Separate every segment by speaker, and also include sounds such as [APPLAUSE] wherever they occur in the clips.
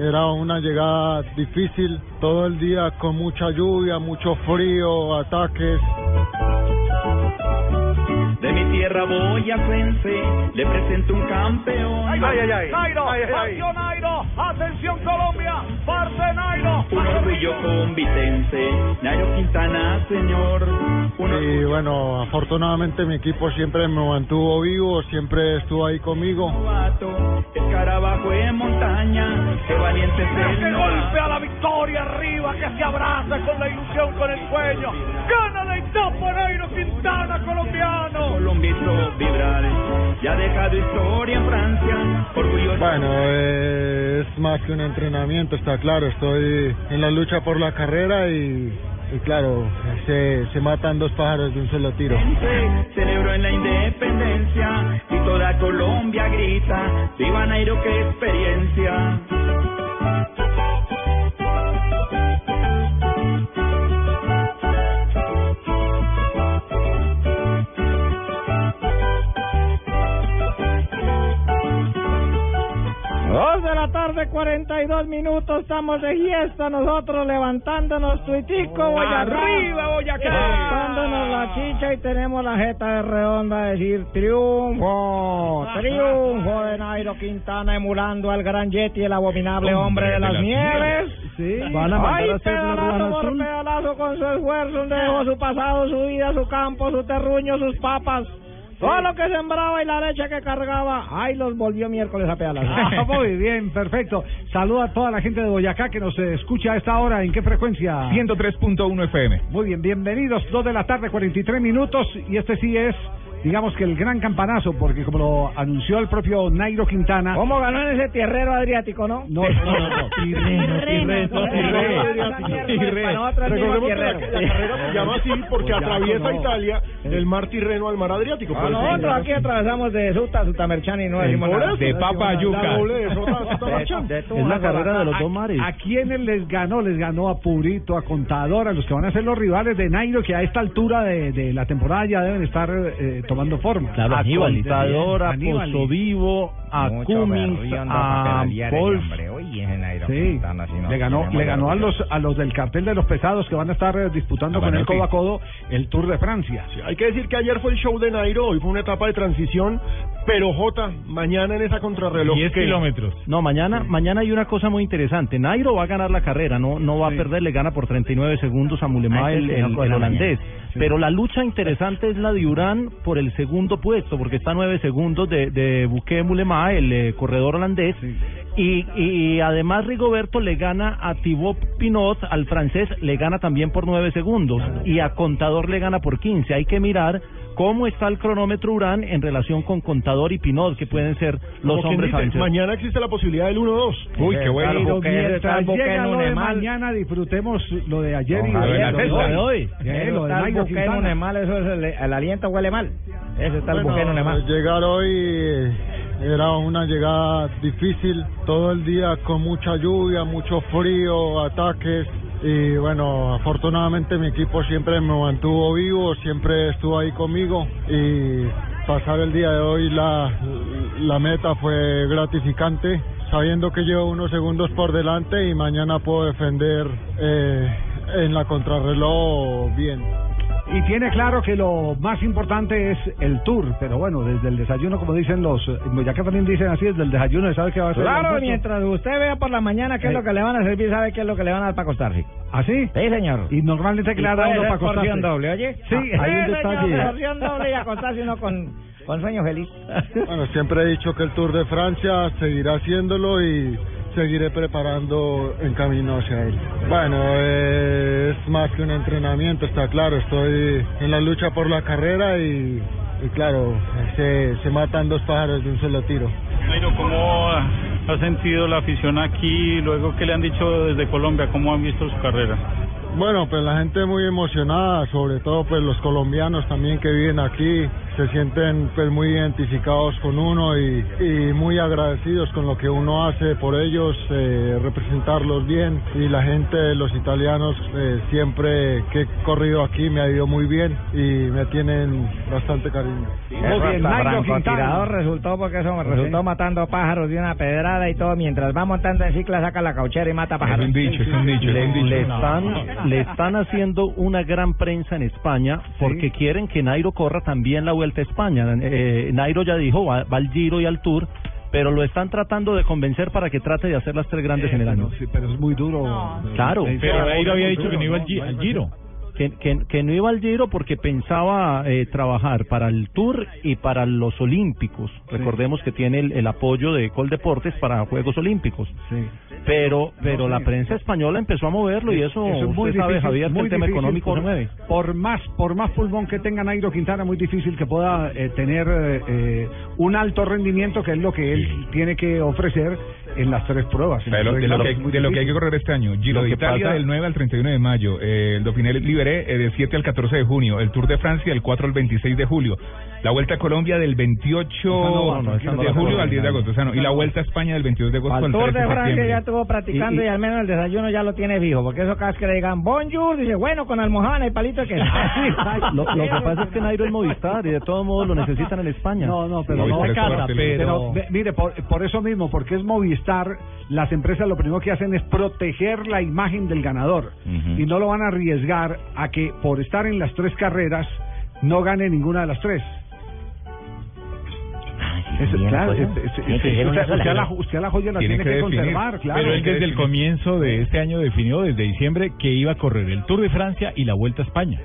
Speaker 1: era una llegada difícil, todo el día con mucha lluvia, mucho frío, ataques.
Speaker 2: De mi tierra boyacense le presento un campeón.
Speaker 3: Ay, ay, ay, ay.
Speaker 4: Nairo,
Speaker 3: Ay, ay, ay.
Speaker 4: partió Nairo, atención Colombia, parte Nairo.
Speaker 2: Un orgullo convitense, Nairo Quintana, señor.
Speaker 1: Y bueno, afortunadamente mi equipo siempre me mantuvo vivo, siempre estuvo ahí conmigo.
Speaker 2: escarabajo en montaña, qué valiente es
Speaker 4: Que
Speaker 2: el
Speaker 4: golpe a la victoria arriba, que se abraza con la ilusión, con el sueño. Gana la etapa Nairo Quintana, colombiano.
Speaker 2: Hizo vibrar, ya ha dejado historia en Francia, orgulloso.
Speaker 1: Bueno, es más que un entrenamiento, está claro, estoy en la lucha por la carrera y, y claro, se, se matan dos pájaros de un solo tiro.
Speaker 2: Celebró en la independencia y toda Colombia grita, viva Nairo, qué experiencia.
Speaker 3: 42 minutos, estamos de fiesta nosotros levantándonos tuitico, Boyacá.
Speaker 4: Arriba, Boyacá.
Speaker 3: Levantándonos la chicha y tenemos la jeta de redonda a decir triunfo, triunfo de Nairo Quintana emulando al gran Yeti, el abominable hombre, de las nieves.
Speaker 1: Sí, van a mandar
Speaker 3: Ay,
Speaker 1: a hacer
Speaker 3: pedalazo por
Speaker 1: azul.
Speaker 3: pedalazo con su esfuerzo, donde dejó su pasado, su vida, su campo, su terruño, sus papas. Todo lo que sembraba y la leche que cargaba, ay, los volvió miércoles a pedalazo.
Speaker 5: Ah, [LAUGHS] muy bien, perfecto. Saluda a toda la gente de Boyacá que nos escucha a esta hora. ¿En qué frecuencia?
Speaker 6: 103.1 FM.
Speaker 5: Muy bien, bienvenidos. Dos de la tarde, 43 minutos. Y este sí es, digamos que el gran campanazo, porque como lo anunció el propio Nairo Quintana.
Speaker 3: ¿Cómo ganó en ese tierrero adriático, no?
Speaker 5: No, no, no, no. [LAUGHS] Tirreno, tirreno, tirreno.
Speaker 3: Recordemos
Speaker 1: que la, la carrera se llama así porque atraviesa
Speaker 5: no.
Speaker 1: Italia del mar Tirreno al mar Adriático.
Speaker 3: A
Speaker 1: Por eso se
Speaker 3: nosotros aquí atravesamos de Suta a Sutamerchán y no decimos nada.
Speaker 6: De papa a yuca.
Speaker 1: Es la carrera de los
Speaker 5: ¿A-
Speaker 1: dos mares.
Speaker 5: ¿A quiénes les ganó? Les ganó a Purito, a Contador, a los que van a ser los rivales de Nairo, que a esta altura de, de la temporada ya deben estar eh, tomando forma.
Speaker 7: Claro, Aníbal,
Speaker 5: Contador,
Speaker 7: a. Pozo Vivo, a Cummings, a Wolf.
Speaker 5: Sí, le ganó, le ganó a los a los del cartel de los pesados que van a estar eh, disputando
Speaker 6: Ah,
Speaker 5: con
Speaker 6: bueno,
Speaker 5: el codo
Speaker 6: sí.
Speaker 5: a codo el Tour de Francia.
Speaker 1: Hay que decir que ayer fue el show de Nairo, hoy fue una etapa de transición, pero Jota, mañana en esa contrarreloj.
Speaker 6: 10
Speaker 1: ¿qué?
Speaker 6: kilómetros.
Speaker 7: No, mañana, mañana hay una cosa muy interesante. Nairo va a ganar la carrera, no, no va a perder, le gana por 39 segundos a Mulema,
Speaker 3: Ah,
Speaker 7: el, holandés. Pero la lucha interesante es la de Urán por el segundo puesto, porque está a 9 segundos de, de Bouquet Mulema, el eh, corredor holandés. Y, y además Rigoberto le gana a Thibaut Pinot, al francés, le gana también por 9 segundos. Y a Contador le gana por 15. Hay que mirar cómo está el cronómetro Urán en relación con Contador y Pinot, que pueden ser los hombres
Speaker 1: dice, mañana existe la posibilidad del 1-2.
Speaker 6: Uy, qué bueno.
Speaker 5: Pero mientras
Speaker 3: está el buque
Speaker 5: llega lo de mañana, disfrutemos lo de ayer y
Speaker 6: Ojalá,
Speaker 5: lo de, hoy.
Speaker 7: de hoy.
Speaker 5: Eh, lo de
Speaker 3: está el
Speaker 5: Nairo
Speaker 3: buque en
Speaker 5: Quintana.
Speaker 3: Unemal, eso es el, el aliento huele mal. Ese está el
Speaker 1: Bueno,
Speaker 3: buque en Unemal.
Speaker 1: llegar hoy eh, era una llegada difícil, todo el día con mucha lluvia, mucho frío, ataques. Y bueno, afortunadamente mi equipo siempre me mantuvo vivo, siempre estuvo ahí conmigo. Y pasar el día de hoy la, la meta fue gratificante, sabiendo que llevo unos segundos por delante y mañana puedo defender eh, en la contrarreloj bien.
Speaker 5: Y tiene claro que lo más importante es el tour, pero bueno, desde el desayuno, como dicen los, eh, ya que también dicen así, desde el desayuno sabe que va a ser.
Speaker 3: Claro, mientras usted vea por la mañana qué es lo que le van a servir, sabe qué es lo que le van a dar para acostarse.
Speaker 5: ¿Ah, sí?
Speaker 3: Sí, señor.
Speaker 5: Y normalmente que
Speaker 3: Y
Speaker 5: le da
Speaker 3: puede
Speaker 5: uno para acostarse.
Speaker 3: porción doble, oye.
Speaker 5: Sí,
Speaker 3: Ah,
Speaker 5: hay un
Speaker 3: sí,
Speaker 5: detalle.
Speaker 3: señor, porción doble y acostarse uno con, con sueño feliz.
Speaker 1: Bueno, siempre he dicho que el Tour de Francia seguirá haciéndolo y seguiré preparando en camino hacia él. Bueno, eh, es más que un entrenamiento, está claro. Estoy en la lucha por la carrera y, y claro, se, se matan dos pájaros de un solo tiro.
Speaker 8: Nairo, ¿cómo ha sentido la afición aquí? Luego, ¿qué le han dicho desde Colombia? ¿Cómo han visto su carrera?
Speaker 1: Bueno, pues la gente muy emocionada, sobre todo pues los colombianos también que viven aquí, se sienten pues muy identificados con uno y, y muy agradecidos con lo que uno hace por ellos, eh, representarlos bien y la gente, los italianos, eh, siempre que he corrido aquí me ha ido muy bien y me tienen bastante cariño.
Speaker 3: Francotirador resultó porque eso me resultó matando pájaros de una pedrada y todo. Mientras va montando en cicla, saca la cauchera y mata pájaros.
Speaker 7: le, le están, le están haciendo una gran prensa en España porque quieren que Nairo corra también la Vuelta a España. Eh, Nairo ya dijo, va, va al Giro y al Tour, pero lo están tratando de convencer para que trate de hacer las tres grandes en el año.
Speaker 5: Sí, pero es muy duro.
Speaker 7: Claro.
Speaker 5: Pero Nairo había dicho
Speaker 7: que no iba al Giro. Que, que, que no iba al Giro porque pensaba eh, trabajar para el Tour y para los Olímpicos. Recordemos que tiene el, el apoyo de Coldeportes para Juegos Olímpicos. Pero pero la prensa española empezó a moverlo y eso,
Speaker 5: Eso es muy
Speaker 7: usted sabe, Javier, que
Speaker 5: muy
Speaker 7: el tema económico
Speaker 5: por,
Speaker 7: se mueve.
Speaker 5: Por más, por más pulmón que tenga Nairo Quintana, muy difícil que pueda eh, tener eh, eh, un alto rendimiento, que es lo que él tiene que ofrecer en las tres pruebas.
Speaker 9: De lo, de lo que, de lo que hay que correr este año. Giro
Speaker 5: Lo
Speaker 9: de
Speaker 5: que
Speaker 9: Italia
Speaker 5: pasa-
Speaker 9: del 9 al 31 de mayo. Eh, el Dauphiné Liberé eh, del 7 al 14 de junio. El Tour de Francia del 4 al 26 de julio. La Vuelta a Colombia del 28
Speaker 3: no, no, no
Speaker 9: de julio al 10 de agosto. O sea, no, y la Vuelta a España del 22 de agosto
Speaker 3: Al
Speaker 9: al
Speaker 3: Tour
Speaker 9: 13
Speaker 3: de
Speaker 9: de
Speaker 3: Francia
Speaker 9: septiembre.
Speaker 3: ya estuvo practicando y, al menos el desayuno ya lo tiene fijo, porque eso cada vez que le digan bonjour, dice bueno, con almohada y palito de queso. [LAUGHS]
Speaker 7: Lo, lo que pasa es que Nairo es Movistar y de todos modos lo necesitan en España.
Speaker 5: No, no, pero no pero, mire, por, por eso mismo, porque es Movistar, las empresas lo primero que hacen es proteger la imagen del ganador y no lo van a arriesgar a que por estar en las tres carreras no gane ninguna de las tres.
Speaker 10: Tiene que
Speaker 5: usted, la, usted a la joya la tiene, que,
Speaker 11: definir.
Speaker 5: conservar, claro.
Speaker 11: Pero él desde el comienzo de este año definió desde diciembre que iba a correr el Tour de Francia y la Vuelta a España.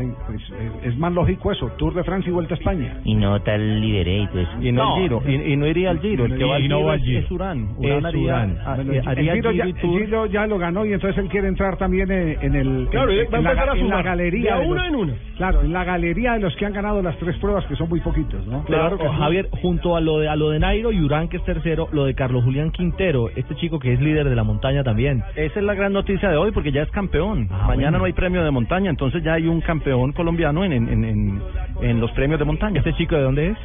Speaker 5: Sí, pues es, es más lógico eso, Tour de Francia y Vuelta a España.
Speaker 10: Y no tal liberé eso.
Speaker 7: Y no, el Giro, y, y no iría al Giro, el que va al
Speaker 5: Y no
Speaker 7: Giro,
Speaker 5: va al
Speaker 7: es,
Speaker 5: Giro.
Speaker 7: es Urán.
Speaker 5: Es
Speaker 7: Urán haría,
Speaker 5: Urán. Bueno, el Giro ya,
Speaker 7: Giro
Speaker 5: el Giro ya lo ganó y entonces él quiere entrar también eh, en el
Speaker 12: Claro,
Speaker 5: en,
Speaker 12: va a
Speaker 5: en la,
Speaker 12: empezar a
Speaker 5: en la galería
Speaker 12: de a
Speaker 5: de
Speaker 12: uno
Speaker 5: los-
Speaker 12: en uno.
Speaker 5: claro en la galería de los que han ganado las tres pruebas que son muy poquitos no
Speaker 13: Pero, Javier, junto a lo de a lo de Nairo y Urán, que es tercero, lo de Carlos Julián Quintero, este chico que es líder de la montaña también.
Speaker 7: Esa es la gran noticia de hoy porque ya es campeón. Mañana
Speaker 13: bueno.
Speaker 7: no hay premio de montaña, entonces ya hay un campeón colombiano en, en, en, en, en los premios de montaña.
Speaker 13: ¿Este chico de dónde es?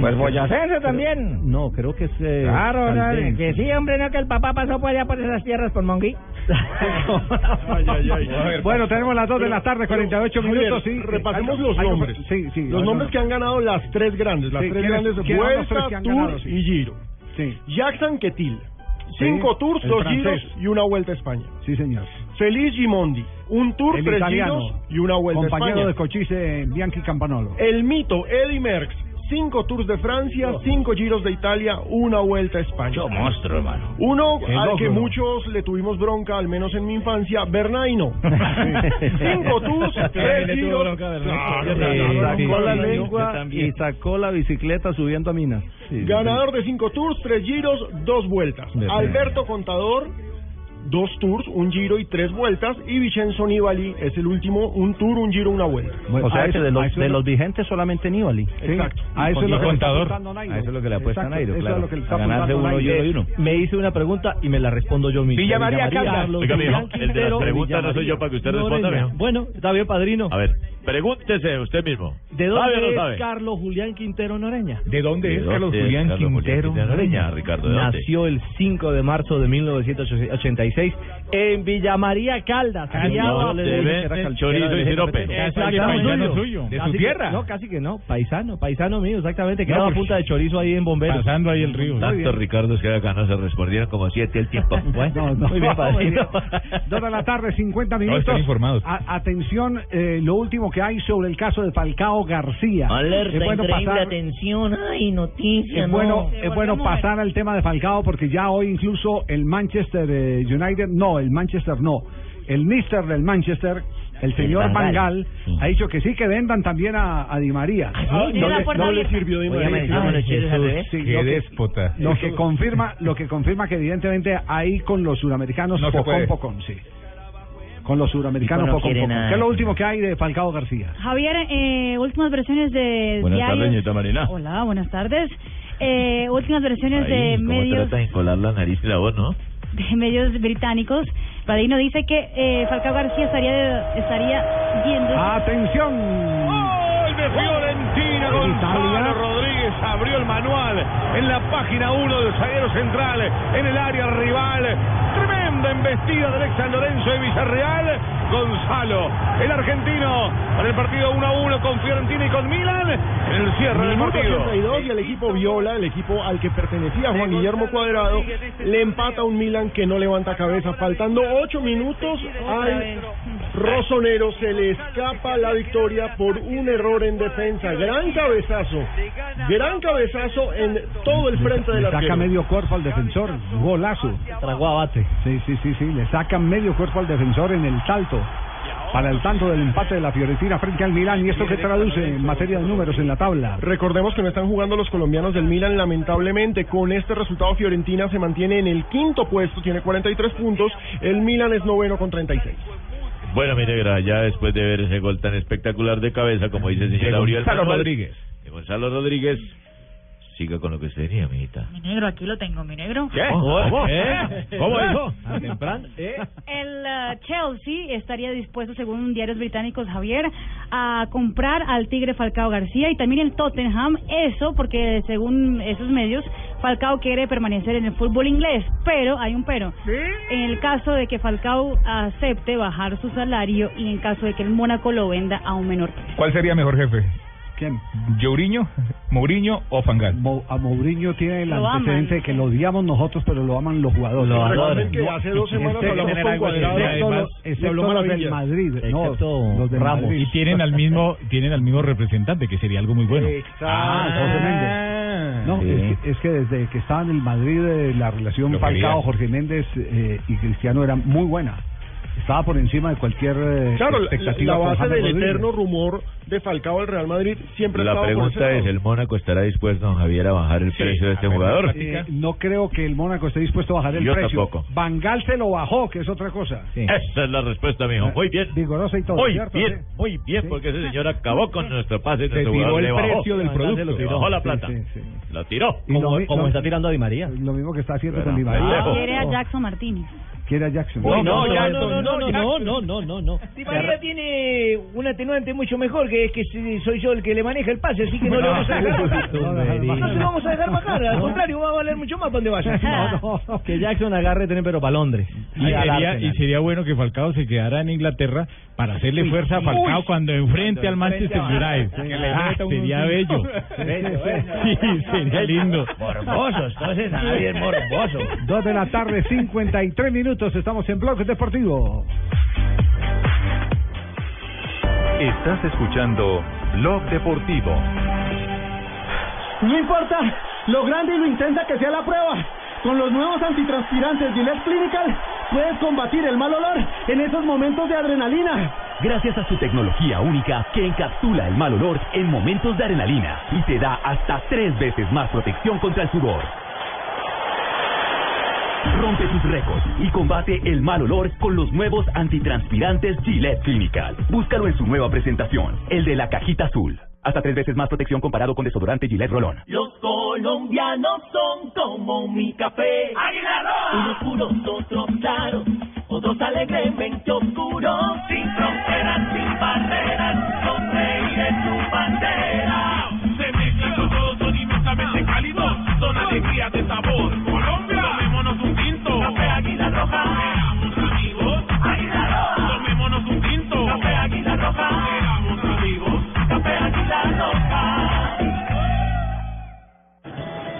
Speaker 3: Pues boyacense también.
Speaker 7: No, creo que es. eh,
Speaker 3: Claro, que sí, hombre, no que el papá pasó por allá por esas tierras por Monguí. [LAUGHS]
Speaker 5: bueno tenemos las dos de la tarde 48
Speaker 12: Javier,
Speaker 5: minutos sí
Speaker 12: repasemos los
Speaker 5: hay-
Speaker 12: nombres.
Speaker 5: sí sí
Speaker 12: Los nombres que han ganado las tres grandes, las
Speaker 5: Sí,
Speaker 12: tres
Speaker 5: ¿quiénes-
Speaker 12: grandes Vuelta, Tour
Speaker 5: ganado, sí?
Speaker 12: y Giro.
Speaker 5: Sí.
Speaker 12: Jackson Quetil,
Speaker 5: Sí,
Speaker 12: cinco Tours, dos
Speaker 5: francés.
Speaker 12: Giros y una Vuelta a España.
Speaker 5: sí señor
Speaker 12: Feliz Gimondi, un Tour,
Speaker 5: el
Speaker 12: tres
Speaker 5: italiano
Speaker 12: Giros y una Vuelta a
Speaker 5: compañero
Speaker 12: España.
Speaker 5: de Cochise Bianchi Campanolo
Speaker 12: El mito Eddie Merckx, cinco Tours de Francia, cinco Giros de Italia, una Vuelta a España.
Speaker 10: Yo monstruo, hermano.
Speaker 12: Uno
Speaker 5: El
Speaker 12: al
Speaker 5: logro.
Speaker 12: que muchos le tuvimos bronca, al menos en mi infancia, Bernaino. [LAUGHS] Cinco tours, tres
Speaker 7: También le tuvo
Speaker 12: giros.
Speaker 7: bronca a Bernardo.
Speaker 12: Claro,
Speaker 7: Sí,
Speaker 12: claro,
Speaker 7: sacó
Speaker 12: claro.
Speaker 7: la
Speaker 12: Yo
Speaker 7: lengua
Speaker 12: también.
Speaker 7: y sacó la bicicleta subiendo a minas. Sí, sí,
Speaker 12: Ganador de cinco tours, tres giros, dos vueltas. Alberto Contador, dos tours, un giro y tres vueltas. Y Vincenzo Nibali es el último, un tour, un giro, una vuelta.
Speaker 7: o sea que
Speaker 5: eso-
Speaker 7: de los,
Speaker 5: eso
Speaker 7: de los vigentes solamente Nibali.
Speaker 12: Exacto.
Speaker 5: a eso es lo que le está
Speaker 13: contador. A eso es lo que le apuesta
Speaker 5: Exacto,
Speaker 13: Nairo, claro.
Speaker 5: es lo que le está
Speaker 13: a ganarse uno y uno y uno. Me hice una pregunta y me la respondo yo mismo.
Speaker 12: Villa María.
Speaker 13: Carlos
Speaker 14: Oiga, mijo, el de las preguntas no soy yo para que usted responda.
Speaker 13: Bueno, está bien, padrino.
Speaker 14: A ver, pregúntese usted mismo.
Speaker 7: ¿De
Speaker 14: ¿Sabe o
Speaker 7: dónde
Speaker 14: no
Speaker 7: es
Speaker 14: sabe?
Speaker 7: Carlos Julián Quintero Noreña?
Speaker 9: ¿De dónde es
Speaker 14: ¿De
Speaker 9: Carlos
Speaker 14: dónde es
Speaker 9: Julián
Speaker 14: Carlos Julián
Speaker 9: Quintero?
Speaker 14: Quintero Noreña, Ricardo? ¿de dónde?
Speaker 7: Nació el 5 de marzo de 1986 en Villa María Caldas.
Speaker 14: Ah,
Speaker 7: criado
Speaker 14: no,
Speaker 7: cal-
Speaker 14: chorizo y sirope.
Speaker 7: paisano
Speaker 14: suyo. ¿De su tierra?
Speaker 7: no, casi que no. Paisano, paisano mío, exactamente. Que
Speaker 14: No,
Speaker 7: era
Speaker 14: porque-
Speaker 7: punta de chorizo ahí en Bomberos.
Speaker 14: Pasando ahí el río.
Speaker 7: Tanto
Speaker 14: Ricardo que acá no se respondieron como siete el tiempo. [LAUGHS]
Speaker 7: Bueno,
Speaker 5: No, no.
Speaker 7: muy bien, [LAUGHS] padrino.
Speaker 5: Dos de la tarde, 50
Speaker 9: No,
Speaker 5: minutos.
Speaker 9: están informados.
Speaker 5: A- atención, eh, lo último que hay sobre el caso de Falcao García.
Speaker 15: Alerta,
Speaker 5: es bueno pasar,
Speaker 15: atención, ay, noticia,
Speaker 5: es
Speaker 15: no.
Speaker 5: bueno, es bueno pasar al tema de Falcao porque ya hoy incluso el Manchester eh, United, no, el Manchester no, el mister del Manchester, el señor
Speaker 15: Van
Speaker 5: Van
Speaker 15: Gaal.
Speaker 5: Gaal, ha dicho que sí que vendan también a, a Di María.
Speaker 15: sí?
Speaker 5: no, le, no sirvió Di María. lo que-
Speaker 9: déspota.
Speaker 5: Lo que confirma, lo que confirma que evidentemente ahí con los suramericanos
Speaker 9: No
Speaker 5: pocón pocón, sí. Con los suramericanos pocón
Speaker 15: quiere
Speaker 5: pocón.
Speaker 15: nada.
Speaker 5: ¿Qué es lo último que hay de Falcao García?
Speaker 16: Javier, eh, últimas versiones de
Speaker 14: Buenas
Speaker 16: diarios.
Speaker 14: tardes, señorita Marina.
Speaker 16: Hola, buenas tardes. Eh, últimas [LAUGHS] versiones de
Speaker 14: Ahí, ¿cómo
Speaker 16: medios
Speaker 14: trata de encolar la nariz y la voz, no?
Speaker 16: de medios británicos. Padrino dice que eh, Falcao García estaría estaría yendo.
Speaker 5: Atención.
Speaker 17: Gol de Fiorentina. Gonzalo Rodríguez abrió el manual en la página 1 del zaguero central en el área rival. Tremenda embestida del ex San Lorenzo de Villarreal. Gonzalo, el argentino, para el partido 1 a 1 con Fiorentina y con Milan en el cierre del partido.
Speaker 12: 82 y el equipo Viola, el equipo al que pertenecía Juan Guillermo Cuadrado, le empata a un Milan que no levanta cabeza. Faltando 8 minutos al Rosonero se le escapa la victoria por un error en defensa. Gran cabezazo, gran cabezazo en todo el frente del
Speaker 5: Le saca
Speaker 12: arquero.
Speaker 5: medio cuerpo al defensor, golazo.
Speaker 7: Tragó a bate.
Speaker 5: Sí, sí, sí, sí, le sacan medio cuerpo al defensor en el salto. Para el tanto del empate de la Fiorentina frente al Milán. ¿Y esto qué traduce en materia de números en la tabla?
Speaker 12: Recordemos que no están jugando los colombianos del Milan, lamentablemente. Con este resultado, Fiorentina se mantiene en el quinto puesto, tiene 43 puntos. El Milan es noveno con 36.
Speaker 14: Bueno, mi negra, ya después de ver ese gol tan espectacular de cabeza, como dice el señor
Speaker 9: Gonzalo Rodríguez.
Speaker 14: de Gonzalo Rodríguez, siga con lo que usted tenía, mijita.
Speaker 16: Mi negro, aquí lo tengo, mi negro.
Speaker 14: ¿Qué?
Speaker 7: ¿Cómo?
Speaker 14: ¿Eh? ¿Cómo dijo?
Speaker 7: A temprano. ¿Eh?
Speaker 16: El eh, Chelsea estaría dispuesto, según diarios británicos, Javier, a comprar al Tigre Falcao García y también el Tottenham. Eso porque, según esos medios, Falcao quiere permanecer en el fútbol inglés. Pero, hay un pero. En el caso de que Falcao acepte bajar su salario y en caso de que el Mónaco lo venda a un menor precio.
Speaker 9: ¿Cuál sería mejor jefe?
Speaker 5: ¿Quién?
Speaker 9: ¿Jouriño, Mourinho o Fangal?
Speaker 5: Mo- a Mourinho tiene el
Speaker 16: Lo
Speaker 5: antecedente
Speaker 16: aman.
Speaker 5: de que lo odiamos nosotros, pero lo aman los jugadores.
Speaker 7: Lo
Speaker 12: Recuerden que hace dos semanas
Speaker 5: Excepto-
Speaker 12: hablamos con
Speaker 5: excepto
Speaker 12: Cuadrado.
Speaker 5: los-
Speaker 12: además,
Speaker 5: excepto los del. Madrid. No,
Speaker 7: Excepto
Speaker 5: los del
Speaker 7: Ramos.
Speaker 5: Madrid.
Speaker 14: Y tienen al mismo, tienen al mismo representante, que sería algo muy bueno.
Speaker 5: Ah, Jorge Méndez. No,
Speaker 14: Sí.
Speaker 5: es, que, es que desde que estaba en el Madrid eh, la relación Falcao. Jorge Méndez eh, y Cristiano era muy buena. Estaba por encima de cualquier eh,
Speaker 12: Claro, la,
Speaker 5: expectativa.
Speaker 12: la
Speaker 5: con
Speaker 12: base del
Speaker 5: Rodríguez.
Speaker 12: eterno rumor de Falcao al Real Madrid siempre
Speaker 14: La pregunta es. ¿el Mónaco estará dispuesto, don Javier, a bajar el precio de este jugador?
Speaker 5: Eh, no creo que el Mónaco esté dispuesto a bajar el
Speaker 14: Yo
Speaker 5: precio.
Speaker 14: tampoco.
Speaker 5: Bangal se lo bajó, que es otra cosa.
Speaker 14: Esa es la respuesta, mijo. Muy bien.
Speaker 5: Vigorosa y todo.
Speaker 14: Muy
Speaker 5: ¿cierto?
Speaker 14: bien,
Speaker 5: Sí.
Speaker 14: muy bien, porque ese señor acabó con nuestro pase.
Speaker 9: Se
Speaker 14: nuestro
Speaker 9: tiró
Speaker 14: jugador
Speaker 9: el
Speaker 14: le bajó.
Speaker 9: precio del
Speaker 14: Bangal se
Speaker 9: producto.
Speaker 14: Lo tiró, bajó la
Speaker 5: Sí,
Speaker 14: plata.
Speaker 5: sí, sí.
Speaker 14: Lo tiró.
Speaker 5: Y lo
Speaker 7: Como, como
Speaker 5: lo-
Speaker 7: está tirando a Di María.
Speaker 5: Lo mismo que está haciendo con Di María.
Speaker 14: ah,
Speaker 16: Quiere a Jackson Martínez
Speaker 5: que era Jackson.
Speaker 7: No, no,
Speaker 12: no,
Speaker 7: no, no, no, no,
Speaker 12: no.
Speaker 3: Di María tiene un atenuante mucho mejor, que es que soy yo el que le maneja el pase, así que no le vamos a dejar No se lo vamos a dejar bajar, al contrario, va a valer mucho más donde vaya.
Speaker 7: Que Jackson agarre tener pero para Londres.
Speaker 14: Y sería, bueno que Falcao se quedara en Inglaterra para hacerle fuerza a Falcao cuando enfrente al Manchester United. sería bello. Sí, sería lindo.
Speaker 3: Morbosos, entonces nadie es morboso.
Speaker 5: Dos de la tarde, 53 minutos. Estamos en Bloque Deportivo.
Speaker 6: Estás escuchando Blog Deportivo.
Speaker 18: No importa lo grande y lo intensa que sea la prueba. Con los nuevos antitranspirantes Gillette Clinical puedes combatir el mal olor en esos momentos de adrenalina.
Speaker 19: Gracias a su tecnología única que encapsula el mal olor en momentos de adrenalina y te da hasta tres veces más protección contra el sudor. Rompe tus récords y combate el mal olor con los nuevos antitranspirantes Gillette Clinical. Búscalo en su nueva presentación, el de la cajita azul. Hasta tres veces más protección comparado con desodorante Gillette Rolón.
Speaker 20: Los colombianos son como mi café. ¡Aguilarón! Unos puros, otros claros, otros alegremente oscuros. Sin fronteras, sin barreras, con reyes tu bandera.
Speaker 21: Se mezclan todos, son inmensamente cálidos, son alegría de sabor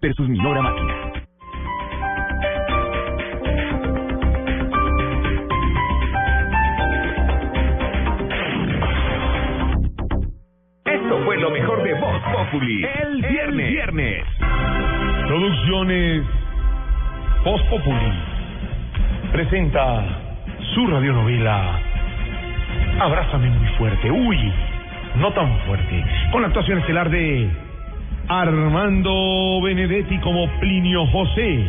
Speaker 19: Versus Minora Máquina.
Speaker 6: Esto fue lo mejor de Voz Populi. El viernes. viernes.
Speaker 22: Producciones Post Populi presenta su radionovela Abrázame muy fuerte. Uy, no tan fuerte. Con la actuación estelar de Armando Benedetti como Plinio José.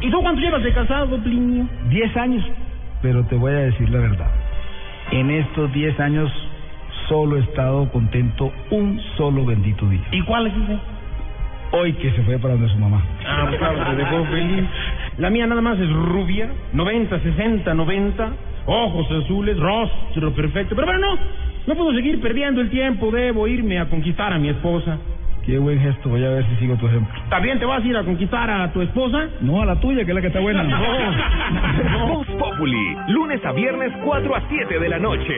Speaker 23: ¿Y tú cuánto llevas de casado, Plinio?
Speaker 24: Diez años, pero te voy a decir la verdad. En estos diez años solo he estado contento un solo bendito día.
Speaker 23: ¿Y cuál es ese?
Speaker 24: Hoy que se fue para donde su mamá.
Speaker 23: Ah, pues claro, te dejó feliz. La mía nada más es rubia, 90, 60, 90, ojos azules, rostro perfecto. Pero bueno, no, no puedo seguir perdiendo el tiempo, debo irme a conquistar a mi esposa.
Speaker 24: Qué buen gesto, voy a ver si sigo tu ejemplo.
Speaker 23: ¿También te vas a ir a conquistar a tu esposa?
Speaker 24: No, a la tuya, que es la que está buena. [LAUGHS]
Speaker 6: Voz Populi, lunes a viernes 4 a 7 de la noche.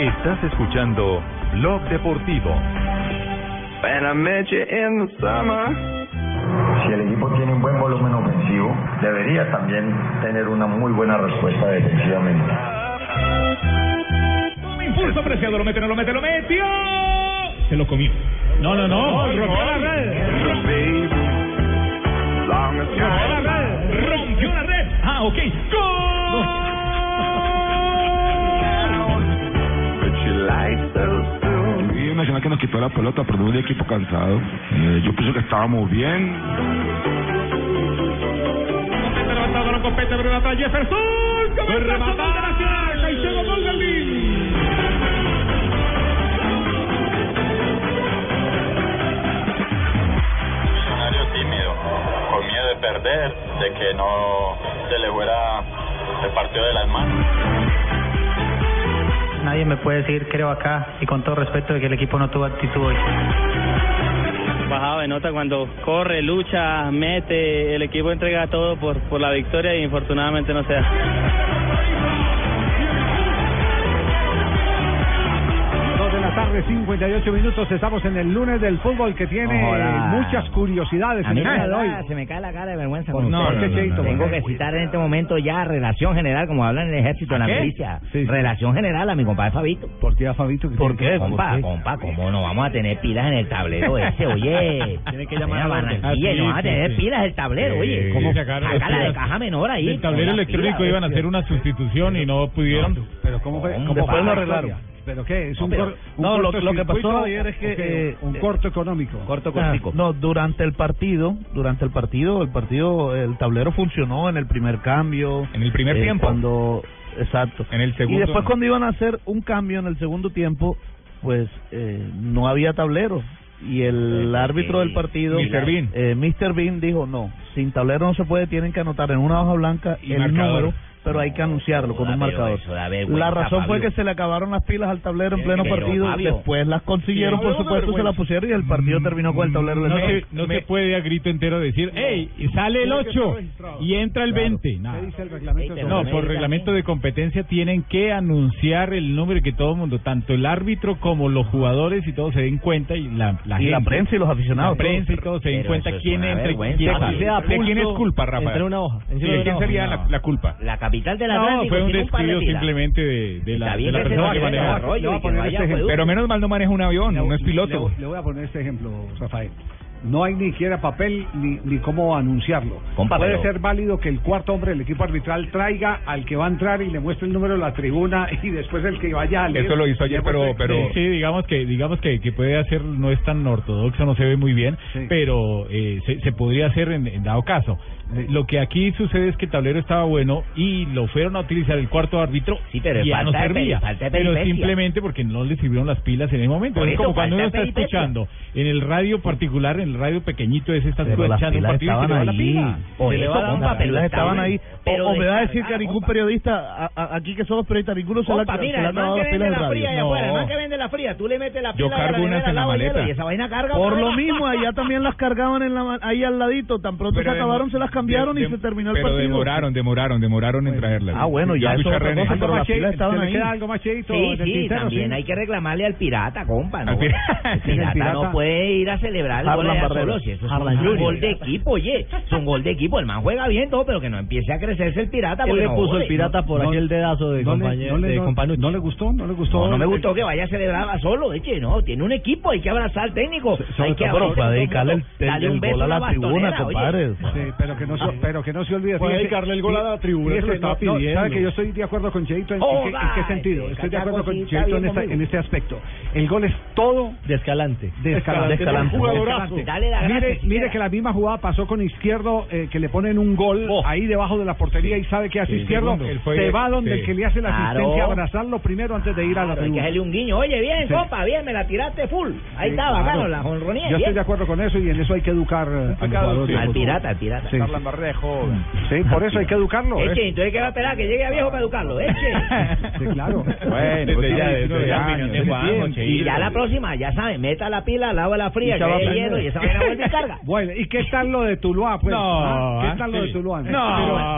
Speaker 6: Estás escuchando Blog Deportivo.
Speaker 25: And I met you in the summer.
Speaker 26: Si el equipo tiene un buen volumen ofensivo, debería también tener una muy buena respuesta defensivamente.
Speaker 22: Impulso apreciado, lo mete, no lo mete, lo metió. Se lo comió. No, no, no. rompió la red. Rompió la red. Rompió la red. Ah, ok.
Speaker 27: Nacional que nos quitó la pelota, pero un equipo cansado. Eh, yo pienso que estábamos bien.
Speaker 22: Levantado. Jefferson. Caicedo,
Speaker 28: tímido, con miedo de perder, de que no se le fuera el partido de las manos.
Speaker 29: Nadie me puede decir, creo acá, y con todo respeto, de que el equipo no tuvo actitud hoy.
Speaker 30: bajado de nota cuando corre, lucha, mete, el equipo entrega todo por, por la victoria y infortunadamente no se da.
Speaker 5: Tarde, 58 minutos. Estamos en el lunes del fútbol que tiene
Speaker 3: Hola.
Speaker 5: muchas curiosidades
Speaker 3: A mí
Speaker 5: el
Speaker 3: me
Speaker 5: hoy.
Speaker 3: se me cae la cara de vergüenza.
Speaker 5: ¿Por
Speaker 3: ustedes.
Speaker 5: Cheito?
Speaker 3: Tengo
Speaker 5: ¿Por
Speaker 3: que citar en este momento ya relación general, como hablan en el ejército, en
Speaker 5: ¿A
Speaker 3: la milicia.
Speaker 5: Sí, sí.
Speaker 3: Relación general a mi compadre Fabito.
Speaker 5: ¿Por qué a Fabito?
Speaker 3: ¿Por
Speaker 5: tiene-
Speaker 3: qué? Compa, compa, ¿cómo no vamos a tener pilas en el tablero ese? Oye, [LAUGHS]
Speaker 11: Tiene que llamar a.
Speaker 3: Barranquilla,
Speaker 11: Ah, sí,
Speaker 3: no van a tener pilas el tablero, oye. ¿Cómo? Sácala de caja menor ahí.
Speaker 11: Del tablero electrónico iban a hacer una sustitución y no pudieron.
Speaker 5: Pero ¿cómo fue?
Speaker 3: ¿Cómo?
Speaker 5: ¿Cómo
Speaker 3: Después
Speaker 5: fue
Speaker 3: lo
Speaker 5: la
Speaker 3: arreglaron.
Speaker 5: ¿Pero qué? ¿Es
Speaker 3: No,
Speaker 5: un,
Speaker 3: pero-
Speaker 5: cor- un
Speaker 13: no, lo- lo que pasó ayer es que, eh,
Speaker 5: un
Speaker 13: eh,
Speaker 5: corto económico.
Speaker 13: Ah, No, durante el partido, durante el partido, el partido, el tablero funcionó en el primer cambio.
Speaker 9: En el primer
Speaker 13: eh,
Speaker 9: tiempo.
Speaker 13: Cuando, exacto.
Speaker 9: En el segundo.
Speaker 13: Y después cuando iban a hacer un cambio en el segundo tiempo, pues eh, no había tablero. Y el árbitro del partido,
Speaker 9: Mr. Bean.
Speaker 13: eh, Mr. Bean dijo, no, sin tablero no se puede, tienen que anotar en una hoja blanca
Speaker 9: Y
Speaker 13: el
Speaker 9: marcador.
Speaker 13: número, pero hay que anunciarlo con un
Speaker 3: pero
Speaker 13: marcador. La razón fue que se le acabaron las pilas al tablero en pleno
Speaker 3: Pero,
Speaker 13: partido,
Speaker 3: Fabio.
Speaker 13: después las consiguieron, por supuesto, se las pusieron y el partido terminó con el tablero de
Speaker 11: No,
Speaker 13: nuevo.
Speaker 11: se, no se puede a grito entero decir, hey, sale el 8 y entra el 20. Nada.
Speaker 5: ¿Qué dice el reglamento? de
Speaker 11: No, por reglamento de competencia tienen que anunciar el número que todo el mundo, tanto el árbitro como los jugadores y todos se den cuenta y la, la
Speaker 13: Y la
Speaker 11: gente,
Speaker 13: prensa y los aficionados,
Speaker 11: La prensa y todos se den cuenta quién entra y quién
Speaker 3: Fabio.
Speaker 11: sale.
Speaker 3: Se da
Speaker 11: ¿De quién es culpa, Rafael?
Speaker 3: entre una hoja,
Speaker 11: Sí,
Speaker 3: encima
Speaker 11: ¿De quién sería la culpa?
Speaker 3: La capital del
Speaker 11: No,
Speaker 3: Atlántico
Speaker 11: fue un descuido simplemente de, de la, de la persona que maneja.
Speaker 3: desarrollo
Speaker 5: Le voy a
Speaker 3: y que
Speaker 5: este.
Speaker 9: Pero menos mal no maneja un avión,
Speaker 5: Le-
Speaker 9: no es
Speaker 5: le-
Speaker 9: piloto.
Speaker 5: Le, voy a poner este ejemplo, Rafael. No hay ni siquiera papel ni, ni cómo anunciarlo. Puede
Speaker 3: pero-
Speaker 5: ser válido que el cuarto hombre del equipo arbitral traiga al que va a entrar y le muestre el número de la tribuna [LAUGHS] y después el que vaya al
Speaker 9: Eso lo hizo ayer, pero- pero-
Speaker 11: Sí, sí, digamos que digamos que, que puede hacer no es tan ortodoxo, no se ve muy bien, pero eh, se, se podría hacer en, en dado caso. Lo que aquí sucede es que el tablero estaba bueno y lo fueron a utilizar el cuarto árbitro
Speaker 3: pero
Speaker 11: y ya no servía.
Speaker 3: de
Speaker 11: pero simplemente porque no le sirvieron las pilas en el momento.
Speaker 3: Por
Speaker 11: es
Speaker 3: eso
Speaker 11: como cuando uno está escuchando en el radio particular, en el radio pequeñito ese, estás
Speaker 3: Pero las
Speaker 11: escuchando un partido y se le va
Speaker 3: estaban
Speaker 11: la
Speaker 3: ahí.
Speaker 11: pila. Se le va la- las
Speaker 3: pero estaban ahí.
Speaker 13: O, o me va a decir que a ningún periodista, a- a- aquí que somos periodistas, ninguno se le ha
Speaker 31: mira, el man que vende la fría allá afuera, el man que vende la fría, tú le metes la
Speaker 13: Yo
Speaker 31: pila de
Speaker 13: cargo
Speaker 31: la
Speaker 13: unas en la maleta.
Speaker 31: y esa vaina carga.
Speaker 13: Por lo mismo, allá también las cargaban en la, ahí al ladito. Tan pronto
Speaker 9: Pero
Speaker 13: se acabaron, se las cambiaron y se terminó el
Speaker 9: pero
Speaker 13: partido.
Speaker 9: demoraron, demoraron, demoraron en traerlas.
Speaker 13: Ah, bueno, ya
Speaker 9: Yo
Speaker 13: eso pero las pilas estaban
Speaker 5: ¿se le
Speaker 13: ahí.
Speaker 5: algo más,
Speaker 3: Sí, sí, también hay que reclamarle al pirata, compa. [LAUGHS] El pirata, no puede ir a celebrar el gol
Speaker 5: Barrera.
Speaker 3: Si eso es
Speaker 5: Harlan
Speaker 3: un
Speaker 5: Junior.
Speaker 3: gol de equipo, oye. Es un gol de equipo. El man juega bien todo, pero que no empiece a crecerse el pirata. Porque
Speaker 7: le
Speaker 3: no
Speaker 7: puso el pirata por
Speaker 3: No,
Speaker 7: aquel dedazo de,
Speaker 5: no
Speaker 7: compañero,
Speaker 5: no le-
Speaker 7: de
Speaker 5: no-
Speaker 7: Companucci.
Speaker 5: ¿No le gustó? ¿No le gustó?
Speaker 3: No, no me gustó que vaya a celebrar solo, eche, no, tiene un equipo, hay que abrazar al técnico, hay que abrazar
Speaker 13: para dedicarle el- el gol a la
Speaker 3: la
Speaker 13: tribuna, compadre.
Speaker 5: Sí, pero que no se, pero que no se olvide.
Speaker 13: Puede dedicarle el gol a la tribuna,
Speaker 5: no, no,
Speaker 13: pidiendo.
Speaker 5: sabe que yo estoy de acuerdo con Cheito en, qué, en qué sentido. Estoy de acuerdo con Cheito en este aspecto. El gol es todo
Speaker 7: de escalante.
Speaker 5: de escalante.
Speaker 3: De escalante. Dale la gracia,
Speaker 5: Mire,
Speaker 3: si
Speaker 5: mire que la misma jugada pasó con Izquierdo, eh, que le ponen un gol ahí debajo de la portería y sabe que hace
Speaker 3: Sí,
Speaker 5: Izquierdo. Se va donde
Speaker 3: sí.
Speaker 5: el que le hace la
Speaker 3: Claro.
Speaker 5: asistencia, abrazarlo primero antes de ir a la
Speaker 3: Claro, hay que
Speaker 5: tribuna.
Speaker 3: hacerle un guiño, oye, bien,
Speaker 5: Sí.
Speaker 3: compa, bien, me la tiraste full, ahí
Speaker 5: Sí,
Speaker 3: está,
Speaker 5: claro.
Speaker 3: la jonronía,
Speaker 5: Yo estoy
Speaker 3: bien.
Speaker 5: de acuerdo con eso y en eso hay que educar eh, jugadores.
Speaker 3: Al pirata, al pirata.
Speaker 5: Sí,
Speaker 3: Harlan
Speaker 5: sí. Sí, por eso hay que educarlo. ¿eh?
Speaker 3: Eche, entonces, ¿qué va a esperar? Que llegue a viejo para educarlo, eche.
Speaker 5: Sí, claro.
Speaker 9: Bueno, pues
Speaker 3: y ya la próxima, ya saben, meta la pila de la fría,
Speaker 5: Y
Speaker 3: que
Speaker 5: se va a
Speaker 3: hay
Speaker 5: prender.
Speaker 3: hielo y esa carga. [LAUGHS]
Speaker 5: Bueno, ¿y qué tal lo de Tuluá, pues?
Speaker 11: No,
Speaker 5: Ah, ¿Qué tal lo
Speaker 11: sí.
Speaker 5: de Tuluá?
Speaker 11: No,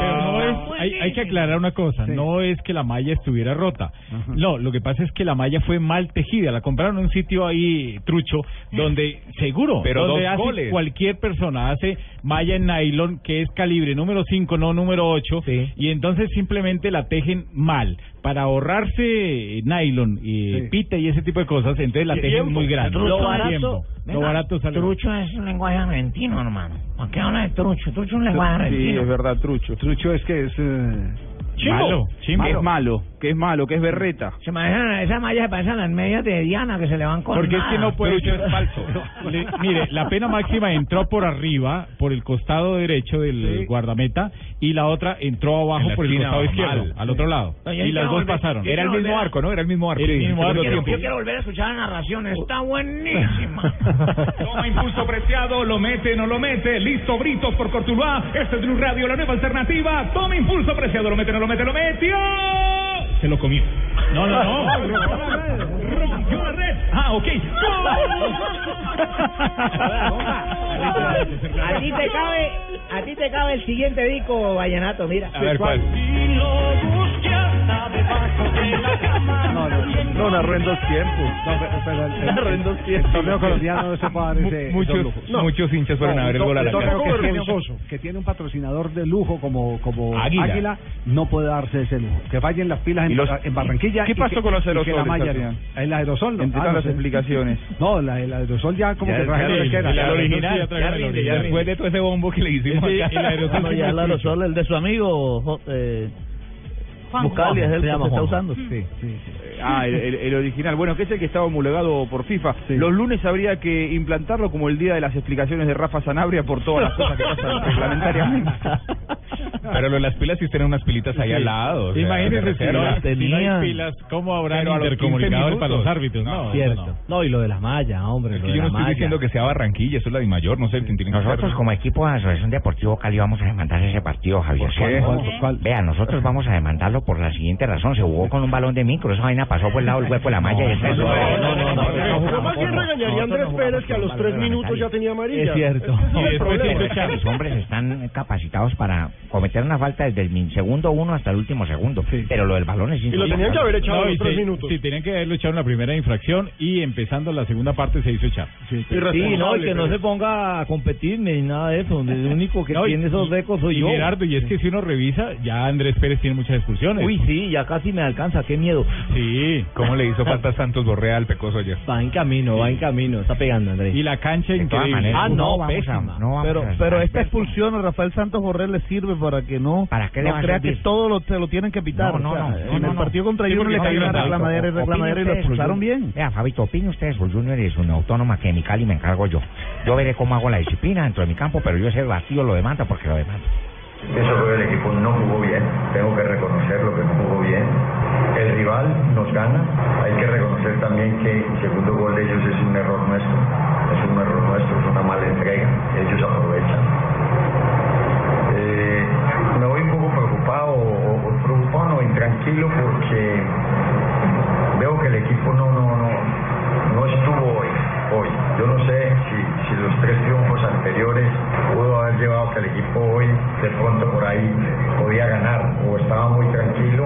Speaker 11: pero no es, hay, hay que aclarar una cosa, no es que la malla estuviera rota. No, lo que pasa es que la malla fue mal tejida, la compraron en un sitio ahí trucho donde seguro,
Speaker 9: Pero
Speaker 11: donde
Speaker 9: dos
Speaker 11: hace
Speaker 9: goles.
Speaker 11: cualquier persona hace malla en nylon que es calibre número 5, no número 8 y entonces simplemente la tejen mal para ahorrarse nylon y pita y ese tipo de cosas, entonces la tejen muy grande.
Speaker 3: Lo barato,
Speaker 11: Tiempo. Lo
Speaker 3: venga,
Speaker 11: barato sale.
Speaker 3: Trucho es un lenguaje argentino, hermano. ¿Por qué habla de trucho? Trucho es un lenguaje argentino.
Speaker 32: verdad, trucho.
Speaker 5: Trucho es que es... eh,
Speaker 3: Chimbo.
Speaker 32: Que es malo, que es malo, que es berreta.
Speaker 3: Se imaginan, esas mallas se parecen las medias de Diana que se le van con
Speaker 11: Porque es que no puede ser falso. [LAUGHS] Le- mire, la pena máxima entró por arriba, por el costado derecho del
Speaker 9: Sí.
Speaker 11: guardameta, y la otra entró
Speaker 9: En
Speaker 11: abajo por el
Speaker 9: esquina,
Speaker 11: costado izquierdo,
Speaker 9: mal.
Speaker 11: al otro lado. Y las
Speaker 3: quiero
Speaker 11: dos
Speaker 3: volver-
Speaker 11: pasaron.
Speaker 9: Era el
Speaker 3: quiero
Speaker 9: mismo
Speaker 3: volver
Speaker 9: arco, ¿no? Era el mismo arco.
Speaker 11: El
Speaker 9: Sí,
Speaker 11: mismo arco.
Speaker 9: tiempo.
Speaker 3: Yo quiero volver a escuchar la narración, está buenísima. [LAUGHS]
Speaker 9: Toma impulso preciado, lo mete, no lo mete. Listo, Britos por Cortuluá. Este es Blue Radio, la nueva alternativa. Toma impulso preciado, lo mete, no lo mete, lo metió. Se lo comió. No, no, no. [LAUGHS] Rompió la red. Ah, ok. [LAUGHS]
Speaker 3: A ti te cabe, a ti te cabe el siguiente disco vallenato, mira.
Speaker 9: A ver cuál.
Speaker 5: No, no,
Speaker 32: No, narró en dos tiempos.
Speaker 5: No, pero, pero el,
Speaker 32: Narró en dos
Speaker 5: el
Speaker 32: tiempos.
Speaker 5: torneo colombiano no se puede dar ese,
Speaker 9: Muchos, muchos hinchas fueron a ver el gol a la casa.
Speaker 5: que tiene, que tiene un patrocinador de lujo como, como
Speaker 9: Águila.
Speaker 5: Águila. no puede darse ese lujo. Que fallen las pilas en,
Speaker 32: ¿Y los-
Speaker 5: en Barranquilla.
Speaker 32: ¿Qué
Speaker 5: y
Speaker 32: pasó
Speaker 5: que-
Speaker 32: con los
Speaker 5: y que la aerosol no.
Speaker 32: Entre
Speaker 5: Ah,
Speaker 32: todas
Speaker 5: no
Speaker 32: las
Speaker 5: sé.
Speaker 32: explicaciones. [LAUGHS]
Speaker 5: No, la, el aerosol ya como
Speaker 32: Ya,
Speaker 5: que el que era.
Speaker 9: original,
Speaker 5: ya,
Speaker 9: rinde, Después de todo ese bombo que le hicimos
Speaker 13: Sí,
Speaker 9: acá.
Speaker 13: y el aerosol
Speaker 9: No,
Speaker 13: sí
Speaker 9: ya
Speaker 13: el
Speaker 9: la
Speaker 13: aerosol, el de su amigo jo- eh,
Speaker 32: Juan
Speaker 13: es el que se está usando.
Speaker 5: Sí, sí.
Speaker 32: Ah, el, el- el original. Bueno, que es el que estaba homologado por FIFA. Los lunes habría que implantarlo como el día de las explicaciones de Rafa Sanabria por todas las cosas que pasan [LAUGHS] reglamentariamente.
Speaker 9: Pero lo de las pilas sí tienen unas pilitas ahí al lado. o sea,
Speaker 11: Imagínense
Speaker 9: de
Speaker 11: si, no, si no hay pilas, ¿cómo habrán
Speaker 9: Pero a los 15
Speaker 11: intercomunicadores para los árbitros? No,
Speaker 7: Cierto.
Speaker 11: no.
Speaker 7: No, y lo de la malla, hombre,
Speaker 9: Es
Speaker 7: lo
Speaker 9: que
Speaker 7: de
Speaker 9: yo no
Speaker 7: la
Speaker 9: estoy
Speaker 7: malla.
Speaker 9: diciendo que sea Barranquilla, eso es la de mayor, no sé quién tiene que
Speaker 3: Nosotros como equipo de Asociación Deportivo Cali vamos a demandar ese partido, Javier.
Speaker 9: ¿Por qué?
Speaker 3: ¿Cuál?
Speaker 9: ¿Cuál?
Speaker 3: Vea, nosotros vamos a demandarlo por la siguiente razón. Se jugó con un balón de micro, esa vaina pasó por el lado del hueco de la malla y esa es...
Speaker 13: Yo más bien regañaría a Andrés Pérez que a los tres minutos ya tenía amarilla.
Speaker 3: Es cierto. Los hombres están capacitados para cometer una falta desde el min- segundo uno hasta el último segundo. Pero lo del balón es indudable.
Speaker 11: No, y se- Sí, tenían que haberlo echado en la primera infracción y empezando la segunda parte se hizo echar.
Speaker 7: Sí, no, y que no se ponga a competir ni nada de eso. El único que
Speaker 11: No, y-
Speaker 7: tiene esos récords soy
Speaker 11: y
Speaker 7: yo.
Speaker 11: Gerardo, y es que si uno revisa, ya Andrés Pérez tiene muchas expulsiones.
Speaker 7: Uy, sí, ya casi me alcanza, qué miedo.
Speaker 11: Sí.
Speaker 32: ¿Cómo le hizo [LAUGHS] falta a Santos Borrea al Pecoso ayer?
Speaker 7: Va en camino, va en camino, está pegando Andrés.
Speaker 11: Y la cancha increíble.
Speaker 7: Ah, no,
Speaker 3: vamos a-
Speaker 7: pésima.
Speaker 3: no vamos
Speaker 13: Pero,
Speaker 3: a-
Speaker 13: pero esta expulsión a Rafael Santos Borrell le sirve para que no,
Speaker 3: ¿Para qué le
Speaker 13: no
Speaker 3: a
Speaker 13: crea que todo lo, se lo tienen que pitar.
Speaker 3: No, no,
Speaker 13: o sea,
Speaker 3: no,
Speaker 13: en
Speaker 3: no,
Speaker 13: el
Speaker 3: no.
Speaker 13: partido contra
Speaker 3: Sí,
Speaker 13: Junior le cayó
Speaker 3: no
Speaker 13: una reclamadera y reclamadera y lo expulsaron bien.
Speaker 3: Vea, Fabito, opine usted, Sul Junior es una autónoma que en mi Cali me encargo yo. Yo veré cómo hago la disciplina dentro de mi campo, pero yo ese vacío lo demanda porque lo demanda.
Speaker 26: Eso fue el equipo no jugó bien, tengo que reconocer lo que no jugó bien. El rival nos gana, hay que reconocer también que el segundo gol de ellos es un error nuestro, es un error nuestro, es una mala entrega, ellos aprovechan. Eh, me voy un poco preocupado, o, o preocupado no, intranquilo porque de pronto por ahí podía ganar o estaba muy tranquilo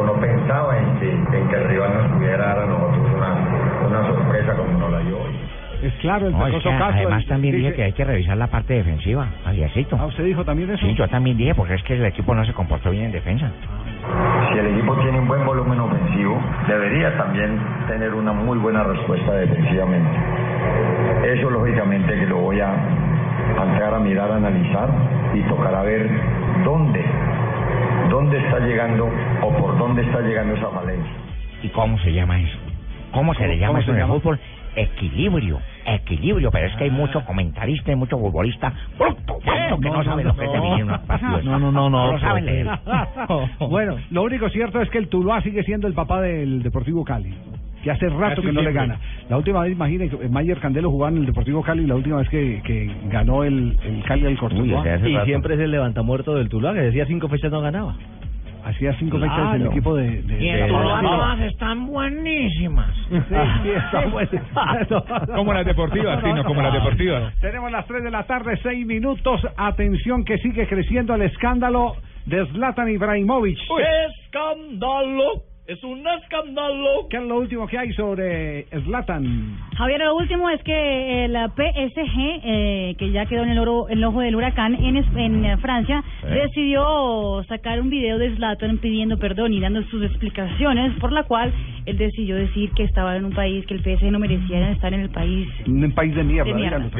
Speaker 26: o no pensaba en que, en que el rival nos pudiera dar a nosotros una, una sorpresa como nos la dio hoy.
Speaker 5: Es claro, el
Speaker 3: No, es que
Speaker 5: Castro.
Speaker 3: además también
Speaker 5: dice-
Speaker 3: dije que hay que revisar la parte defensiva, Javiercito.
Speaker 5: Ah, ¿usted dijo también eso?
Speaker 3: Sí, yo también dije, porque es que el equipo no se comportó bien en defensa.
Speaker 26: Si el equipo tiene un buen volumen ofensivo, debería también tener una muy buena respuesta defensivamente. Eso lógicamente que lo voy a, a entrar a mirar, a analizar y tocará ver dónde, dónde está llegando o por dónde está llegando esa falencia.
Speaker 3: ¿Y cómo se llama eso? ¿Cómo se le
Speaker 26: ¿Cómo-
Speaker 3: llama eso
Speaker 26: se
Speaker 3: en el fútbol? Equilibrio, equilibrio, pero es que hay mucho comentarista y mucho futbolista bruto, bruto, que no, sabe lo que es dividir unos partidos.
Speaker 5: No, no, no, no.
Speaker 3: lo saben leer. [LAUGHS]
Speaker 5: bueno, lo único cierto es que el Tuluá sigue siendo el papá del Deportivo Cali. Que hace rato
Speaker 11: Casi
Speaker 5: que no le gana. La última vez, imagínense, Mayer Candelo jugaba en el Deportivo Cali la última vez que, que ganó el, el Cali al Cortuluá.
Speaker 7: y siempre es el levantamuerto del Tuluá, que decía cinco fechas no ganaba.
Speaker 5: Hacía cinco fechas el
Speaker 3: Claro.
Speaker 5: equipo de... de-
Speaker 3: Y
Speaker 5: de-
Speaker 3: en Tuluá
Speaker 5: de-
Speaker 3: todas están buenísimas. [LAUGHS]
Speaker 5: Sí, sí, está bueno.
Speaker 32: Como las deportivas, sí, no como las deportivas.
Speaker 5: Tenemos las 3 de la tarde, 6 minutos. Atención que sigue creciendo el escándalo de Zlatan Ibrahimovic.
Speaker 7: ¡Escándalo! ¡Es un escándalo!
Speaker 5: ¿Qué es lo último que hay sobre Zlatan?
Speaker 16: Javier, lo último es que el PSG, eh, que ya quedó en el, oro, el ojo del huracán en, es- en eh, Francia,
Speaker 33: Sí.
Speaker 16: decidió sacar un video de Zlatan pidiendo perdón y dando sus explicaciones, por la cual él decidió decir que estaba en un país, que el PSG no merecía estar en el país.
Speaker 5: Un país de mierda.
Speaker 16: De mierda.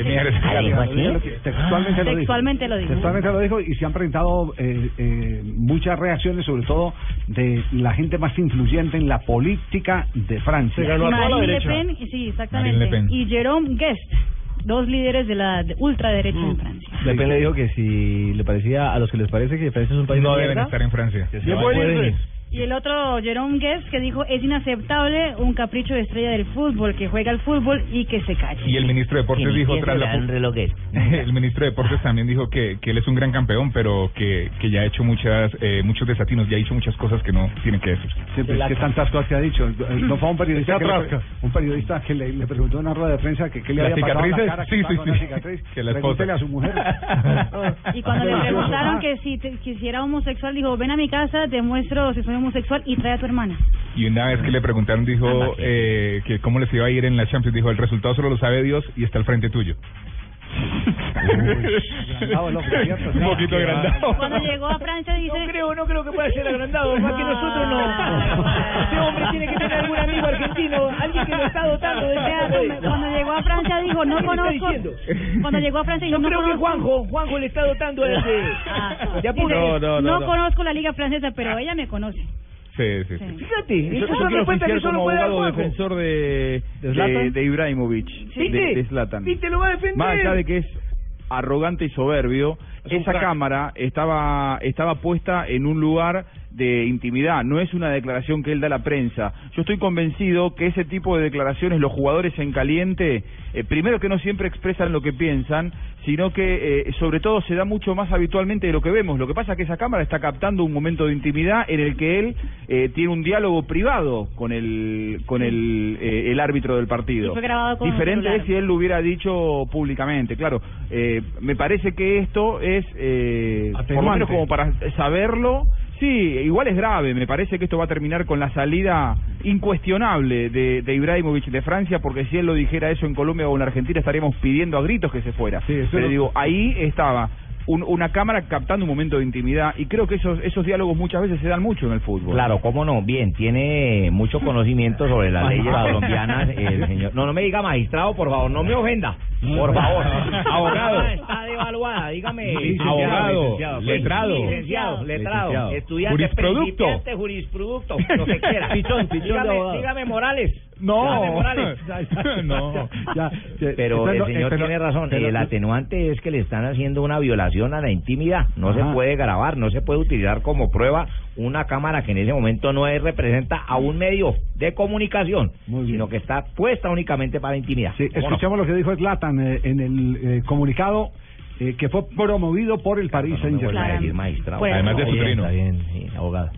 Speaker 5: Textualmente lo dijo.
Speaker 16: Textualmente lo dijo.
Speaker 5: Textualmente lo dijo y se han presentado eh, eh, muchas reacciones, sobre todo de la gente más influyente en la política de Francia.
Speaker 16: Marine Le Pen, sí, exactamente.
Speaker 5: Le Pen.
Speaker 16: Y Jerome Guest, dos líderes de la de ultraderecha en Francia.
Speaker 7: Le Pen le dijo que si le parecía a los que les parece que Francia es un país
Speaker 32: No
Speaker 7: de
Speaker 32: deben
Speaker 7: mierda,
Speaker 32: estar en Francia.
Speaker 7: que se pueden ir.
Speaker 16: Y el otro, Jerome Guest, que dijo, es inaceptable un capricho de estrella del fútbol, que juega al fútbol y que se calle.
Speaker 32: Y el ministro de Deportes
Speaker 16: Que
Speaker 32: dijo tras la [LAUGHS] el ministro de Deportes también dijo que, que él es un gran campeón, pero que, que ya ha hecho muchas eh, muchos desatinos, ya ha dicho muchas cosas que no tiene que decir.
Speaker 5: Siempre es que tantas cosas que ha dicho. Eh, [LAUGHS] No fue un periodista, que le, un periodista que le, le preguntó en una rueda de prensa que qué le
Speaker 32: ¿Las
Speaker 5: había pasado la cara,
Speaker 32: Sí,
Speaker 5: que
Speaker 32: sí, sí.
Speaker 5: cicatriz. [LAUGHS]
Speaker 32: Que la
Speaker 5: a su mujer.
Speaker 16: Y cuando le preguntaron que si, te- que si era homosexual, dijo, ven a mi casa, te muestro si soy homosexual y trae a tu hermana.
Speaker 32: Y una vez que le preguntaron, dijo eh, que cómo les iba a ir en la Champions, dijo, el resultado solo lo sabe Dios y está al frente tuyo. [LAUGHS]
Speaker 5: agrandado, ¿cierto?
Speaker 32: Un poquito agrandado.
Speaker 16: Cuando llegó a Francia dice...
Speaker 7: No creo, no creo que pueda ser agrandado, más que nosotros no. [LAUGHS] Ese hombre tiene que tener algún amigo argentino, alguien que lo está dotando de
Speaker 16: Teatro, Cuando llegó a Francia dijo, no
Speaker 7: ¿Qué me está
Speaker 16: conozco... Cuando llegó a Francia dijo, no
Speaker 7: creo que
Speaker 16: conozco...
Speaker 7: Juanjo, Juanjo le está dotando de,
Speaker 16: Ah,
Speaker 7: de apuro.
Speaker 16: dice, no conozco la liga francesa, pero ella me conoce.
Speaker 32: Sí, sí, sí.
Speaker 7: Fíjate,
Speaker 32: Yo,
Speaker 7: eso
Speaker 32: yo quiero
Speaker 7: respuestas que solo
Speaker 32: como
Speaker 7: puede dar
Speaker 32: abogado
Speaker 7: Juanjo.
Speaker 32: defensor de,
Speaker 7: ¿De
Speaker 32: de, de Ibrahimovic,
Speaker 7: ¿Viste?
Speaker 32: de, de Zlatan.
Speaker 7: ¿Viste? Lo va a defender.
Speaker 32: Más allá de que es arrogante y soberbio,
Speaker 7: Es
Speaker 32: esa cámara estaba estaba puesta en un lugar de intimidad, no es una declaración que él da a la prensa. Yo estoy convencido que ese tipo de declaraciones los jugadores en caliente, eh, primero que no siempre expresan lo que piensan, sino que eh, sobre todo se da mucho más habitualmente de lo que vemos. Lo que pasa es que esa cámara está captando un momento de intimidad en el que él eh, tiene un diálogo privado con el con el, eh, el árbitro del partido.
Speaker 16: Y fue grabado con un
Speaker 32: Diferente es si él lo hubiera dicho públicamente. Claro, eh, me parece que esto es, eh, por lo menos como para saberlo, sí, igual es grave, me parece que esto va a terminar con la salida incuestionable de, de Ibrahimovic de Francia, porque si él lo dijera eso en Colombia o en Argentina estaríamos pidiendo a gritos que se fuera. Pero
Speaker 5: lo-
Speaker 32: digo, ahí estaba un- una cámara captando un momento de intimidad y creo que esos, esos diálogos muchas veces se dan mucho en el fútbol.
Speaker 3: Claro, cómo no. Bien, tiene mucho [LAUGHS] conocimiento sobre las leyes colombianas el [LAUGHS] señor. No, no me diga magistrado, por favor, no me ofenda. Por favor. [LAUGHS]
Speaker 9: Abogado.
Speaker 3: Está devaluada, dígame.
Speaker 9: Licenciado,
Speaker 3: Abogado,
Speaker 9: licenciado,
Speaker 3: pues,
Speaker 9: letrado.
Speaker 3: Licenciado, letrado.
Speaker 9: Licenciado.
Speaker 3: Estudiante
Speaker 9: Jurisproducto.
Speaker 3: principiante, jurisproducto, lo que quiera.
Speaker 9: Pichón, pichón de
Speaker 3: dígame, Morales.
Speaker 9: No.
Speaker 3: Dígame Morales.
Speaker 9: No.
Speaker 5: Ya,
Speaker 3: Pero el señor
Speaker 5: eh, pero-
Speaker 3: tiene razón.
Speaker 5: pero-
Speaker 3: el atenuante es que le están haciendo una violación a la intimidad. No se
Speaker 5: Ajá.
Speaker 3: puede grabar, no se puede utilizar como prueba una cámara que en ese momento no es, representa a un medio de comunicación, sino que está puesta únicamente para intimidad.
Speaker 5: Sí,
Speaker 3: ¿Cómo no?
Speaker 5: escuchemos lo que dijo Zlatan eh, en el eh, comunicado eh, que fue promovido por el Paris
Speaker 3: No magistrado.
Speaker 5: Pues,
Speaker 3: Además de su trino. Está bien, sí, abogado.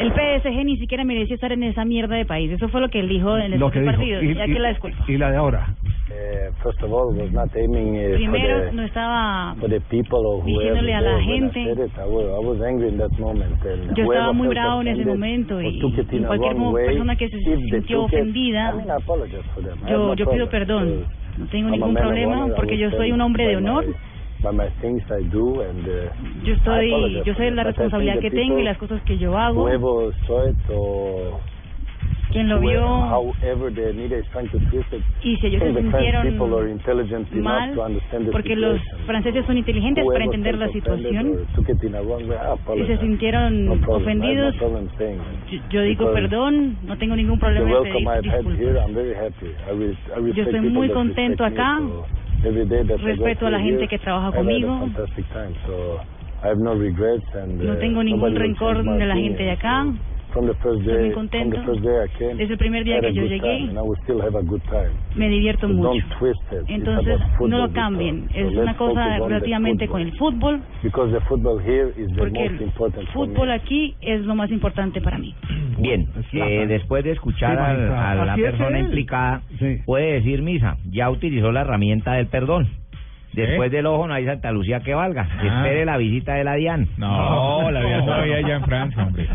Speaker 16: El PSG ni siquiera merecía estar en esa mierda de país. Eso fue lo que él dijo en el partido.
Speaker 5: Y,
Speaker 16: ya
Speaker 5: y-
Speaker 16: que la disculpa.
Speaker 5: y la de ahora.
Speaker 34: First of all, was not aiming uh,
Speaker 16: Primero,
Speaker 34: for,
Speaker 16: no
Speaker 34: the,
Speaker 16: estaba
Speaker 34: for the people or whoever.
Speaker 16: diciéndole a la gente.
Speaker 34: said it, I was, I was angry in that moment. And
Speaker 16: Yo estaba muy bravo en ese momento y, cualquier persona que se sintió
Speaker 34: it,
Speaker 16: ofendida,
Speaker 34: I mean, I them.
Speaker 16: Yo,
Speaker 34: no
Speaker 16: yo pido perdón. No tengo ningún problema porque yo soy un hombre de honor.
Speaker 34: My- by my things I do and, uh,
Speaker 16: Yo estoy, yo sé la responsabilidad que tengo y las cosas que yo hago.
Speaker 34: Whoever saw it or
Speaker 16: Quien lo
Speaker 34: whoever-
Speaker 16: vio
Speaker 34: however the media is trying to twist it,
Speaker 16: y si ellos se sintieron mal, porque los franceses son inteligentes para entender la situación
Speaker 34: way,
Speaker 16: y se sintieron
Speaker 34: No problem.
Speaker 16: Ofendidos. Yo, yo digo perdón, no tengo ningún problema en pedir disculpas. Yo estoy muy contento acá. Respeto a la gente que trabaja conmigo.
Speaker 34: no uh,
Speaker 16: tengo ningún rencor de la gente de acá.
Speaker 34: From the first
Speaker 16: Estoy
Speaker 34: day,
Speaker 16: muy
Speaker 34: from
Speaker 16: contento.
Speaker 34: the first day I came,
Speaker 16: Desde el primer día que
Speaker 34: a
Speaker 16: yo llegué,
Speaker 34: time, and I will still have a good time.
Speaker 16: Me divierto
Speaker 34: So
Speaker 16: mucho. Entonces, no
Speaker 34: football
Speaker 16: lo cambien. Es una cosa relativamente
Speaker 34: football.
Speaker 16: con el fútbol,
Speaker 34: Because the football here is the
Speaker 16: porque
Speaker 34: most
Speaker 16: el
Speaker 34: important for me.
Speaker 16: fútbol aquí es lo más importante para mí. [CLEARS THROAT]
Speaker 3: Bien, eh, después de escuchar
Speaker 5: magistrado.
Speaker 3: a, la persona implicada, puede decir misa, ya utilizó la herramienta del perdón. Después del ojo no hay Santa Lucía que valga. Espere la visita de la DIAN.
Speaker 9: No, la DIAN todavía allá en Francia, hombre.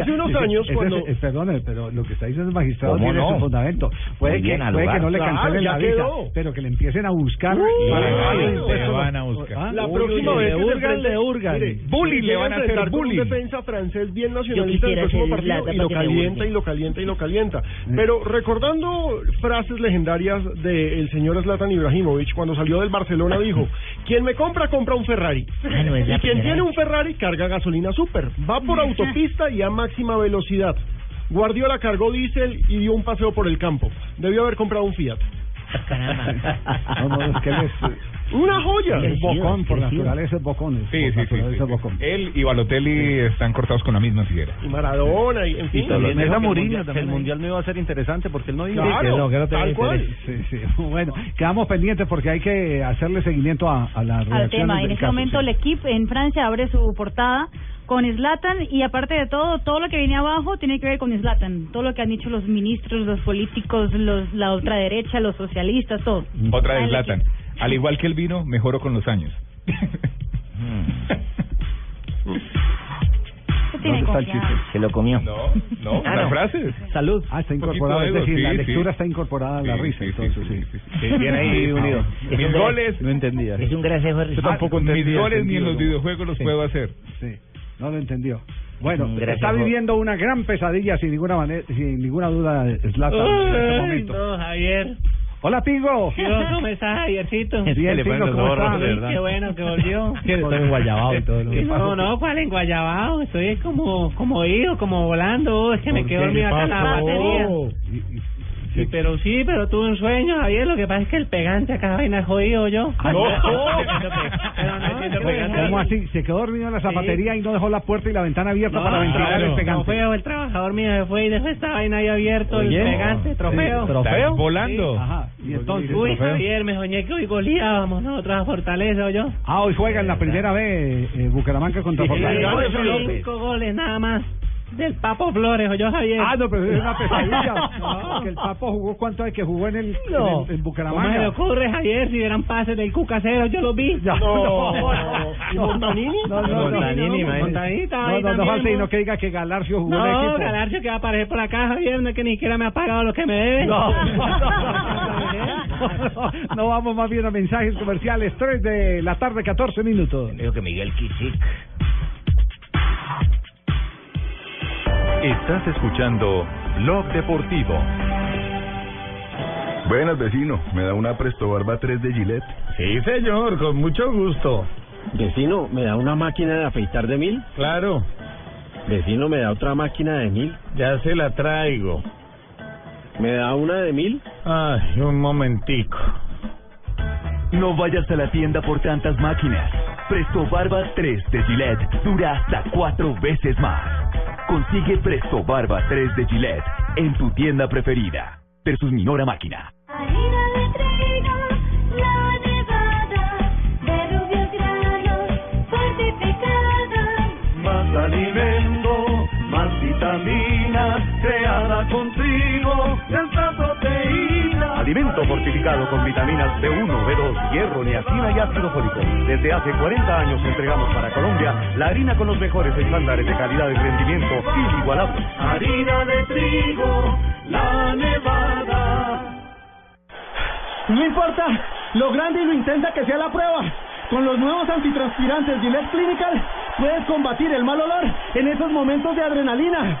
Speaker 9: Hace unos años
Speaker 5: ese-
Speaker 9: cuando-
Speaker 5: eh, perdone, pero lo que está diciendo el magistrado
Speaker 3: ¿Cómo
Speaker 5: tiene
Speaker 3: no?
Speaker 5: su fundamento. Puede, que, no le cancelen
Speaker 3: ya
Speaker 5: la visa, pero que le empiecen a buscar.
Speaker 9: Van-
Speaker 5: impuestos.
Speaker 9: le van a buscar.
Speaker 5: Ah,
Speaker 12: La próxima
Speaker 5: uy,
Speaker 12: vez
Speaker 5: le
Speaker 12: que enfrente-
Speaker 5: le hurgan.
Speaker 9: Bullying, le van a hacer bullying.
Speaker 12: un defensa francés bien nacionalista del próximo partido y lo calienta y lo calienta y lo calienta. Pero recordando frases legendarias del señor Zlatan Ibrahimovic cuando salió del Barcelona dijo, quien me compra compra un Ferrari.
Speaker 3: Ah, no
Speaker 12: y quien
Speaker 3: primera
Speaker 12: tiene un Ferrari carga gasolina super. Va por autopista y a máxima velocidad. Guardiola cargó diésel y dio un paseo por el campo. Debió haber comprado un Fiat. [LAUGHS]
Speaker 5: No, no, es que él es,
Speaker 12: Una joya.
Speaker 5: es bocón, por naturaleza es bocón. es
Speaker 9: Sí,
Speaker 5: por
Speaker 9: sí, sí,
Speaker 5: naturaleza
Speaker 9: sí.
Speaker 5: bocón.
Speaker 9: Él y Balotelli están cortados con la misma tijera.
Speaker 12: Y Maradona, y en fin.
Speaker 7: también dijo que el
Speaker 5: Mourinho también
Speaker 7: el mundial no iba a ser interesante porque él no dijo
Speaker 12: Claro,
Speaker 7: que no, que no
Speaker 12: tal cual.
Speaker 5: Sí, sí. [LAUGHS] Bueno, quedamos pendientes porque hay que hacerle seguimiento a, a las
Speaker 16: al tema. En este
Speaker 5: caso,
Speaker 16: momento
Speaker 5: sí.
Speaker 16: el equipo en Francia abre su portada con Zlatan y aparte de todo, todo lo que viene abajo tiene que ver con Zlatan. Todo lo que han dicho los ministros, los políticos, los, la ultraderecha, los socialistas, todo.
Speaker 9: Otra de
Speaker 16: en el
Speaker 9: Zlatan. Al igual que el vino, mejoró con los años.
Speaker 3: ¿Dónde está el chiste? Se lo comió.
Speaker 9: No, no,
Speaker 3: Ah,
Speaker 9: las
Speaker 3: no.
Speaker 9: frases.
Speaker 5: Salud. Ah, está incorporada, es decir, la
Speaker 9: sí,
Speaker 5: lectura
Speaker 9: sí.
Speaker 5: está incorporada a la
Speaker 9: Sí,
Speaker 5: risa. entonces,
Speaker 9: sí,
Speaker 5: sí.
Speaker 9: sí, sí. Bien ahí unido. Mis
Speaker 3: un-
Speaker 9: goles,
Speaker 7: No entendía.
Speaker 3: Es un gracejo de
Speaker 9: yo tampoco
Speaker 5: entendía
Speaker 9: mis goles ni en los
Speaker 5: ¿no?
Speaker 9: videojuegos los
Speaker 5: Sí.
Speaker 9: puedo hacer.
Speaker 5: Sí, no lo entendió. Bueno,
Speaker 3: gracias,
Speaker 5: está viviendo una gran pesadilla sin ninguna manera, sin ninguna duda Zlatan en este momento.
Speaker 35: no, Javier.
Speaker 5: Hola, Pingo. [LAUGHS]
Speaker 35: ¿Qué, ¿Cómo estás, Javiercito?
Speaker 5: Bien,
Speaker 7: le
Speaker 5: Pingo,
Speaker 7: ponen los de verdad.
Speaker 35: Qué bueno que volvió. [LAUGHS]
Speaker 7: Sí, está en Guayabao y todo.
Speaker 35: Sí, No, no, ¿cuál en Guayabao? Estoy como, como ido, como volando. Es que me
Speaker 5: ¿Por
Speaker 35: quedo
Speaker 5: qué?
Speaker 35: dormido acá en la batería. Sí, pero sí, pero tuve un sueño, Javier. Lo que pasa es que el pegante acá vaina es jodido yo.
Speaker 5: No. ¿Cómo así? Se quedó dormido en la zapatería y no dejó la puerta y la ventana abierta
Speaker 35: No,
Speaker 5: para ventilar
Speaker 35: claro.
Speaker 5: el pegante.
Speaker 35: Trofeo, el trabajador mío se fue y dejó esta vaina ahí abierto,
Speaker 5: Oye.
Speaker 35: el pegante, trofeo.
Speaker 5: Sí, ¿trofeo?
Speaker 9: volando.
Speaker 5: Ajá. Y entonces,
Speaker 35: Uy,
Speaker 5: trofeo.
Speaker 35: Javier, me soñé que hoy goleábamos nosotros a Fortaleza, ¿o yo?
Speaker 5: Ah, hoy juega en la primera vez eh, Bucaramanga contra
Speaker 35: Sí,
Speaker 5: Fortaleza.
Speaker 35: cinco goles nada más. Del Papo Flores, yo Javier.
Speaker 5: Ah, no, pero es una pesadilla. [LAUGHS] No, porque el Papo jugó cuánto hay que jugó en el
Speaker 35: No.
Speaker 5: en, el- en
Speaker 35: ¿Cómo se le
Speaker 5: Bucaramanga.
Speaker 35: ocurre, Javier, si eran pases del Cucasero? Yo los vi. [LAUGHS]
Speaker 5: No, no, no.
Speaker 35: ¿Y Montanini?
Speaker 5: No, no, no.
Speaker 35: Montanini,
Speaker 5: no,
Speaker 35: Montanini
Speaker 5: no, no, no falte y
Speaker 35: ¿no?
Speaker 5: no que diga que Galarcio jugó en el
Speaker 35: No,
Speaker 5: equipo.
Speaker 35: Galarcio que va a aparecer por acá, Javier, no es que ni siquiera me ha pagado lo que me debe.
Speaker 5: No, no, [LAUGHS] no, vamos más bien a mensajes comerciales. 3 de la tarde, 14 minutos.
Speaker 36: Dijo que Miguel Quisic.
Speaker 6: Estás escuchando Blog Deportivo.
Speaker 27: Buenas, vecino. ¿Me da una Presto Barba 3 de Gillette?
Speaker 37: Sí, señor, con mucho gusto.
Speaker 38: Vecino, ¿me da una máquina de afeitar de mil?
Speaker 37: Claro,
Speaker 38: Vecino, ¿me da otra máquina de mil?
Speaker 37: ya se la traigo.
Speaker 38: ¿Me da una de mil?
Speaker 37: Ay, un momentico.
Speaker 19: No vayas a la tienda por tantas máquinas. Presto Barba 3 de Gillette dura hasta cuatro veces más. Consigue Presto Barba 3 de Gillette en tu tienda preferida. Versus Minora Máquina. Alimento
Speaker 39: fortificado con vitaminas B1, B2, hierro, niacina y ácido fólico. Desde hace 40 años entregamos para Colombia la harina con los mejores estándares de calidad y rendimiento inigualables.
Speaker 19: Harina de trigo, la nevada.
Speaker 40: No importa lo grande y lo intensa que sea la prueba. Con los nuevos antitranspirantes Gillette Clinical puedes combatir el mal olor en esos momentos de adrenalina.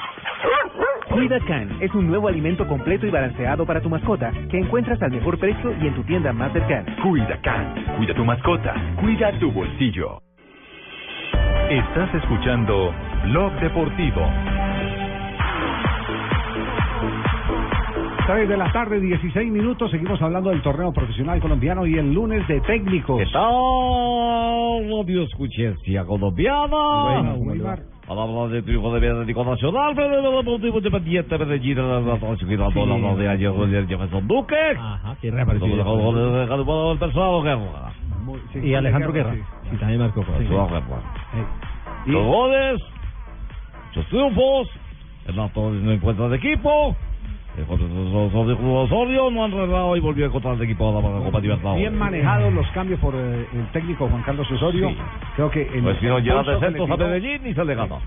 Speaker 41: Cuida Can es un nuevo alimento completo y balanceado para tu mascota que encuentras al mejor precio y en tu tienda más cercana.
Speaker 19: Cuida Can, cuida tu mascota, cuida tu bolsillo.
Speaker 6: Estás escuchando Blog Deportivo.
Speaker 5: 3 de la tarde, 16 minutos. Seguimos hablando del torneo profesional colombiano y el lunes de técnicos. ¿Qué
Speaker 36: tal, radio escuchencia colombiana?
Speaker 5: Bueno, Wilmar.
Speaker 36: Hablamos de triunfo de Atlético Nacional, pero de Deportivo Independiente Medellín, la que dando la de ayer de Jefferson Duque. Ajá,
Speaker 7: reapareció.
Speaker 36: El personal Guerra.
Speaker 7: Y Alejandro Guerra. Y también marcó.
Speaker 36: Los goles, los triunfos, el dato en el encuentro de equipo. Osorio no han arreglado y volvió a encontrar el equipo de la Copa Libertadores.
Speaker 5: Bien manejados los cambios por eh, el técnico Juan Carlos Osorio.
Speaker 36: Sí.
Speaker 5: Creo que el,
Speaker 36: Pues si no
Speaker 5: pulso
Speaker 36: de centros a Medellín y se le gana.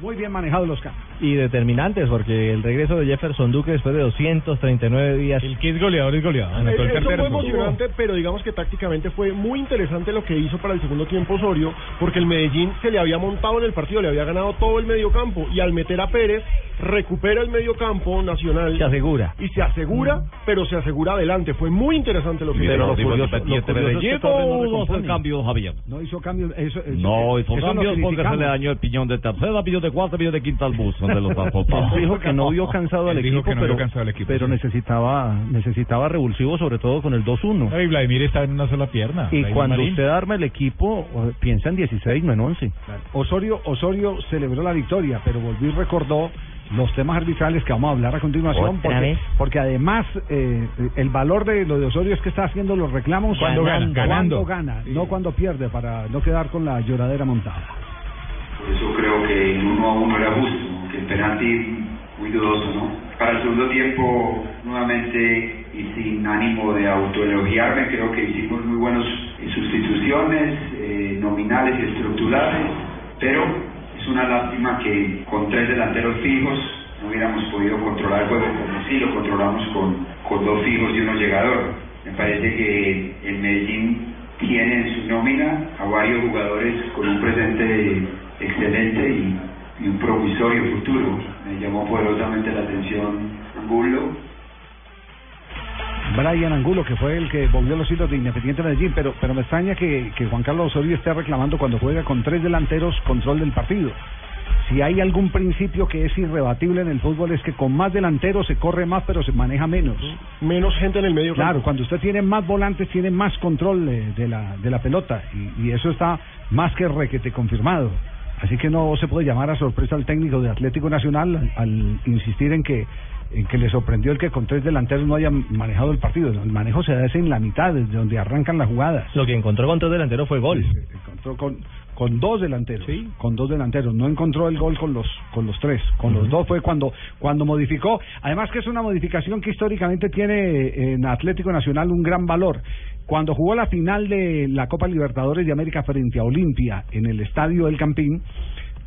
Speaker 5: Muy bien manejados los cambios.
Speaker 7: Y determinantes, porque el regreso de Jefferson Duque después de 239 días.
Speaker 11: El que es goleador es goleador. Anotó el
Speaker 42: Eso
Speaker 11: tercer
Speaker 42: fue emocionante, pero digamos que tácticamente fue muy interesante lo que hizo para el segundo tiempo Osorio, porque el Medellín se le había montado en el partido, le había ganado todo el mediocampo, y al meter a Pérez, recupera el mediocampo nacional.
Speaker 7: Se asegura.
Speaker 42: Y se asegura, pero se asegura adelante. Fue muy interesante lo que
Speaker 36: Pero
Speaker 42: hizo.
Speaker 5: Torres no recompone.
Speaker 36: cambios, Javier.
Speaker 5: No hizo cambios. Eso, eso-
Speaker 36: No hizo
Speaker 5: eso
Speaker 36: cambios porque se le dañó el piñón de tercera, piñón de piñón de quinta al bus donde lo transportaba.
Speaker 7: Él dijo que no vio cansado al equipo,
Speaker 11: no
Speaker 7: pero,
Speaker 11: vio cansado al equipo,
Speaker 7: pero
Speaker 11: sí.
Speaker 7: necesitaba necesitaba revulsivo, sobre todo con el 2-1.
Speaker 11: Ay, Vladimir está en una sola pierna.
Speaker 7: Y
Speaker 11: Vladimir
Speaker 7: cuando
Speaker 11: Marín.
Speaker 7: usted arma el equipo, piensa en 16, no en 11.
Speaker 5: Osorio, Osorio celebró la victoria, pero volvió y recordó los temas arbitrales que vamos a hablar a continuación.
Speaker 36: ¿Otra
Speaker 5: Porque, porque además eh, el valor de lo de Osorio es que está haciendo los reclamos
Speaker 11: Cuando gana, ganando.
Speaker 5: cuando gana, no cuando pierde, para no quedar con la lloradera montada.
Speaker 43: Por eso creo que el uno a uno era justo, que el penalti muy dudoso, ¿no? Para el segundo tiempo, nuevamente y sin ánimo de autoelogiarme, creo que hicimos muy buenas sustituciones eh, nominales y estructurales, pero es una lástima que con tres delanteros fijos no hubiéramos podido controlar el juego como sí lo controlamos con, con dos fijos y uno llegador. Me parece que el Medellín tiene en su nómina a varios jugadores con un presente excelente y, y un provisorio futuro. Me llamó poderosamente la atención Angulo.
Speaker 5: Brian Angulo, que fue el que volvió los hilos de Independiente Medellín, pero, pero me extraña que, que Juan Carlos Osorio esté reclamando cuando juega con tres delanteros control del partido. si hay algún principio que es irrebatible en el fútbol es que con más delanteros se corre más pero se maneja menos.
Speaker 42: Menos gente en el medio
Speaker 5: Claro,
Speaker 42: campo.
Speaker 5: cuando usted tiene más volantes tiene más control de, de la, de la pelota y, y eso está más que requete confirmado. Así que no se puede llamar a sorpresa al técnico de Atlético Nacional al, al insistir en que en que le sorprendió el que con tres delanteros no hayan manejado el partido. El manejo se hace en la mitad, desde donde arrancan las jugadas.
Speaker 7: Lo que encontró con tres delanteros fue gol.
Speaker 5: Encontró con, con dos delanteros, con dos delanteros. No encontró el gol con los con los tres, con los dos fue cuando cuando modificó. Además que es una modificación que históricamente tiene en Atlético Nacional un gran valor. Cuando jugó la final de la Copa Libertadores de América frente a Olimpia en el Estadio El Campín,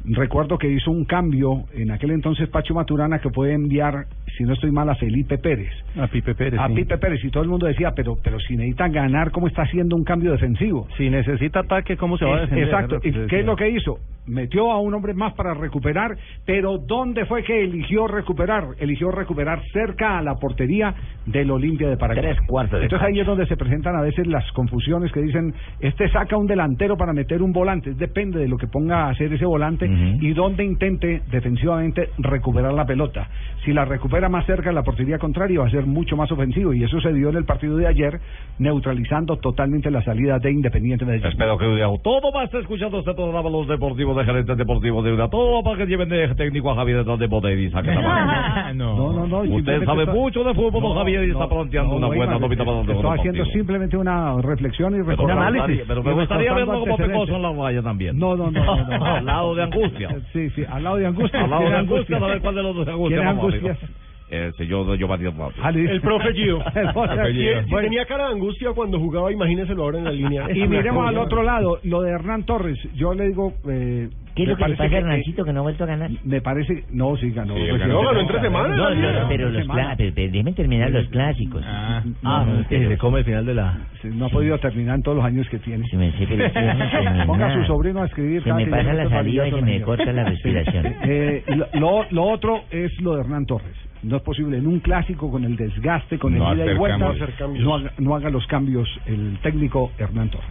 Speaker 5: recuerdo que hizo un cambio en aquel entonces Pacho Maturana que puede enviar, si no estoy mal, a Felipe Pérez.
Speaker 7: A Pipe Pérez.
Speaker 5: A
Speaker 7: sí.
Speaker 5: Pipe Pérez y todo el mundo decía, pero pero si necesita ganar, ¿cómo está haciendo un cambio defensivo?
Speaker 7: Si necesita ataque, ¿cómo se va a defender?
Speaker 5: Exacto. ¿Y qué es lo que hizo? Metió a un hombre más para recuperar, pero ¿dónde fue que eligió recuperar? Eligió recuperar cerca a la portería del Olimpia de Paraguay.
Speaker 14: Tres cuartos de
Speaker 5: Entonces ahí es donde se presentan a veces las confusiones que dicen, este saca un delantero para meter un volante, depende de lo que ponga a hacer ese volante y dónde intente defensivamente recuperar la pelota. Si la recupera más cerca de la portería contraria va a ser mucho más ofensivo y eso se dio en el partido de ayer, neutralizando totalmente la salida de Independiente Medellín.
Speaker 36: Espero que Udea todo va a estar escuchando este programa los deportivos de gerentes deportivos de Udea. Todo para que lleven de técnico a Javier detrás de Botediza. que está
Speaker 5: No, no, no.
Speaker 36: Usted sabe
Speaker 5: está-
Speaker 36: mucho de fútbol,
Speaker 5: No,
Speaker 36: Javier, y
Speaker 5: no,
Speaker 36: está planteando
Speaker 5: no,
Speaker 36: una
Speaker 5: no,
Speaker 36: buena topita para
Speaker 5: Estoy haciendo simplemente una reflexión y
Speaker 36: gustaría- Pero me
Speaker 5: y
Speaker 36: gustaría verlo como pecoso en la valla también.
Speaker 5: No, no, no. no, no. [LAUGHS]
Speaker 36: Al lado de Angustia.
Speaker 5: Sí, sí, al lado de Angustia.
Speaker 36: Al lado
Speaker 5: ¿Quién
Speaker 36: de Angustia, a ver cuál de los dos es Angustia.
Speaker 5: ¿Quién es
Speaker 36: vamos,
Speaker 5: Angustias?
Speaker 36: El señor Giovanni.
Speaker 42: El profe Gio. [LAUGHS]
Speaker 5: El profe
Speaker 42: Si,
Speaker 5: Gio.
Speaker 42: si
Speaker 5: Bueno.
Speaker 42: tenía cara de angustia cuando jugaba, imagínenselo ahora en la línea. [LAUGHS]
Speaker 5: Y miremos al otro lado, lo de Hernán Torres. Yo le digo. Eh,
Speaker 14: ¿Qué es
Speaker 5: me
Speaker 14: lo que le pasa a
Speaker 5: que-
Speaker 14: Hernancito que no ha vuelto a ganar?
Speaker 5: Me parece. No, sí, ganó.
Speaker 42: Sí,
Speaker 5: recién.
Speaker 42: ganó, ganó entre semanas,
Speaker 14: No, no, pero los clásicos, pero, déjenme terminar los clásicos.
Speaker 7: Ah,
Speaker 5: Ah,
Speaker 7: no, es que se come el final de la...
Speaker 5: No ha podido terminar en todos los años que tiene.
Speaker 14: Sí, me sé, pero. [LAUGHS]
Speaker 5: Ponga a su sobrino a escribir.
Speaker 14: Se me pasa la saliva y se me corta la respiración. [LAUGHS]
Speaker 5: Eh, lo, lo otro es lo de Hernán Torres. No es posible en un clásico con el desgaste, con el
Speaker 36: No
Speaker 5: ida y vuelta, no haga, no haga los cambios el técnico Hernán Torres.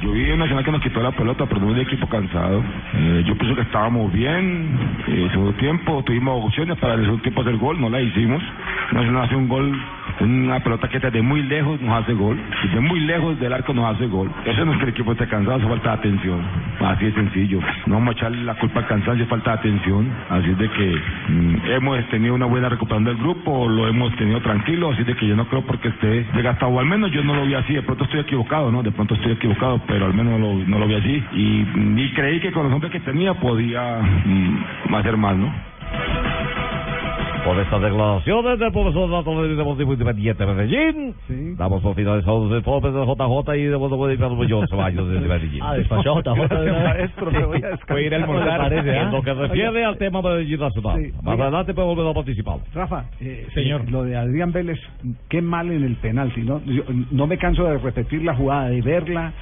Speaker 27: Yo vi un Nacional que nos quitó la pelota, pero no un equipo cansado. Eh, yo pienso que estábamos bien. Eh, segundo tiempo tuvimos opciones para el segundo tiempo hacer gol, no la hicimos. Nacional hace un gol, una pelota que desde muy lejos nos hace gol. Desde muy lejos del arco nos hace gol. Eso no es que el equipo esté cansado, eso falta de atención. Así de sencillo. No vamos a echarle la culpa al cansancio, falta de atención. Así es de que mm, hemos tenido una buena recuperación del grupo, lo hemos tenido tranquilo, así de que yo no creo porque esté desgastado, al menos yo no lo vi así, de pronto estoy equivocado, ¿no? De pronto estoy equivocado, pero al menos no lo, no lo vi así. Y, mm, y creí que con los hombres que tenía podía mm, hacer más, ¿no?
Speaker 36: Por estas declaraciones del profesor Nato Deportivo Independiente de Medellín, damos por finalizados el tope de JJ y de Bodo yo Ceballos desde [LAUGHS] Medellín.
Speaker 7: Ah, despachó a JJ.
Speaker 36: Gracias, maestro, me voy a descansar.
Speaker 7: Voy a ir a almorzar.
Speaker 36: Parece,
Speaker 7: ¿ah?
Speaker 36: En lo que refiere al tema Medellín Nacional.
Speaker 5: Sí.
Speaker 36: Más
Speaker 5: Oiga.
Speaker 36: adelante puedo volver a participar.
Speaker 5: Rafa, eh,
Speaker 36: Señor.
Speaker 5: eh, lo de Adrián Vélez, qué mal en el penalti, ¿no? Yo, no me canso de repetir la jugada, de verla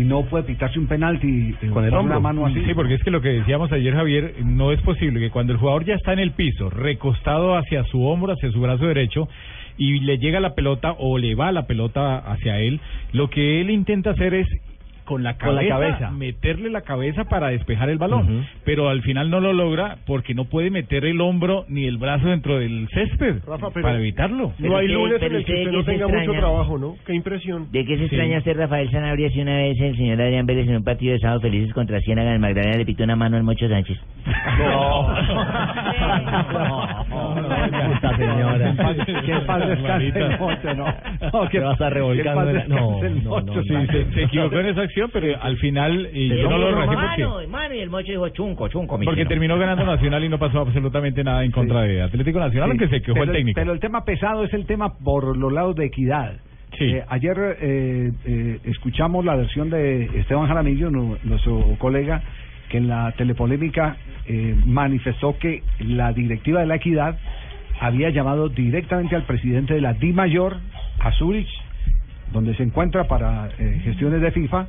Speaker 5: y no puede pitarse un penalti eh,
Speaker 11: con el
Speaker 5: una mano así.
Speaker 11: Sí, porque es que lo que decíamos ayer, Javier, no es posible que cuando el jugador ya está en el piso, recostado hacia su hombro, hacia su brazo derecho, y le llega la pelota o le va la pelota hacia él, lo que él intenta hacer es con la
Speaker 7: Con la
Speaker 11: cabeza, meterle la cabeza para despejar el balón, pero al final no lo logra porque no puede meter el hombro ni el brazo dentro del césped
Speaker 42: Rafa, pero
Speaker 11: para evitarlo.
Speaker 42: No hay lunes en el que usted no tenga mucho trabajo, ¿no? Qué impresión.
Speaker 14: ¿De qué se
Speaker 42: Sí.
Speaker 14: extraña hacer Rafael Sanabria si una vez el señor Adrián Vélez en un partido de sábado felices contra Ciénaga en Magdalena le pitó una mano al Mocho Sánchez?
Speaker 7: Esta señora.
Speaker 5: Que en paz descanse el mocho, no. No,
Speaker 7: vas a revolcar, no, no, no,
Speaker 5: sí,
Speaker 7: no.
Speaker 11: Se equivocó en esa acción, pero al final y
Speaker 14: Pero
Speaker 11: yo no lo
Speaker 14: dijo,
Speaker 11: recibo porque
Speaker 14: mano, mano, y el Mocho dijo chunco, chunco. mi
Speaker 11: Porque
Speaker 14: chino".
Speaker 11: terminó ganando [LAUGHS] Nacional y no pasó absolutamente nada en contra de Atlético Nacional,
Speaker 5: Sí,
Speaker 11: aunque se quejó
Speaker 5: pero,
Speaker 11: el técnico.
Speaker 5: Pero el tema pesado es el tema por los lados de equidad. Eh, ayer eh, eh, escuchamos la versión de Esteban Jaramillo, nu- nuestro colega, que en la telepolémica eh, manifestó que la directiva de la equidad había llamado directamente al presidente de la Di Mayor, a Zurich, donde se encuentra para eh, gestiones de FIFA,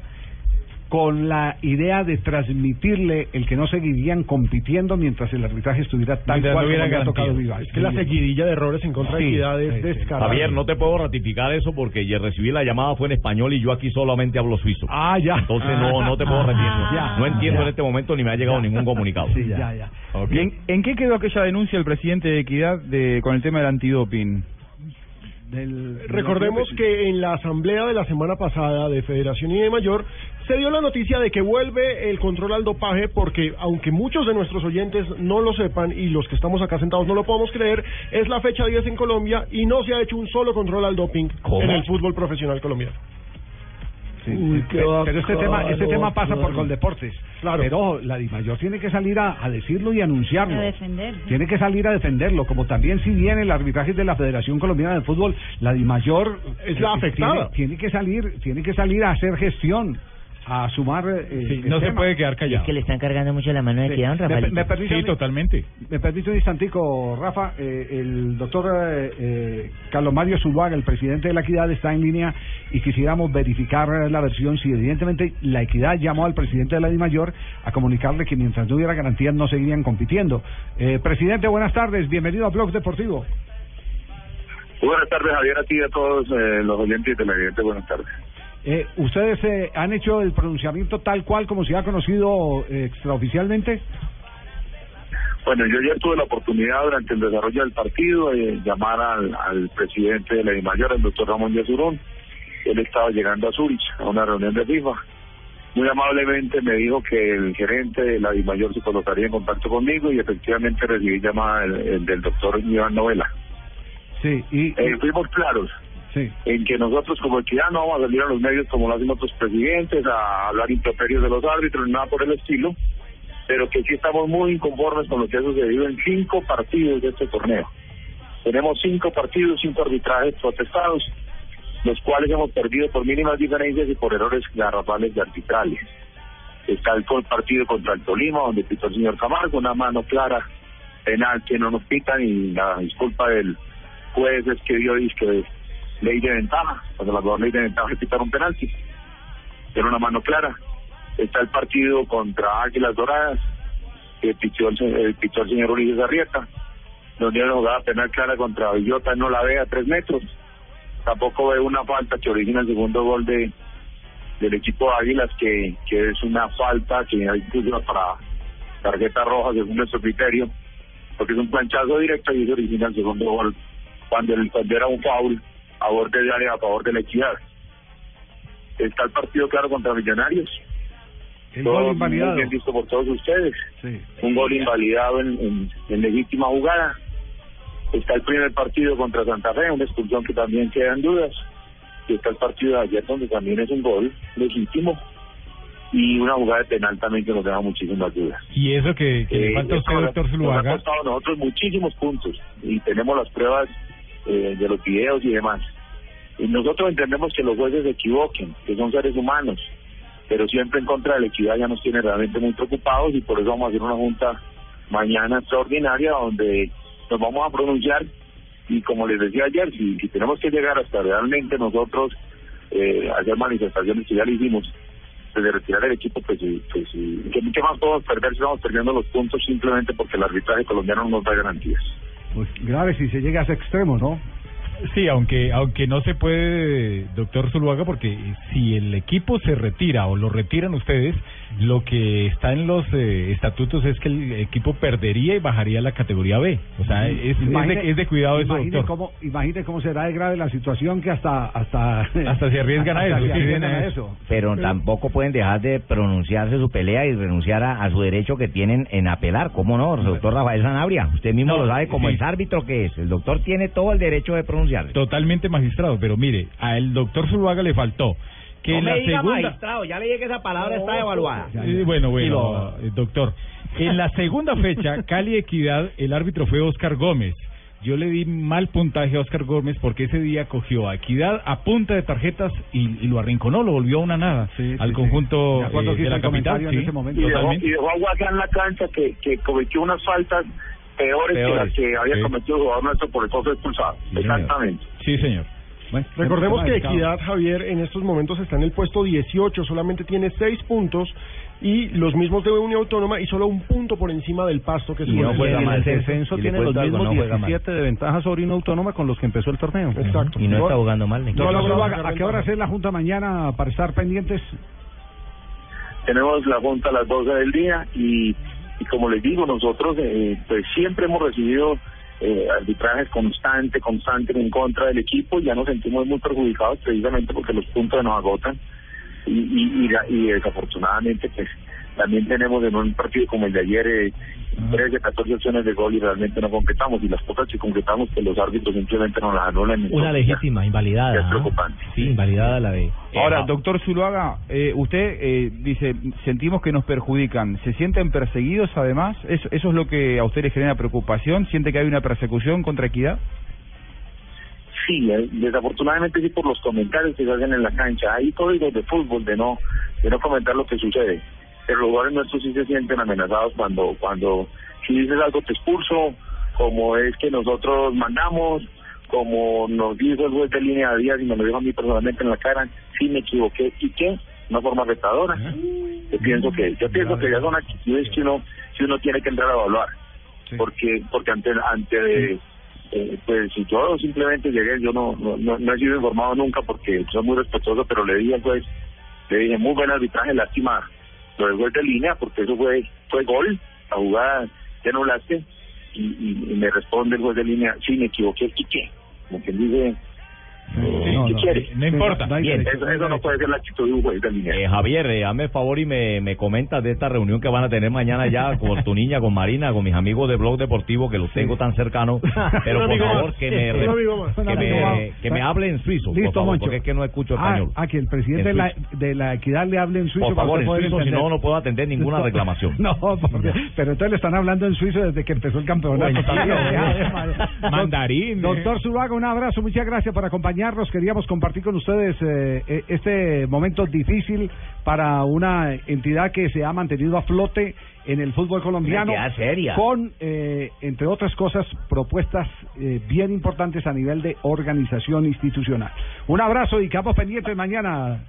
Speaker 5: con la idea de transmitirle el que no seguirían compitiendo mientras el arbitraje estuviera tal
Speaker 42: Mientras no
Speaker 5: cual
Speaker 42: hubiera
Speaker 5: como tocado.
Speaker 42: Es que la seguidilla de errores en contra de
Speaker 5: Sí,
Speaker 42: Equidad es
Speaker 5: sí,
Speaker 42: descarada.
Speaker 36: Javier, no te puedo ratificar eso porque ya recibí la llamada fue en español y yo aquí solamente hablo suizo.
Speaker 5: Ah, ya.
Speaker 36: Entonces no, no te puedo ratificar.
Speaker 5: Ya.
Speaker 36: no entiendo
Speaker 5: Ya.
Speaker 36: en este momento ni me ha llegado ningún comunicado.
Speaker 5: Sí, ya, ya.
Speaker 32: ¿Y en, en qué quedó aquella denuncia del presidente de Equidad de, con el tema del antidoping?
Speaker 42: Recordemos que en la asamblea de la semana pasada de Federación y de Mayor se dio la noticia de que vuelve el control al dopaje porque aunque muchos de nuestros oyentes no lo sepan y los que estamos acá sentados no lo podamos creer, es la fecha 10 en Colombia y no se ha hecho un solo control al doping
Speaker 36: ¿Cómo?
Speaker 42: en el fútbol profesional colombiano.
Speaker 5: Sí,
Speaker 42: Uy,
Speaker 5: sí,
Speaker 42: qué
Speaker 5: pero pero este tema este tema pasa por. Coldeportes.
Speaker 42: Claro.
Speaker 5: Pero ojo, la DIMAYOR tiene que salir a, a decirlo y anunciarlo.
Speaker 34: A defender.
Speaker 5: Tiene que salir a defenderlo, como también si bien el arbitraje de la Federación Colombiana de Fútbol, la DIMAYOR
Speaker 42: Es la
Speaker 5: eh,
Speaker 42: afectada.
Speaker 5: Tiene, tiene que salir, tiene que salir a hacer gestión, a sumar. eh,
Speaker 11: Sí, no se
Speaker 5: tema.
Speaker 11: puede quedar
Speaker 14: Es
Speaker 11: callado.
Speaker 14: que le están cargando mucho la mano de
Speaker 5: Sí.
Speaker 14: Equidad, don
Speaker 5: Me-
Speaker 14: Rafael.
Speaker 5: me permite
Speaker 11: Sí,
Speaker 5: un-
Speaker 11: totalmente.
Speaker 5: Me permite un instantico, Rafa. Eh, el doctor eh, eh, Carlos Mario Zuluaga, el presidente de la Equidad, está en línea y quisiéramos verificar la versión. Si evidentemente la Equidad llamó al presidente de la DIMAYOR a comunicarle que mientras no hubiera garantías no seguirían compitiendo. Eh, presidente, buenas tardes. Bienvenido a Blog Deportivo.
Speaker 44: Buenas tardes, Javier, a ti y a todos eh, los oyentes y televidentes. Buenas tardes.
Speaker 5: Eh, ¿Ustedes eh, han hecho el pronunciamiento tal cual como se ha conocido eh, extraoficialmente?
Speaker 44: Bueno, yo ya tuve la oportunidad durante el desarrollo del partido de llamar al, al presidente de la DIMAYOR, el doctor Ramón Yesurún. Él estaba llegando a Zurich a una reunión de FIFA. Muy amablemente me dijo que el gerente de la DIMAYOR se colocaría en contacto conmigo y efectivamente recibí llamada del, el del doctor Iván Novela.
Speaker 5: Sí, y.
Speaker 44: Eh, fuimos claros En que nosotros como equidad no vamos a salir a los medios como lo hacen otros presidentes a hablar improperios de los árbitros nada por el estilo, pero que sí estamos muy inconformes con lo que ha sucedido en cinco partidos de este torneo. Tenemos cinco partidos, cinco arbitrajes protestados, los cuales hemos perdido por mínimas diferencias y por errores garrafales de arbitrales. Está el partido contra el Tolima, donde pitó el señor Camargo, una mano clara, penal que no nos pitan y la disculpa del juez es que dio disque ley de ventaja, cuando la ley de ventaja es pitar un penalti. Era una mano clara. Está el partido contra Águilas Doradas, que pichó el, se- eh, pichó el señor Ulises Arrieta, donde una jugada penal clara contra Villota, no la ve a tres metros. Tampoco ve una falta que origina el segundo gol de del equipo de Águilas, que, que es una falta que hay incluso para tarjeta roja según nuestro criterio, porque es un planchazo directo y eso origina el segundo gol cuando, el, cuando era un foul a borde de área a favor de la equidad. Está el partido claro contra Millonarios.
Speaker 5: El
Speaker 44: Todo
Speaker 5: gol
Speaker 44: muy
Speaker 5: invalidado.
Speaker 44: bien visto por todos ustedes.
Speaker 5: Sí.
Speaker 44: Un gol invalidado en, en, en legítima jugada. Está el primer partido contra Santa Fe, una expulsión que también queda en dudas. Y está el partido de ayer donde también es un gol legítimo. Y una jugada de penal también que nos deja muchísimas dudas.
Speaker 11: Y eso que, que le
Speaker 44: Eh,
Speaker 11: falta a usted, doctor
Speaker 44: nos ha
Speaker 11: Zuluaga.
Speaker 44: costado a nosotros muchísimos puntos y tenemos las pruebas eh, de los videos y demás. Y nosotros entendemos que los jueces se equivoquen, que son seres humanos, pero siempre en contra de la equidad ya nos tiene realmente muy preocupados y por eso vamos a hacer una junta mañana extraordinaria donde nos vamos a pronunciar y como les decía ayer, si, tenemos que llegar hasta realmente nosotros eh, hacer manifestaciones que ya lo hicimos, pues de retirar el equipo, pues, pues sí. ¿Qué, qué más podemos perder si vamos perdiendo los puntos simplemente porque el arbitraje colombiano no nos da garantías?
Speaker 5: Pues grave si se llega a ese extremo, ¿no?
Speaker 11: Sí, aunque aunque no se puede, doctor Zuluaga, porque si el equipo se retira o lo retiran ustedes, lo que está en los eh, estatutos es que el equipo perdería y bajaría a la categoría B. O sea, es, de, es de cuidado eso, doctor.
Speaker 5: Cómo, imagine cómo será de grave la situación que hasta... Hasta, [LAUGHS]
Speaker 11: Hasta se arriesgan a eso,
Speaker 5: se
Speaker 11: sí,
Speaker 5: arriesgan
Speaker 11: viene
Speaker 5: a
Speaker 11: eso.
Speaker 5: eso.
Speaker 14: Pero tampoco pueden dejar de pronunciarse su pelea y renunciar a, a su derecho que tienen en apelar. ¿Cómo no, doctor Rafael Sanabria? Usted mismo
Speaker 11: No,
Speaker 14: lo sabe como
Speaker 11: sí.
Speaker 14: es árbitro que es. El doctor tiene todo el derecho de pronunciarse.
Speaker 11: Totalmente magistrado, pero mire, al doctor Zuluaga le faltó que
Speaker 14: no
Speaker 11: en la
Speaker 14: me diga
Speaker 11: segunda...
Speaker 14: magistrado, ya le dije que esa palabra está evaluada.
Speaker 11: Eh, bueno,
Speaker 14: Y
Speaker 11: bueno,
Speaker 14: lo-
Speaker 11: eh, doctor. En la segunda fecha, [LAUGHS] Cali Equidad, el árbitro fue Oscar Gómez. Yo le di mal puntaje a Oscar Gómez porque ese día cogió a Equidad a punta de tarjetas y, y lo arrinconó, lo volvió a una nada al
Speaker 5: sí.
Speaker 11: conjunto
Speaker 5: De acuerdo
Speaker 11: eh,
Speaker 5: que
Speaker 11: de
Speaker 5: hizo
Speaker 11: la
Speaker 5: el
Speaker 11: capital.
Speaker 5: comentario en
Speaker 11: sí,
Speaker 5: ese momento.
Speaker 44: Y dejó, y dejó a Guacá en la cancha que, que cometió unas faltas peores, que
Speaker 11: Peores,
Speaker 44: las que había
Speaker 11: sí.
Speaker 44: cometido el jugador nuestro por el costo expulsado.
Speaker 11: Sí, señor.
Speaker 44: Exactamente.
Speaker 11: Sí, señor.
Speaker 12: Recordemos que. Equidad, Javier, en estos momentos está en el puesto 18, solamente tiene 6 puntos y los mismos de Unión Autónoma y solo un punto por encima del Pasto que es
Speaker 7: Y no juega mal. El descenso tiene los mismos 17 de ventaja sobre una autónoma con los que empezó el torneo.
Speaker 12: Exacto.
Speaker 36: Y no está jugando mal.
Speaker 5: Doctor
Speaker 36: qué.
Speaker 5: Zuluaga, ¿A qué hora es la Junta mañana para estar pendientes?
Speaker 44: Tenemos la junta a las 12 del día y, y como les digo, nosotros eh, pues siempre hemos recibido eh, arbitrajes constante, constante en contra del equipo ya nos sentimos muy perjudicados precisamente porque los puntos nos agotan y, y, y, y desafortunadamente pues también tenemos en un partido como el de ayer eh, 13, 14 opciones de gol y realmente no concretamos y las pocas que concretamos que los árbitros simplemente nos las anulan.
Speaker 45: Una legítima, invalidada.
Speaker 44: es
Speaker 45: ¿ah?
Speaker 44: preocupante.
Speaker 45: Sí, invalidada la de.
Speaker 32: Ahora, doctor Zuluaga, eh, usted eh, dice, sentimos que nos perjudican. ¿Se sienten perseguidos además? ¿Eso, ¿Eso es lo que a usted le genera preocupación? ¿Siente que hay una persecución contra Equidad?
Speaker 44: Sí, eh, desafortunadamente sí por los comentarios que se hacen en la cancha. Hay códigos de fútbol de no de no comentar lo que sucede. Los jugadores nuestros sí se sienten amenazados cuando cuando si dices algo te expulso, como es que nosotros mandamos, como nos dijo el juez de línea de días y me lo dijo a mí personalmente en la cara, sí me equivoqué y qué, una forma retadora. Yo pienso que yo pienso que ya son actitudes que uno que uno tiene que entrar a evaluar, porque porque ante ante de, eh, pues si yo simplemente llegué, yo no, no, no, no he sido informado nunca porque soy muy respetuoso, pero le dije al juez, le dije muy buen arbitraje, lástima lo del juez de línea, porque eso fue fue gol, la jugada que anulaste, y, y, y me responde el juez de línea, sí, me equivoqué, ¿y qué? Como quien dice,
Speaker 36: no,
Speaker 44: ¿qué
Speaker 36: no,
Speaker 44: quiere?
Speaker 36: no importa.
Speaker 44: Bien, eso,
Speaker 36: no hay
Speaker 44: eso no puede ser la actitud de un juez de línea.
Speaker 36: Eh, Javier, eh, hazme el favor y me, me comentas de esta reunión que van a tener mañana ya [LAUGHS] con tu niña, con Marina, con mis amigos de Blog Deportivo, que los tengo tan cercanos. [LAUGHS] Pero por favor, que me, que que hable en suizo, por
Speaker 5: Listo,
Speaker 36: favor,
Speaker 5: Moncho.
Speaker 36: porque es que no escucho
Speaker 5: Ah,
Speaker 36: español.
Speaker 5: ah, que el presidente de la, de la equidad le hable en suizo.
Speaker 36: Por
Speaker 5: para
Speaker 36: favor, en suizo, si no, no puedo atender ninguna reclamación. [LAUGHS]
Speaker 5: No, porque- pero entonces le están hablando en suizo desde que empezó el campeonato.
Speaker 36: Mandarín, eh.
Speaker 5: Doctor Zuluaga, un abrazo, muchas gracias por acompañarnos. Queríamos compartir con ustedes eh, eh, este momento difícil para una entidad que se ha mantenido a flote en el fútbol colombiano.
Speaker 36: Seria.
Speaker 5: Con, eh, entre otras cosas, propuestas eh, bien importantes a nivel de organización institucional. Un abrazo y quedamos pendientes mañana.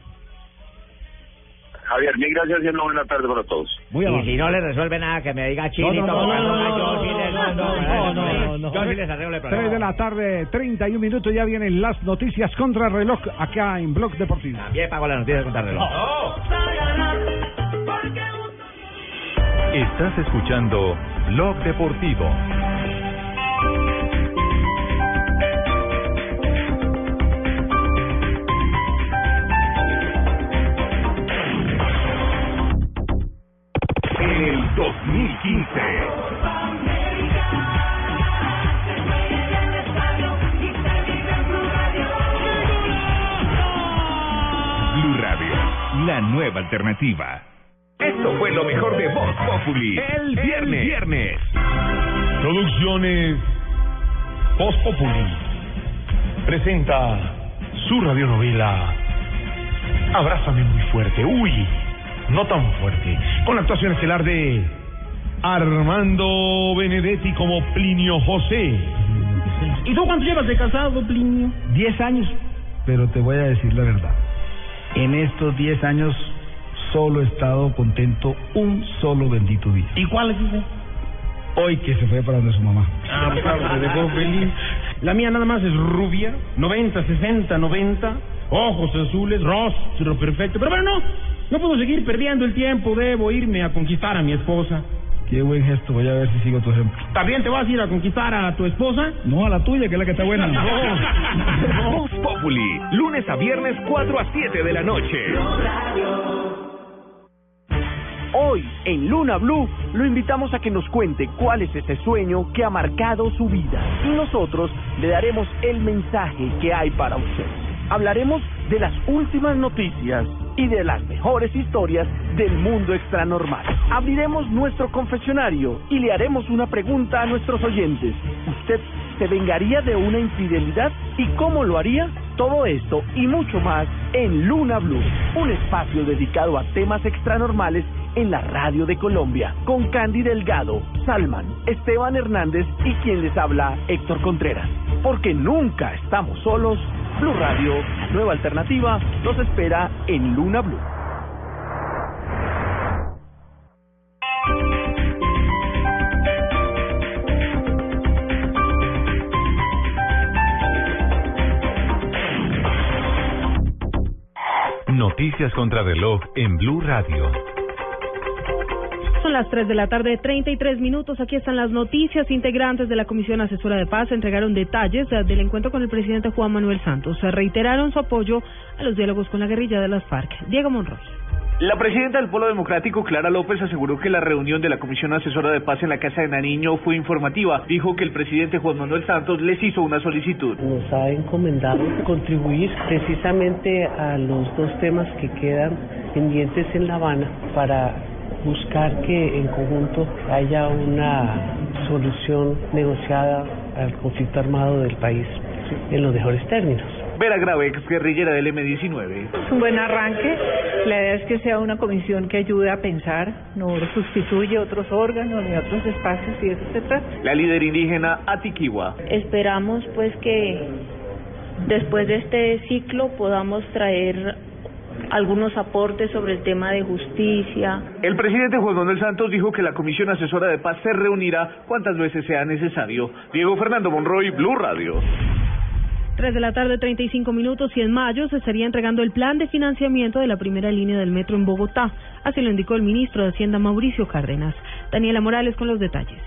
Speaker 44: Javier, mil gracias y una buena tarde para todos.
Speaker 5: Muy
Speaker 36: y si no le resuelve nada, que me diga chinito,
Speaker 5: No, no, no,
Speaker 36: porque
Speaker 5: no,
Speaker 36: no,
Speaker 5: no,
Speaker 36: yo sí les
Speaker 5: no,
Speaker 36: mando,
Speaker 5: no, no, no, no.
Speaker 36: yo sí les arreglo el
Speaker 5: 3 de la tarde, 31 minutos, ya vienen las noticias contra reloj acá en Blog Deportivo.
Speaker 36: También pago las noticias contra reloj.
Speaker 6: Estás escuchando Blog Deportivo.
Speaker 46: 2015. Blue Radio, la nueva alternativa. Esto fue lo mejor de Voz Populi. El viernes. viernes.
Speaker 47: Producciones Post Populi presenta su radionovela Abrázame muy fuerte. Uy, no tan fuerte. Con la actuación estelar de Armando Benedetti como Plinio José.
Speaker 23: ¿Y tú cuánto llevas de casado, Plinio?
Speaker 24: Diez años, pero te voy a decir la verdad. En estos diez años solo he estado contento un solo bendito día.
Speaker 23: ¿Y cuál es ese?
Speaker 24: Hoy que se fue para donde su mamá.
Speaker 23: Ah, pues claro, te dejó feliz. La mía nada más es rubia, 90, 60, 90, ojos azules, rostro perfecto. Pero bueno, no, no puedo seguir perdiendo el tiempo, debo irme a conquistar a mi esposa.
Speaker 24: Qué buen gesto, voy a ver si sigo tu ejemplo.
Speaker 23: ¿También te vas a ir a conquistar a tu esposa?
Speaker 24: No, a la tuya, que es la que está buena. [LAUGHS]
Speaker 46: Voz Populi, lunes a viernes 4 a 7 de la noche.
Speaker 48: Hoy, en Luna Blue, lo invitamos a que nos cuente cuál es ese sueño que ha marcado su vida. Y nosotros le daremos el mensaje que hay para usted. Hablaremos de las últimas noticias y de las mejores historias del mundo extranormal. Abriremos nuestro confesionario y le haremos una pregunta a nuestros oyentes. ¿Usted se vengaría de una infidelidad? ¿Y cómo lo haría? Todo esto y mucho más en Luna Blue, un espacio dedicado a temas extranormales en la radio de Colombia, con Candy Delgado, Salman, Esteban Hernández y quien les habla, Héctor Contreras. Porque nunca estamos solos
Speaker 49: Blue Radio, nueva alternativa, nos espera en Luna Blue.
Speaker 6: Noticias contra reloj en Blue Radio.
Speaker 50: Son las 3 de la tarde, 33 minutos. Aquí están las noticias. Integrantes de la Comisión Asesora de Paz entregaron detalles eh, del encuentro con el presidente Juan Manuel Santos. Se reiteraron su apoyo a los diálogos con la guerrilla de las FARC. Diego Monroy.
Speaker 51: La presidenta del Polo Democrático, Clara López, aseguró que la reunión de la Comisión Asesora de Paz en la Casa de Nariño fue informativa. Dijo que el presidente Juan Manuel Santos les hizo una solicitud.
Speaker 52: Nos ha encomendado contribuir precisamente a los dos temas que quedan pendientes en La Habana para buscar que en conjunto haya una solución negociada al conflicto armado del país en los mejores términos.
Speaker 51: Vera Grave, ex guerrillera del M-19.
Speaker 53: Es un buen arranque. La idea es que sea una comisión que ayude a pensar, no sustituye otros órganos ni otros espacios y eso se trata.
Speaker 51: La líder indígena Atiquiwa.
Speaker 54: Esperamos pues que después de este ciclo podamos traer algunos aportes sobre el tema de justicia.
Speaker 51: El presidente Juan Manuel Santos dijo que la Comisión Asesora de Paz se reunirá cuantas veces sea necesario. Diego Fernando Monroy, Blue Radio.
Speaker 50: 3 de la tarde, 35 minutos, y en mayo se estaría entregando el plan de financiamiento de la primera línea del metro en Bogotá. Así lo indicó el ministro de Hacienda, Mauricio Cárdenas. Daniela Morales con los detalles.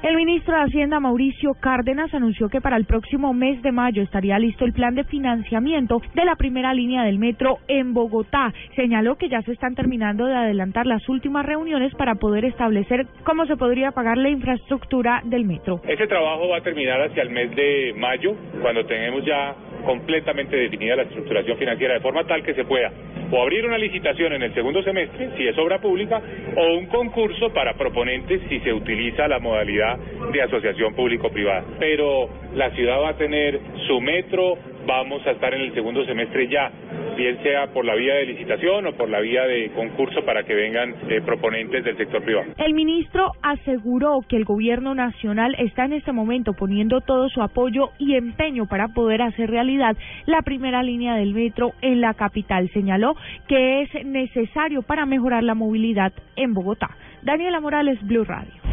Speaker 55: El ministro de Hacienda, Mauricio Cárdenas, anunció que para el próximo mes de mayo estaría listo el plan de financiamiento de la primera línea del metro en Bogotá. Señaló que ya se están terminando de adelantar las últimas reuniones para poder establecer cómo se podría pagar la infraestructura del metro.
Speaker 56: Ese trabajo va a terminar hacia el mes de mayo, cuando tenemos ya completamente definida la estructuración financiera, de forma tal que se pueda o abrir una licitación en el segundo semestre, si es obra pública, o un concurso para proponentes si se utiliza la modalidad de asociación público-privada. Pero la ciudad va a tener su metro, vamos a estar en el segundo semestre ya, bien sea por la vía de licitación o por la vía de concurso para que vengan eh, proponentes del sector privado.
Speaker 55: El ministro aseguró que el gobierno nacional está en este momento poniendo todo su apoyo y empeño para poder hacer realidad la primera línea del metro en la capital. Señaló que es necesario para mejorar la movilidad en Bogotá. Daniela Morales, Blue Radio.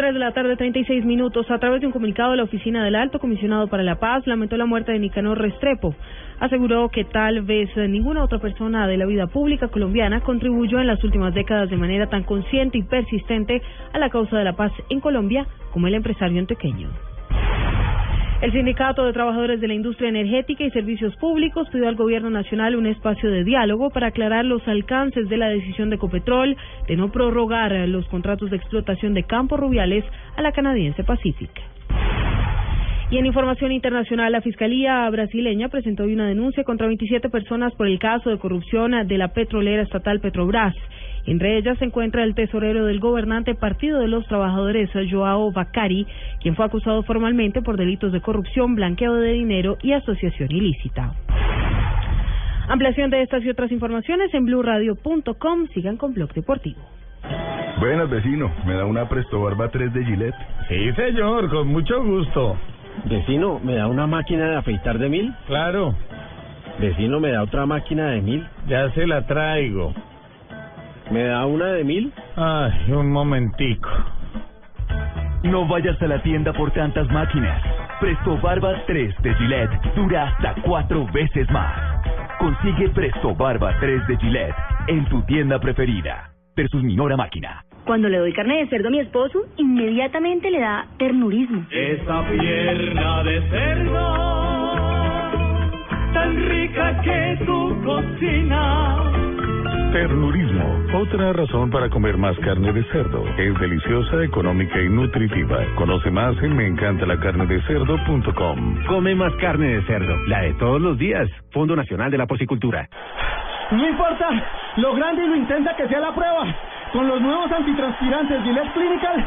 Speaker 50: 3 de la tarde, 36 minutos. A través de un comunicado de la Oficina del Alto Comisionado para la Paz, lamentó la muerte de Nicanor Restrepo. Aseguró que tal vez ninguna otra persona de la vida pública colombiana contribuyó en las últimas décadas de manera tan consciente y persistente a la causa de la paz en Colombia como el empresario antequeño. El Sindicato de Trabajadores de la Industria Energética y Servicios Públicos pidió al Gobierno Nacional un espacio de diálogo para aclarar los alcances de la decisión de Copetrol de no prorrogar los contratos de explotación de campos rubiales a la canadiense Pacific. Y en información internacional, la Fiscalía brasileña presentó hoy una denuncia contra 27 personas por el caso de corrupción de la petrolera estatal Petrobras. Entre ellas se encuentra el tesorero del gobernante Partido de los Trabajadores, Joao Bacari, quien fue acusado formalmente por delitos de corrupción, blanqueo de dinero y asociación ilícita. Ampliación de estas y otras informaciones en blurradio.com. Sigan con Blog Deportivo.
Speaker 21: Buenas, vecino. ¿Me da una Presto Barba 3 de Gillette?
Speaker 57: Sí, señor, con mucho gusto.
Speaker 36: Vecino, ¿me da una máquina de afeitar de mil?
Speaker 57: Claro.
Speaker 36: Vecino, ¿me da otra máquina de mil?
Speaker 57: Ya se la traigo.
Speaker 36: ¿Me da una de mil?
Speaker 57: Ay, un momentico.
Speaker 19: No vayas a la tienda por tantas máquinas. Presto Barba 3 de Gillette dura hasta cuatro veces más. Consigue Presto Barba 3 de Gillette en tu tienda preferida. Versus Minora Máquina.
Speaker 58: Cuando le doy carne de cerdo a mi esposo, inmediatamente le da ternurismo.
Speaker 20: Esa pierna de cerdo, tan rica que tu cocina.
Speaker 59: Ternurismo, otra razón para comer más carne de cerdo. Es deliciosa, económica y nutritiva. Conoce más en meencantalacarnedecerdo.com.
Speaker 36: Come más carne de cerdo, la de todos los días. Fondo Nacional de la Porcicultura.
Speaker 18: No importa lo grande y lo intensa que sea la prueba. Con los nuevos antitranspirantes Gillette Clinical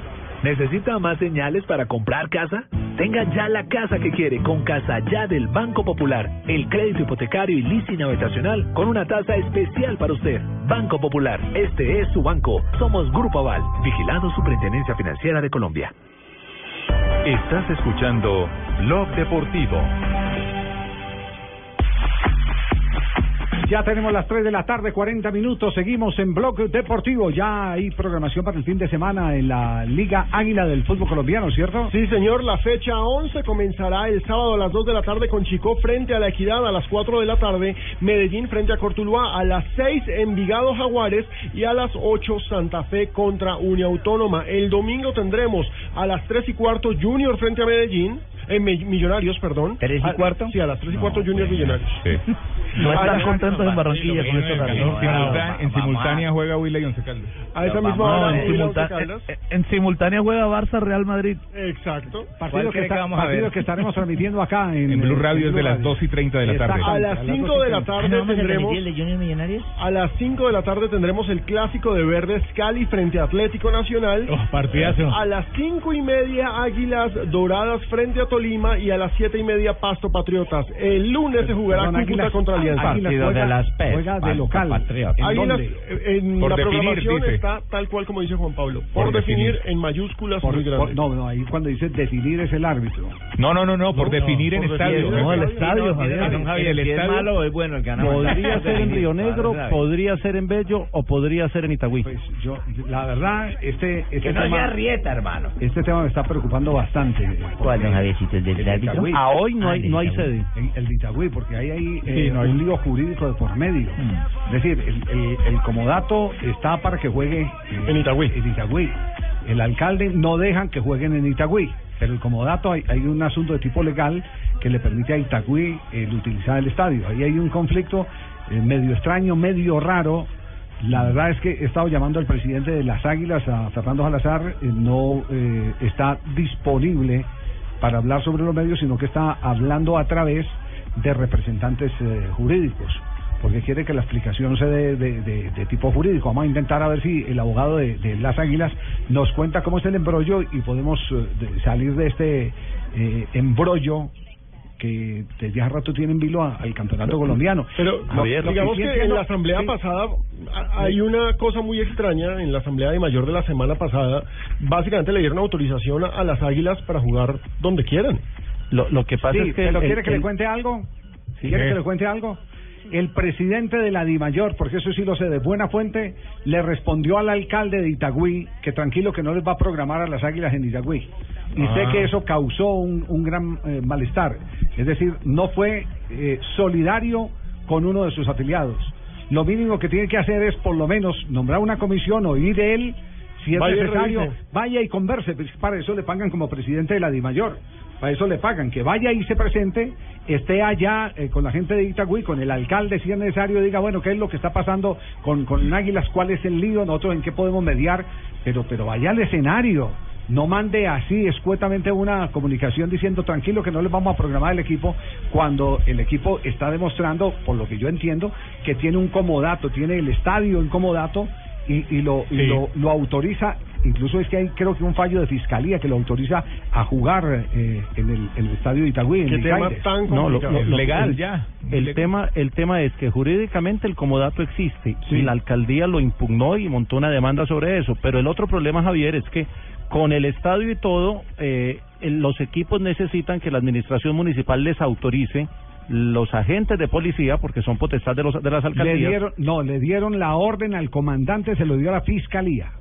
Speaker 60: ¿Necesita más señales para comprar casa? Tenga ya la casa que quiere con Casa Ya del Banco Popular. El crédito hipotecario y leasing habitacional con una tasa especial para usted. Banco Popular, este es su banco. Somos Grupo Aval, vigilado Superintendencia Financiera de Colombia.
Speaker 6: Estás escuchando Blog Deportivo.
Speaker 5: Ya tenemos las 3 de la tarde, 40 minutos. Seguimos en Bloque Deportivo. Ya hay programación para el fin de semana en la Liga Águila del fútbol colombiano, ¿cierto?
Speaker 12: Sí, señor, la fecha 11 comenzará el sábado a las 2 de la tarde con Chico frente a la Equidad, a las 4 de la tarde Medellín frente a Cortuluá, a las 6 Envigado Jaguares y a las 8 Santa Fe contra Unia Autónoma. El domingo tendremos a las 3 y cuarto Junior frente a Medellín. Eh, Mi- millonarios, perdón.
Speaker 3: ¿Tres y
Speaker 12: A-
Speaker 3: cuarto?
Speaker 12: Sí, a las 3 y cuarto Junior Millonarios.
Speaker 3: No
Speaker 12: A
Speaker 3: están contentos en Barranquilla con
Speaker 9: en simultánea juega Huila y Once Caldas.
Speaker 12: A esa misma hora,
Speaker 3: en,
Speaker 12: Huila,
Speaker 3: simultá-
Speaker 12: Once Caldas.
Speaker 3: en- en simultánea juega Barça Real Madrid.
Speaker 12: Exacto.
Speaker 5: Partido, que, está- partido que estaremos transmitiendo acá [LAUGHS] en,
Speaker 9: En Blue
Speaker 5: eh,
Speaker 9: Radio desde
Speaker 5: Blue
Speaker 9: las. 2 y 30 de la tarde.
Speaker 12: A las
Speaker 5: dos
Speaker 12: 5
Speaker 5: y
Speaker 12: de la
Speaker 5: 30.
Speaker 12: tarde tendremos
Speaker 3: Junior Millonarios?
Speaker 12: a las 5 de la tarde tendremos el clásico de Verdes Cali frente a Atlético Nacional.
Speaker 9: Oh, partidazo.
Speaker 12: A las cinco y media Águilas Doradas frente a Tolima y a las siete y media Pasto Patriotas. El lunes se jugará Cúcuta
Speaker 5: Águilas-
Speaker 12: contra Alianza.
Speaker 5: Juega- Juega de local. ¿En
Speaker 12: Águilas,
Speaker 5: dónde?
Speaker 12: eh, en
Speaker 9: Por
Speaker 12: la
Speaker 9: definir,
Speaker 12: programación
Speaker 9: dice.
Speaker 12: está tal cual como dice Juan Pablo. Por,
Speaker 9: Por
Speaker 12: definir,
Speaker 9: definir.
Speaker 12: en mayúsculas
Speaker 5: Por-
Speaker 12: muy
Speaker 5: por-
Speaker 12: grandes.
Speaker 5: no, no, ahí cuando dice definir es el árbitro.
Speaker 9: No, no, no, no, por
Speaker 5: No,
Speaker 9: definir
Speaker 5: no,
Speaker 9: en
Speaker 5: por
Speaker 9: estadio.
Speaker 5: definir. No, el estadio,
Speaker 9: No,
Speaker 5: Javier.
Speaker 9: el
Speaker 5: Si es
Speaker 9: estadio.
Speaker 5: malo
Speaker 7: o es bueno el ganador.
Speaker 3: Podría [LAUGHS] ser en Río Negro, podría ser en Bello o podría ser en Itagüí.
Speaker 5: Pues yo, la verdad, este, este
Speaker 3: Que no
Speaker 5: tema,
Speaker 3: haya rieta, hermano.
Speaker 5: Este tema me está preocupando bastante.
Speaker 3: ¿Cuál, don Javiercito, el del
Speaker 5: de
Speaker 3: árbitro?
Speaker 5: Itagüí.
Speaker 3: Ah, hoy no hay- no hay sede.
Speaker 5: El, el de Itagüí, porque ahí hay eh,
Speaker 9: Sí, no hay-
Speaker 5: un lío jurídico de por medio.
Speaker 3: Mm.
Speaker 5: Es decir, el, el, el comodato está para que juegue eh,
Speaker 12: En Itagüí.
Speaker 5: en Itagüí. El alcalde no dejan que jueguen en Itagüí. Pero el comodato hay, hay un asunto de tipo legal que le permite a Itagüí el utilizar el estadio. Ahí hay un conflicto eh, medio extraño, medio raro. La verdad es que he estado llamando al presidente de las Águilas, a Fernando Salazar, eh, no eh, está disponible para hablar sobre los medios, sino que está hablando a través de representantes eh, jurídicos, porque quiere que la explicación sea de, de- tipo jurídico. Vamos a intentar a ver si el abogado de, las Águilas nos cuenta cómo es el embrollo y podemos eh, salir de este eh, embrollo que desde hace rato tiene en vilo a- al campeonato colombiano.
Speaker 12: Pero
Speaker 5: Lo-
Speaker 12: digamos
Speaker 5: lo
Speaker 12: que en la asamblea
Speaker 5: sí.
Speaker 12: pasada hay una cosa muy extraña en la asamblea de mayor de la semana pasada. Básicamente le dieron autorización a, a las águilas para jugar donde quieran.
Speaker 3: Lo, lo que pasa
Speaker 5: Sí,
Speaker 3: es que...
Speaker 5: pero
Speaker 3: el-
Speaker 5: ¿quiere que
Speaker 3: el-
Speaker 5: le cuente algo? ¿Quiere que le cuente algo? El presidente de la DIMAYOR, porque eso sí lo sé de buena fuente, le respondió al alcalde de Itagüí que tranquilo que no les va a programar a las águilas en Itagüí. Y
Speaker 3: Ah.
Speaker 5: sé que eso causó un, un gran eh, malestar. Es decir, no fue eh, solidario con uno de sus afiliados. Lo mínimo que tiene que hacer es por lo menos nombrar una comisión o ir él, si es
Speaker 12: Vaya
Speaker 5: necesario, vaya y converse, pues para eso le pagan como presidente de la DIMAYOR, para eso le pagan, que vaya y se presente, esté allá eh, con la gente de Itagüí, con el alcalde si es necesario, diga, bueno, qué es lo que está pasando con, con Águilas, cuál es el lío, nosotros en qué podemos mediar, pero, pero vaya al escenario. No mande así escuetamente una comunicación diciendo tranquilo que no les vamos a programar el equipo cuando el equipo está demostrando, por lo que yo entiendo, que tiene un comodato, tiene el estadio en comodato y, y lo y lo, lo autoriza incluso es que hay creo que un fallo de fiscalía que lo autoriza a jugar eh, en, el, en el estadio de Itagüí en
Speaker 12: Qué tema
Speaker 5: Micaires.
Speaker 12: tan
Speaker 7: No, lo-
Speaker 12: complicado.
Speaker 7: lo- lo-
Speaker 11: legal
Speaker 7: el-
Speaker 11: ya.
Speaker 7: El tema, el tema es que jurídicamente el comodato existe
Speaker 5: Sí.
Speaker 7: y la alcaldía lo impugnó y montó una demanda sobre eso. Pero el otro problema, Javier, es que con el estadio y todo, eh, el- los equipos necesitan que la administración municipal les autorice los agentes de policía, porque son potestad de, los, de las
Speaker 5: Le
Speaker 7: alcaldías.
Speaker 5: dieron, no, le dieron la orden al comandante, se lo dio a la fiscalía.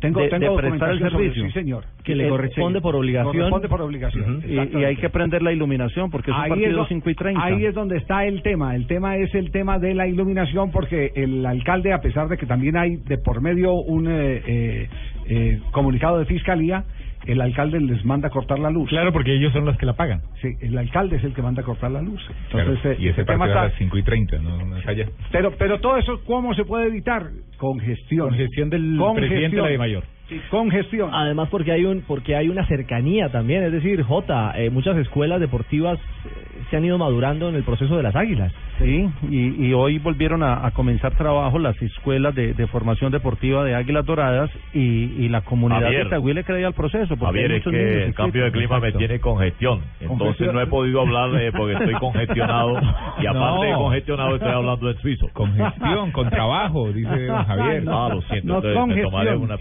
Speaker 5: Tengo,
Speaker 7: De-
Speaker 5: tengo
Speaker 7: de prestar el
Speaker 5: sobre-
Speaker 7: servicio.
Speaker 5: Sí, señor.
Speaker 7: Que le corresponde por obligación.
Speaker 5: Corresponde por obligación.
Speaker 7: Ujú. Y- hay que prender la iluminación porque es un
Speaker 5: Ahí
Speaker 7: partido
Speaker 5: do-
Speaker 7: 5 y 30.
Speaker 5: Ahí es donde está el tema. El tema es el tema de la iluminación porque el alcalde, a pesar de que también hay de por medio un eh, eh, eh, comunicado de fiscalía, el alcalde les manda cortar la luz.
Speaker 11: Claro, porque ellos son los que la pagan.
Speaker 5: Sí, el alcalde es el que manda cortar la luz.
Speaker 11: Claro,
Speaker 5: Entonces, eh,
Speaker 11: y ese
Speaker 5: ese tema
Speaker 11: partido a
Speaker 5: está...
Speaker 11: las 5 y 30, no, no allá.
Speaker 5: Pero, pero todo eso, ¿cómo se puede evitar? Con gestión.
Speaker 11: Con gestión del
Speaker 5: Con
Speaker 11: presidente
Speaker 5: gestión.
Speaker 11: de la Mayor.
Speaker 5: Sí, con gestión.
Speaker 61: Además porque hay un porque hay una cercanía también, es decir, J, eh, muchas escuelas deportivas eh, se han ido madurando en el proceso de las Águilas.
Speaker 7: Sí, y, y hoy volvieron a, a comenzar trabajo las escuelas de, de formación deportiva de Águilas Doradas y, y la comunidad
Speaker 14: Javier.
Speaker 7: de Itagüí le creía al proceso. porque
Speaker 14: Javier,
Speaker 7: hay
Speaker 14: es que
Speaker 7: niños
Speaker 14: el cambio de clima me tiene congestión. Entonces
Speaker 7: Congestión.
Speaker 14: no he podido hablar eh, porque estoy [LAUGHS] congestionado. Y aparte de congestionado estoy hablando en suizo.
Speaker 11: Congestión, con trabajo, dice Javier.
Speaker 14: Ah, lo siento.
Speaker 5: No
Speaker 14: entonces me tomaré
Speaker 5: congestión.
Speaker 14: una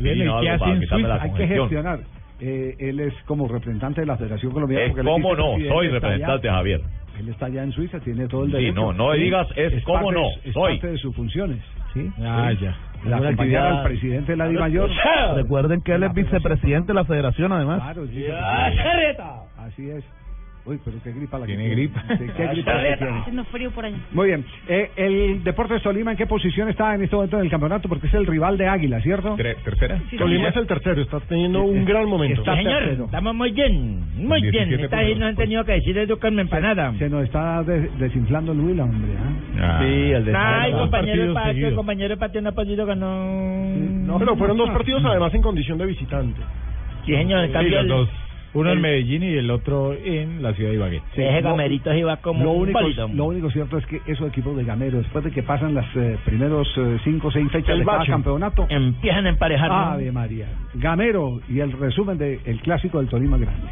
Speaker 11: ¿y
Speaker 14: aspirina o
Speaker 11: qué
Speaker 14: algo
Speaker 11: hace
Speaker 14: para
Speaker 11: en
Speaker 14: quitarme la
Speaker 5: Hay que gestionar. Eh, él es como representante de la Federación Colombiana.
Speaker 14: Es
Speaker 5: porque
Speaker 14: cómo no, soy
Speaker 5: allá.
Speaker 14: representante, Javier.
Speaker 5: Él está allá en Suiza, tiene todo el
Speaker 14: Sí,
Speaker 5: derecho.
Speaker 14: no, no digas es cómo
Speaker 5: parte
Speaker 14: no,
Speaker 5: es
Speaker 14: soy.
Speaker 5: parte de sus funciones. ¿sí?
Speaker 11: Ah,
Speaker 5: Sí.
Speaker 11: ya.
Speaker 5: La
Speaker 61: actividad-
Speaker 5: al presidente de la DIMAYOR.
Speaker 7: Recuerden que él es vicepresidente de la federación, además.
Speaker 5: Claro, sí. Así es. Uy, pero qué gripa la que
Speaker 11: Tiene gripa.
Speaker 5: Sí, qué gripa la que tiene.
Speaker 16: Haciendo frío por allá.
Speaker 5: Muy bien. Eh, el Deportes Tolima, ¿en qué posición está en este momento en el campeonato? Porque es el rival de Águila, ¿cierto?
Speaker 11: Tre- ¿Tercera?
Speaker 12: Tolima es el tercero, está teniendo un gran momento.
Speaker 5: Está tercero.
Speaker 3: estamos muy bien, muy bien.
Speaker 11: 17
Speaker 3: Esta vez
Speaker 11: puntos,
Speaker 3: no han tenido que decir educarme empanada.
Speaker 5: Se nos está de- desinflando el Huila, hombre. ¿ah?
Speaker 7: Sí, el de
Speaker 3: Ay, compañero de patio,
Speaker 11: seguidos.
Speaker 3: compañero de patio no ha podido ganar.
Speaker 12: No, pero fueron dos partidos además en condición de visitante.
Speaker 3: Sí, señor, en
Speaker 11: Sí,
Speaker 3: cambio
Speaker 11: los
Speaker 3: el-
Speaker 11: dos. Uno en
Speaker 3: el-
Speaker 11: Medellín y el otro en la ciudad de Ibagué.
Speaker 5: Sí,
Speaker 3: ese
Speaker 5: lo-
Speaker 3: gamerito iba como
Speaker 5: Lo
Speaker 3: un
Speaker 5: único, lo único cierto es que esos equipos de Gamero, después de que pasan las eh, primeros eh, cinco o seis fechas
Speaker 12: El
Speaker 5: de cada campeonato,
Speaker 3: Empiezan a emparejar. ¿no?
Speaker 5: Ave María. Gamero y el resumen del clásico del Tolima Grande.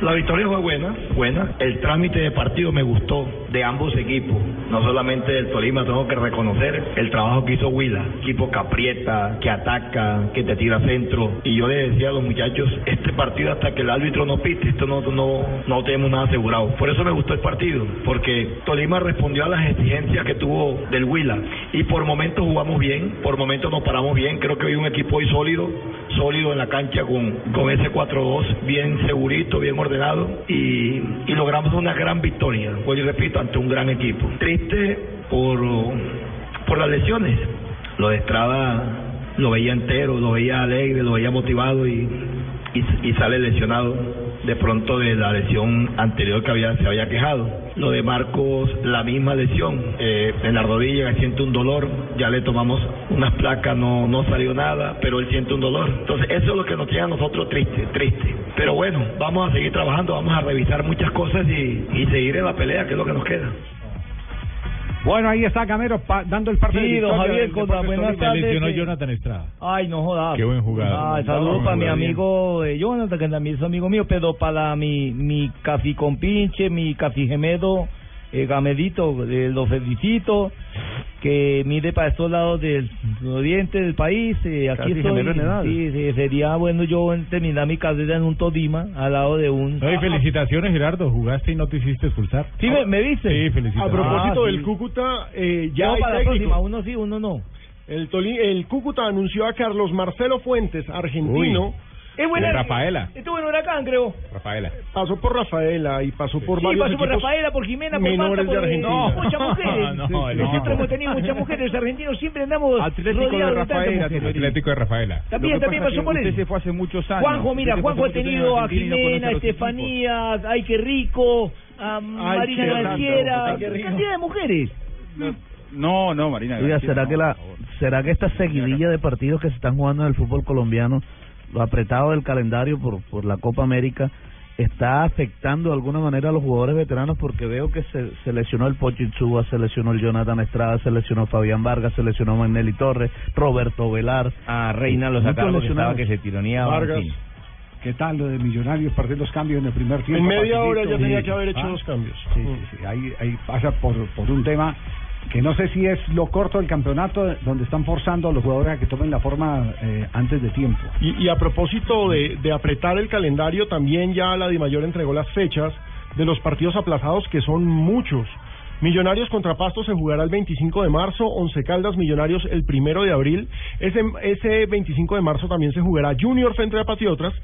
Speaker 62: La victoria fue buena, buena. El trámite de partido me gustó de ambos equipos. No solamente del Tolima, tengo que reconocer el trabajo que hizo Huila. Equipo que aprieta, que ataca, que te tira centro. Y yo le decía a los muchachos, este partido hasta que el árbitro no pite, esto no, no, no tenemos nada asegurado. Por eso me gustó el partido, porque Tolima respondió a las exigencias que tuvo del Huila. Y por momentos jugamos bien, por momentos nos paramos bien. Creo que hay un equipo hoy sólido, sólido en la cancha con, con ese 4-2, bien segurito, bien ordenado. Y, y logramos una gran victoria, pues repito, ante un gran equipo. Triste por, por las lesiones. Lo de Estrada lo veía entero, lo veía alegre, lo veía motivado y, y sale lesionado de pronto de la lesión anterior que había, se había quejado. Lo de Marcos, la misma lesión, eh, en la rodilla, siente un dolor, ya le tomamos unas placas, no, no salió nada, pero él siente un dolor. Entonces eso es lo que nos tiene a nosotros triste, triste. Pero bueno, vamos a seguir trabajando, vamos a revisar muchas cosas y, y seguir en la pelea, que es lo que nos queda.
Speaker 5: Bueno, ahí está Gamero pa- dando el parte
Speaker 3: Sí,
Speaker 5: de
Speaker 3: don Javier,
Speaker 5: Tolima.
Speaker 3: tardes.
Speaker 11: lesionó
Speaker 3: que-
Speaker 11: Jonathan Estrada.
Speaker 3: Ay, no jodas.
Speaker 11: Qué buen jugador.
Speaker 3: Ah, saludos para mi amigo eh, Jonathan, que también es amigo mío, pero para mi, mi café compinche, mi café gemedo, eh, Gamedito, eh, lo felicito, que mire para estos lados del oriente del país. eh, aquí estoy. Sí, sí, sería bueno yo terminar mi carrera en un Tolima, al lado de un...
Speaker 11: No, y felicitaciones, Gerardo. Jugaste y no te hiciste expulsar.
Speaker 3: Sí, me, me viste.
Speaker 11: Sí,
Speaker 12: A
Speaker 11: felicitaciones.
Speaker 12: propósito
Speaker 3: Ah,
Speaker 12: del
Speaker 3: sí.
Speaker 12: Cúcuta, eh, ya hay
Speaker 3: para la próxima, uno sí, uno no.
Speaker 12: El, Toli- el Cúcuta anunció a Carlos Marcelo Fuentes, argentino.
Speaker 3: Es buena.
Speaker 11: De Rafaela.
Speaker 3: Estuvo en Huracán, creo.
Speaker 11: Rafaela.
Speaker 12: Pasó por Rafaela y pasó por
Speaker 3: Sí,
Speaker 12: varios
Speaker 3: pasó por Rafaela, por Jimena, por
Speaker 12: menores
Speaker 3: Marta,
Speaker 12: de
Speaker 3: por eh,
Speaker 12: Argentina.
Speaker 3: muchas [LAUGHS] mujeres.
Speaker 11: No, no, el
Speaker 3: Nosotros hemos tenido muchas mujeres, los argentinos siempre andamos
Speaker 11: Atlético de Rafaela.
Speaker 3: mujeres.
Speaker 11: Atlético de Rafaela.
Speaker 3: También, también pasó por él.
Speaker 11: fue hace muchos años.
Speaker 3: Juanjo, mira,
Speaker 11: Usted se
Speaker 3: Juanjo ha tenido
Speaker 11: en
Speaker 3: a
Speaker 11: no
Speaker 3: Jimena,
Speaker 11: a
Speaker 3: Estefanía, ay, qué rico, a Marina
Speaker 12: qué
Speaker 3: cantidad de mujeres.
Speaker 32: No, no, Marina.
Speaker 7: Oiga,
Speaker 32: García,
Speaker 7: ¿será
Speaker 32: no,
Speaker 7: que la será que esta seguidilla de partidos que se están jugando en el fútbol colombiano, lo apretado del calendario por por la Copa América,
Speaker 13: está afectando de alguna manera a los jugadores veteranos porque veo que se, se lesionó el Pochinchúa, se lesionó el Jonathan Estrada, se lesionó Fabián Vargas, se lesionó Magnelli Torres, Roberto Velar.
Speaker 3: A Reina lo sacaron estaba que se tironeaba.
Speaker 5: Vargas. ¿Qué tal lo de Millonarios perder los cambios en el primer tiempo?
Speaker 12: En media hora ya tenía
Speaker 5: Sí.
Speaker 12: que haber hecho
Speaker 5: Ah,
Speaker 12: dos cambios.
Speaker 5: Sí, sí, sí. Ahí, ahí pasa por, por un tema que no sé si es lo corto del campeonato donde están forzando a los jugadores a que tomen la forma eh, antes de tiempo.
Speaker 12: Y, y a propósito de, de apretar el calendario, también ya la DIMAYOR entregó las fechas de los partidos aplazados, que son muchos. Millonarios contra Pasto se jugará el 25 de marzo, Once Caldas Millonarios el primero de abril. Ese, ese 25 de marzo también se jugará Junior frente a Patriotas.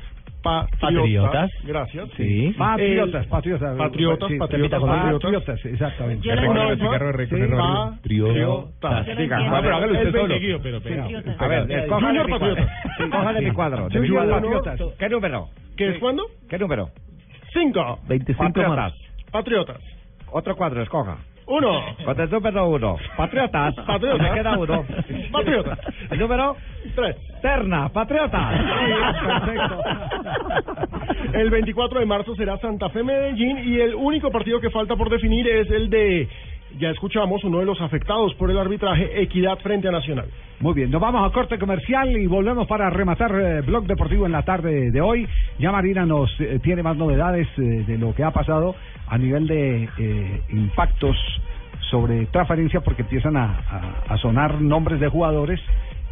Speaker 12: Patriotas.
Speaker 7: Patriotas.
Speaker 12: Gracias.
Speaker 7: Sí.
Speaker 5: Patriotas, patriotas.
Speaker 12: Patriotas, patriotas, patriotas.
Speaker 5: patriotas, exactamente.
Speaker 12: Error.
Speaker 5: Patriotas. Pero hágalo usted
Speaker 12: el
Speaker 5: solo.
Speaker 12: 20, pero pegado.
Speaker 3: A ver, escójale
Speaker 12: Junior
Speaker 3: mi cuadro.
Speaker 12: Patriotas.
Speaker 3: Sí, Cójale mi cuadro. De
Speaker 12: Junior
Speaker 3: uno a
Speaker 12: Patriotas.
Speaker 3: ¿Qué número?
Speaker 12: ¿Qué es cuándo?
Speaker 3: ¿Qué número?
Speaker 12: Cinco.
Speaker 13: 25
Speaker 3: Patriotas.
Speaker 13: más.
Speaker 12: Patriotas.
Speaker 3: Otro cuadro, escoja.
Speaker 12: Uno.
Speaker 3: Número uno. Patriotas.
Speaker 12: Patriotas.
Speaker 3: Me queda uno.
Speaker 12: Patriotas.
Speaker 3: El número
Speaker 12: Tres.
Speaker 3: Terna. Patriotas.
Speaker 12: El 24 de marzo será Santa Fe Medellín y el único partido que falta por definir es el de, ya escuchamos, uno de los afectados por el arbitraje, Equidad frente a Nacional.
Speaker 5: Muy bien, nos vamos a corte comercial y volvemos para rematar eh, Blog Deportivo en la tarde de hoy. Ya Marina nos eh, tiene más novedades eh, de lo que ha pasado a nivel de eh, impactos sobre transferencia porque empiezan a, sonar nombres de jugadores.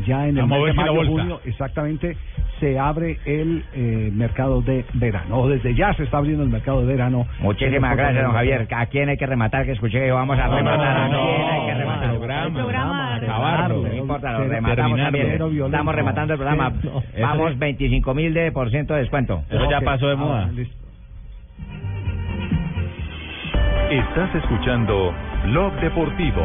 Speaker 5: Ya en el mes de mayo, junio, exactamente, se abre el eh, mercado de verano. O desde ya se está abriendo el mercado de verano.
Speaker 3: Muchísimas gracias, don Javier. ¿A quién hay que rematar? Que escuché que vamos a rematar. ¿A quién hay que rematar?
Speaker 63: Programa.
Speaker 3: Acabarlo. No importa, lo rematamos también. Estamos rematando el programa.
Speaker 5: No.
Speaker 3: Vamos, 25 mil de por ciento de descuento.
Speaker 35: Eso ya pasó de
Speaker 5: Ah,
Speaker 35: moda.
Speaker 64: Estás escuchando Blog Deportivo.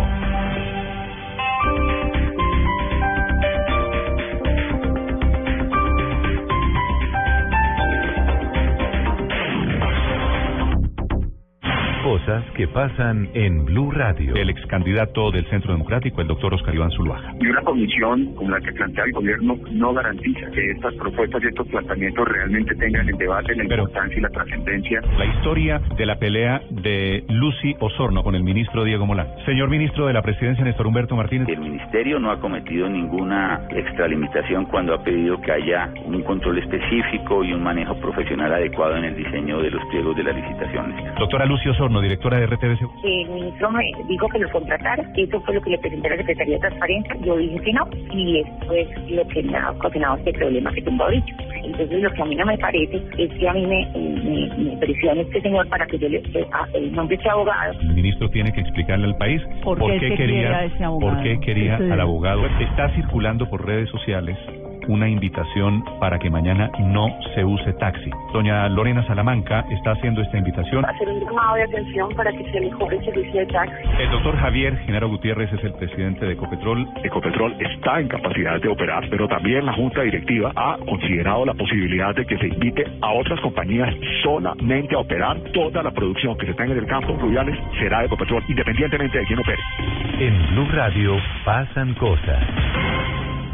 Speaker 64: Cosas que pasan en Blue Radio.
Speaker 6: El ex candidato del Centro Democrático, el doctor Oscar Iván Zuluaga.
Speaker 44: Y una comisión como la que plantea el gobierno no garantiza que estas propuestas y estos planteamientos realmente tengan el debate, la
Speaker 6: Pero-
Speaker 44: importancia y la trascendencia.
Speaker 6: La historia de la pelea de Lucy Osorno con el ministro Diego Molán. Señor ministro de la Presidencia, Néstor Humberto Martínez.
Speaker 65: El ministerio no ha cometido ninguna extralimitación cuando ha pedido que haya un control específico y un manejo profesional adecuado en el diseño de los pliegos de las licitaciones.
Speaker 6: Doctora Lucy Osorno, directora de RTBC.
Speaker 66: El ministro me dijo que lo contratara, eso fue lo que le presenté a la Secretaría de Transparencia, yo dije que no, y esto es lo que me ha ocasionado este problema que tengo ahorita. Entonces lo que a mí no me parece es que a mí me, me, me presione este señor para que yo le a- el nombre de este abogado.
Speaker 6: El ministro tiene que explicarle al país
Speaker 66: ¿Por qué que
Speaker 6: quería, por qué quería
Speaker 66: Sí.
Speaker 6: al abogado. Está circulando por redes sociales una invitación para que mañana no se use taxi. Doña Lorena Salamanca está haciendo esta invitación.
Speaker 66: Hacer un llamado de atención para que se mejore el servicio de taxi.
Speaker 6: El doctor Javier Genaro Gutiérrez es el presidente de Ecopetrol.
Speaker 67: Ecopetrol está en capacidad de operar, pero también la Junta Directiva ha considerado la posibilidad de que se invite a otras compañías solamente a operar. Toda la producción que se tenga en el campo fluviales será de Ecopetrol, independientemente de quién opere.
Speaker 64: En Blue Radio pasan cosas.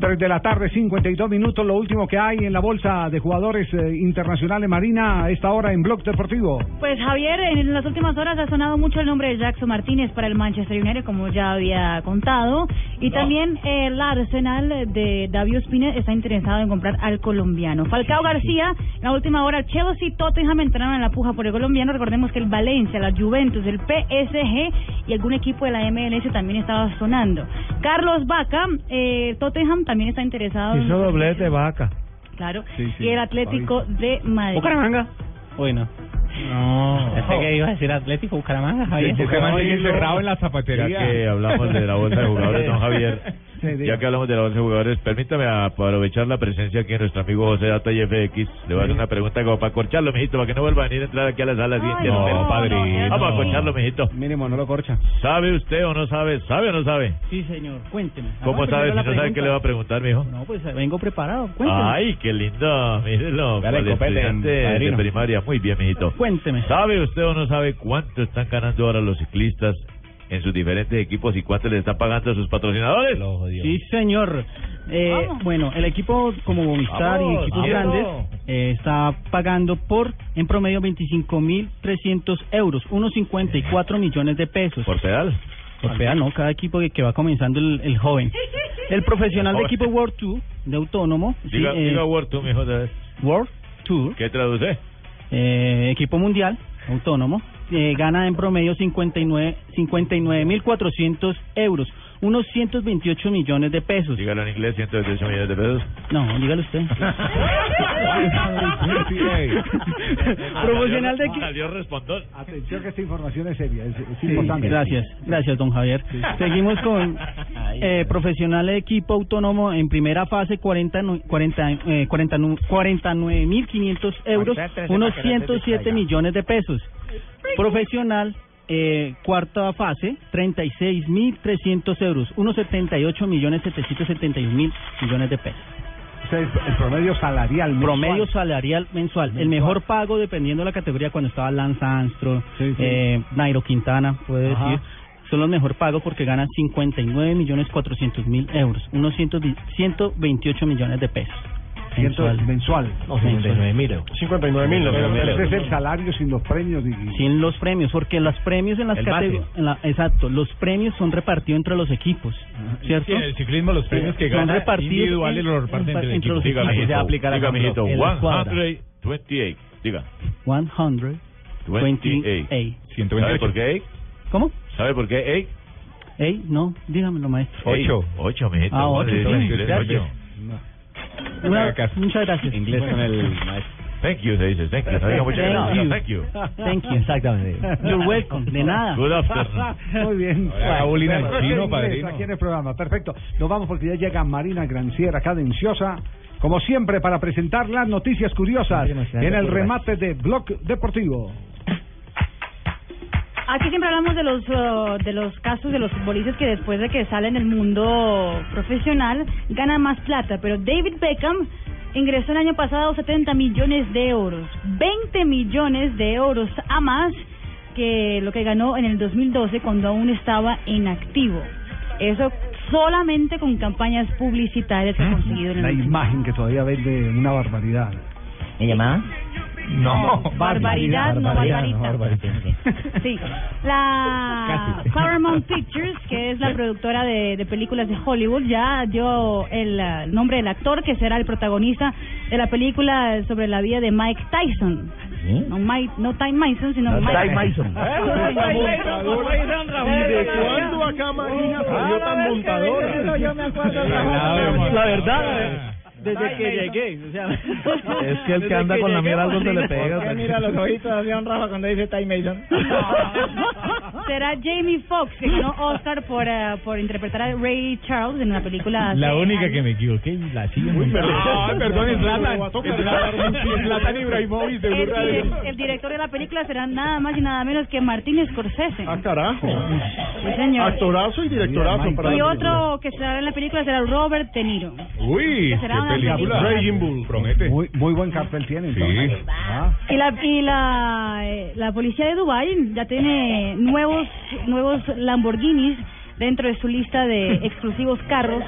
Speaker 5: 3 de la tarde, 52 minutos, lo último que hay en la bolsa de jugadores eh, internacionales Marina a esta hora en Blog Deportivo.
Speaker 16: Pues Javier, en las últimas horas ha sonado mucho el nombre de Jackson Martínez para el Manchester United, como ya había contado, y también el Arsenal de David Ospina está interesado en comprar al colombiano. Falcao García, en la última hora, Chelsea y Tottenham entraron en la puja por el colombiano. Recordemos que el Valencia, la Juventus, el PSG y algún equipo de la MLS también estaba sonando. Carlos Vaca, eh, Tottenham también está interesado. en-
Speaker 9: Hizo doblete, vaca.
Speaker 16: Claro.
Speaker 9: Sí, sí.
Speaker 16: Y el Atlético de Madrid.
Speaker 9: Bucaramanga.
Speaker 35: Bueno.
Speaker 9: No.
Speaker 35: Pensé que iba a decir Atlético Bucaramanga, Javier.
Speaker 9: Bucaramanga encerrado en la zapatería.
Speaker 3: que hablamos de la bolsa de jugadores, don Javier. [LAUGHS]
Speaker 14: ya que hablamos de los 11 jugadores, permítame aprovechar la presencia aquí de nuestro amigo José Data y FX. Le voy a hacer una pregunta como para corcharlo, mijito, para que no vuelva a venir a entrar aquí a la sala siguiente.
Speaker 11: no, padrino.
Speaker 14: Vamos a corcharlo, mijito.
Speaker 5: Mínimo, no lo corcha.
Speaker 14: ¿Sabe usted o no sabe? ¿Sabe o no sabe?
Speaker 68: Sí, señor, cuénteme.
Speaker 14: ¿Cómo sabe si no sabe qué le va a preguntar, mijo?
Speaker 68: No, pues vengo preparado, cuénteme.
Speaker 14: Ay, qué lindo, mírenlo.
Speaker 68: Dale,
Speaker 14: estudiante de primaria. Muy bien, mijito.
Speaker 68: Cuénteme.
Speaker 14: ¿Sabe usted o no sabe cuánto están ganando ahora los ciclistas en sus diferentes equipos y cuánto les están pagando a sus patrocinadores?
Speaker 68: Sí, señor. Eh, bueno, el equipo como Movistar y equipos
Speaker 14: vamos.
Speaker 68: grandes eh, está pagando por, en promedio, 25.300 euros, unos 54 millones de pesos.
Speaker 14: ¿Por pedal?
Speaker 68: Por pedal, no, cada equipo que, que va comenzando el, el joven. El profesional de equipo World Tour, de autónomo. sí,
Speaker 14: Diga,
Speaker 68: eh,
Speaker 14: diga Word tú, mijo, otra vez.
Speaker 68: World Tour.
Speaker 14: ¿Qué traduce?
Speaker 68: eh, equipo mundial, autónomo, eh, gana en promedio 59 59.400 euros, unos 128 millones de pesos.
Speaker 14: Dígalo en inglés, 128 millones de pesos.
Speaker 68: No, dígalo usted. [LAUGHS] Profesional de
Speaker 14: respondón.
Speaker 5: Atención que esta información es seria, es, es
Speaker 68: Sí,
Speaker 5: importante.
Speaker 68: gracias, gracias, don Javier. Seguimos con eh, profesional de equipo autónomo en primera fase, 40, nu- 40, eh, 40 nu- 49.500 euros, unos 107 millones de pesos. Profesional, eh, cuarta fase, 36.300 euros, unos 78 millones 771 mil millones de pesos.
Speaker 5: El promedio salarial mensual.
Speaker 68: Promedio salarial mensual. El mejor pago, dependiendo de la categoría, cuando estaba Lance Armstrong,
Speaker 5: Sí, sí.
Speaker 68: eh, Nairo Quintana, puede
Speaker 5: Ajá.
Speaker 68: decir, son los mejor pagos porque ganan 59 millones 400 mil euros, unos 100 128 millones de pesos.
Speaker 5: Ciento- mensual.
Speaker 68: No, 59 mil euros.
Speaker 12: 59 mil.
Speaker 5: Ese es el salario sin los premios. Y,
Speaker 68: Sin los premios, porque los premios en las categorías... Exacto, los premios son repartidos entre los equipos, ¿cierto?
Speaker 11: Sí, en el ciclismo los premios que
Speaker 68: son
Speaker 11: gana
Speaker 68: repartidos
Speaker 11: individuales los reparten
Speaker 68: en-
Speaker 11: entre
Speaker 68: entre los
Speaker 14: Diga,
Speaker 68: equipos.
Speaker 14: mijito. Diga, mijito.
Speaker 68: en la escuadra.
Speaker 14: 128. Diga.
Speaker 68: 128.
Speaker 14: 28. ¿Sabe por qué?
Speaker 68: ¿Cómo?
Speaker 14: ¿Sabe por qué? Ey?
Speaker 68: Ey, no, dígamelo, maestro.
Speaker 14: Ey, Ocho, mijito.
Speaker 68: Ah,
Speaker 14: ¿Cómo
Speaker 68: ocho,
Speaker 14: se. Ocho.
Speaker 68: Una- muchas gracias.
Speaker 14: Inglés con el maestro. Thank you, se dice. Thank you. No diga muchas
Speaker 68: Thank
Speaker 14: gracias.
Speaker 68: you.
Speaker 14: Thank you.
Speaker 68: Thank you. Exactamente. You're welcome. De nada.
Speaker 14: Good afternoon. [LAUGHS]
Speaker 5: Muy bien.
Speaker 11: Paulina,
Speaker 5: Bueno,
Speaker 11: chino, padrino.
Speaker 5: Aquí en el programa. Perfecto. Nos vamos porque ya llega Marina Granciera, cadenciosa. Como siempre, para presentar las noticias curiosas en el remate de Blog Deportivo.
Speaker 16: Aquí siempre hablamos de los uh, de los casos de los futbolistas que después de que salen del mundo profesional ganan más plata, pero David Beckham ingresó el año pasado 70 millones de euros, 20 millones de euros a más que lo que ganó en el 2012 cuando aún estaba en activo. Eso solamente con campañas publicitarias que ha conseguido en el
Speaker 5: La
Speaker 16: último
Speaker 5: imagen que todavía vende una barbaridad.
Speaker 3: ¿Me llamaba?
Speaker 5: No,
Speaker 16: Barbaridad, no barbarita.
Speaker 3: no, barbarita. [LAUGHS]
Speaker 16: Sí, la. Paramount [LAUGHS] Pictures, que es la productora de, de películas de Hollywood, ya dio el nombre del actor que será el protagonista de la película sobre la vida de Mike Tyson. No, Mike, no Time Mason, sino
Speaker 3: No,
Speaker 16: Mike
Speaker 3: Time Mason. [LAUGHS]
Speaker 12: ¿Y de cuándo acá Marina salió tan montadora?
Speaker 68: Yo me acuerdo. La verdad, desde que llegué. O sea,
Speaker 13: Es que el que anda con la mira algo se le pega.
Speaker 3: Mira los ojitos así a Rafa cuando dice Time Mason. [LAUGHS]
Speaker 16: será Jamie Foxx, que ganó Oscar por, eh, por interpretar a Ray Charles en una película.
Speaker 11: La única
Speaker 16: años.
Speaker 11: que me equivoqué, la sigo muy
Speaker 16: perdón.
Speaker 11: Ay, perdón, es Zlatan. Ibrahimovic de Blue
Speaker 16: El, direc- el director de la película será nada más y nada menos que Martín Scorsese.
Speaker 12: Ah, carajo.
Speaker 16: Sí, señor.
Speaker 12: Actorazo y directorazo para
Speaker 16: Y otro que estará en la película será Robert De Niro.
Speaker 11: Uy,
Speaker 16: Que será
Speaker 11: película.
Speaker 16: película.
Speaker 11: Raging Bull. Promete.
Speaker 5: Muy, muy buen cartel tiene. entonces.
Speaker 11: Sí.
Speaker 5: Ah.
Speaker 16: Y la y la, eh, la policía de Dubai ya tiene nuevos nuevos Lamborghinis dentro de su lista de [LAUGHS] exclusivos carros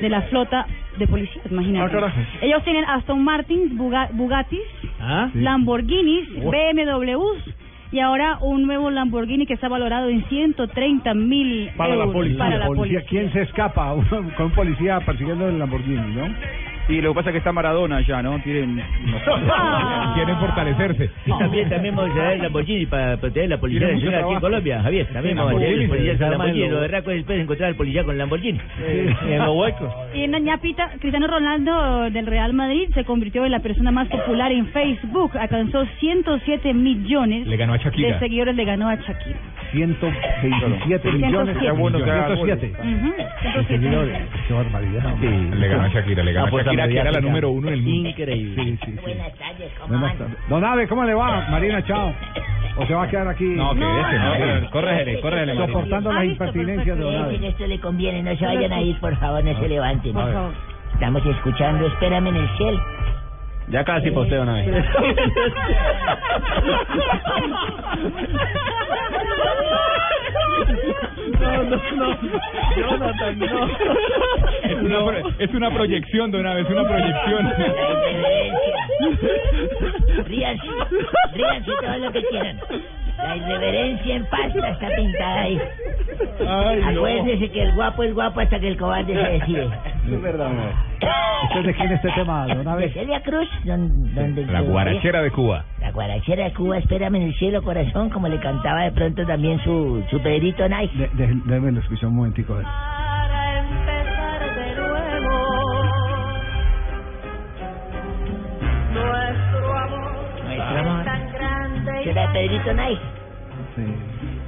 Speaker 16: de la flota de policías, imagínate.
Speaker 12: Ah.
Speaker 16: Ellos tienen Aston Martins, Buga- Bugattis,
Speaker 3: ¿Ah?
Speaker 16: Lamborghinis,
Speaker 3: Oh.
Speaker 16: BMWs y ahora un nuevo Lamborghini que está valorado en 130 mil
Speaker 5: Para la
Speaker 16: euros
Speaker 5: policía.
Speaker 16: para la
Speaker 5: policía. ¿Quién se escapa con [LAUGHS] un policía persiguiendo el Lamborghini, no?
Speaker 32: Y lo que pasa es que está Maradona ya, ¿no? Tienen...
Speaker 16: Ah. [LAUGHS]
Speaker 11: Quieren [LAUGHS] fortalecerse.
Speaker 3: Y también, también vamos a ver el Lamborghini para proteger la policía nacional aquí en. Colombia, Javier. También
Speaker 11: Sí,
Speaker 3: vamos a tener el policía con Lamborghini. Lo verdad es después encontrar al policía con Lamborghini.
Speaker 13: En los huecos.
Speaker 16: Y en la ñapita, Cristiano Ronaldo del Real Madrid se convirtió en la persona más popular en Facebook. Alcanzó 107 millones
Speaker 11: Le ganó a Shakira.
Speaker 16: de seguidores, le ganó a Shakira.
Speaker 5: 127 millones.
Speaker 9: Qué bueno que haga
Speaker 5: 107.
Speaker 69: Ujú.
Speaker 5: Seguidores. Qué barbaridad.
Speaker 9: Le ganó a Shakira, le ganó a
Speaker 5: Apuesta
Speaker 9: Shakira, que era la número uno en el mundo.
Speaker 7: Increíble.
Speaker 5: Sí, sí, sí.
Speaker 3: Buenas tardes, ¿cómo
Speaker 5: Buenas tardes. Don Abe, ¿cómo le va? Marina, chao. ¿O se va a quedar aquí?
Speaker 9: No, que no, pero córrele, córrele, Marina.
Speaker 5: Soportando las impertinencias de Don
Speaker 3: que esto le conviene, no se vayan a ir, por favor, no se levanten.
Speaker 5: Por favor.
Speaker 3: Estamos escuchando, espérame en el cielo.
Speaker 70: Ya casi posteo una vez.
Speaker 7: No, no, no. Jonathan, no.
Speaker 9: Es una, pro- es una proyección de una vez, una proyección.
Speaker 3: Ríanse, ríanse todo lo que quieran. La irreverencia en pasta está pintada ahí.
Speaker 5: Ay, no.
Speaker 3: Acuérdese que el guapo es guapo hasta que el cobarde se decide. [LAUGHS]
Speaker 5: Es verdad, ¿Usted de quién es este tema, Don
Speaker 3: ¿De
Speaker 5: Abe?
Speaker 3: Celia Cruz? Don- donde-
Speaker 9: La guarachera de Cuba.
Speaker 3: La guarachera de Cuba, espérame en el cielo, corazón, como le cantaba de pronto también su, su Pedrito Nice.
Speaker 5: De- de- Déjeme lo escuchar un momentico. a ver.
Speaker 16: Para empezar de nuevo. Nuestro amor y
Speaker 3: ¿Será Pedrito Nice?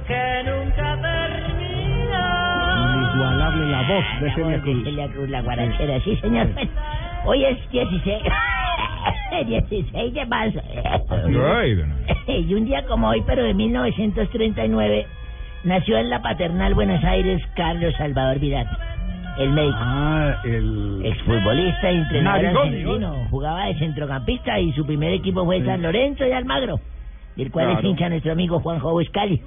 Speaker 16: que nunca termina.
Speaker 5: Inigualable la voz de Celia
Speaker 3: De
Speaker 5: Cruz.
Speaker 3: Celia Cruz, la guarachera, sí, señor. Hoy es 16. 16 [LAUGHS] de marzo. Y un día como hoy, pero de 1939, nació en la paternal Buenos Aires Carlos Salvador Vidal, el médico.
Speaker 5: Ah, el...
Speaker 3: Exfutbolista y entrenador
Speaker 5: Narigón.
Speaker 3: argentino. Jugaba de centrocampista y su primer equipo fue San Lorenzo de Almagro, del cual es
Speaker 32: Claro.
Speaker 3: hincha nuestro amigo Juanjo Buscali.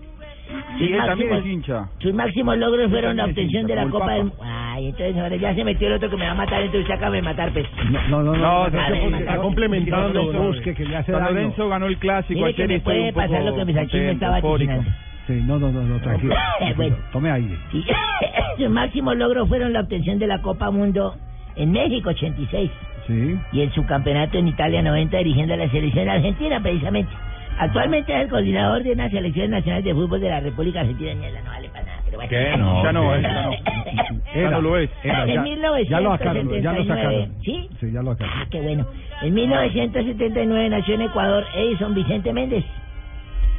Speaker 32: Sí,
Speaker 3: Sus
Speaker 32: él también
Speaker 3: máximos-
Speaker 32: es hincha.
Speaker 3: Sus máximos logros fueron la
Speaker 32: también es
Speaker 3: obtención
Speaker 32: hincha,
Speaker 3: de la Copa del... Ay, entonces ahora ya se metió el otro que me va a matar, entonces sácame de matar, pues.
Speaker 5: No, no, no.
Speaker 32: No,
Speaker 5: no,
Speaker 32: no,
Speaker 5: no,
Speaker 12: Está complementando.
Speaker 5: busque que le hace
Speaker 32: San. Lorenzo ganó el clásico
Speaker 3: Mire que me puede pasar lo que mi Sachín me estaba.
Speaker 5: Sí, no, no, no, no, tranquilo. [LAUGHS]
Speaker 3: Bueno.
Speaker 5: Tome aire.
Speaker 3: Sí. [LAUGHS] Sus máximos logros fueron la obtención de la Copa Mundo en México 86
Speaker 5: Sí.
Speaker 3: y el subcampeonato en Italia 90 dirigiendo a la selección argentina precisamente. Actualmente es el coordinador de una selección nacional de fútbol de la República Argentina. Mierda, no vale para nada. Pero bueno.
Speaker 9: ¿Qué? No,
Speaker 32: Ya no,
Speaker 9: sí.
Speaker 32: ya no. [LAUGHS]
Speaker 5: Era,
Speaker 32: no lo es.
Speaker 5: era,
Speaker 3: En
Speaker 5: ya,
Speaker 3: 1979,
Speaker 5: ya lo sacaron, ya lo sacaron.
Speaker 3: ¿Sí?
Speaker 5: Sí, ya lo
Speaker 3: Ah,
Speaker 5: sacaron.
Speaker 3: qué bueno. En 1979 nació en Ecuador Edison Vicente Méndez,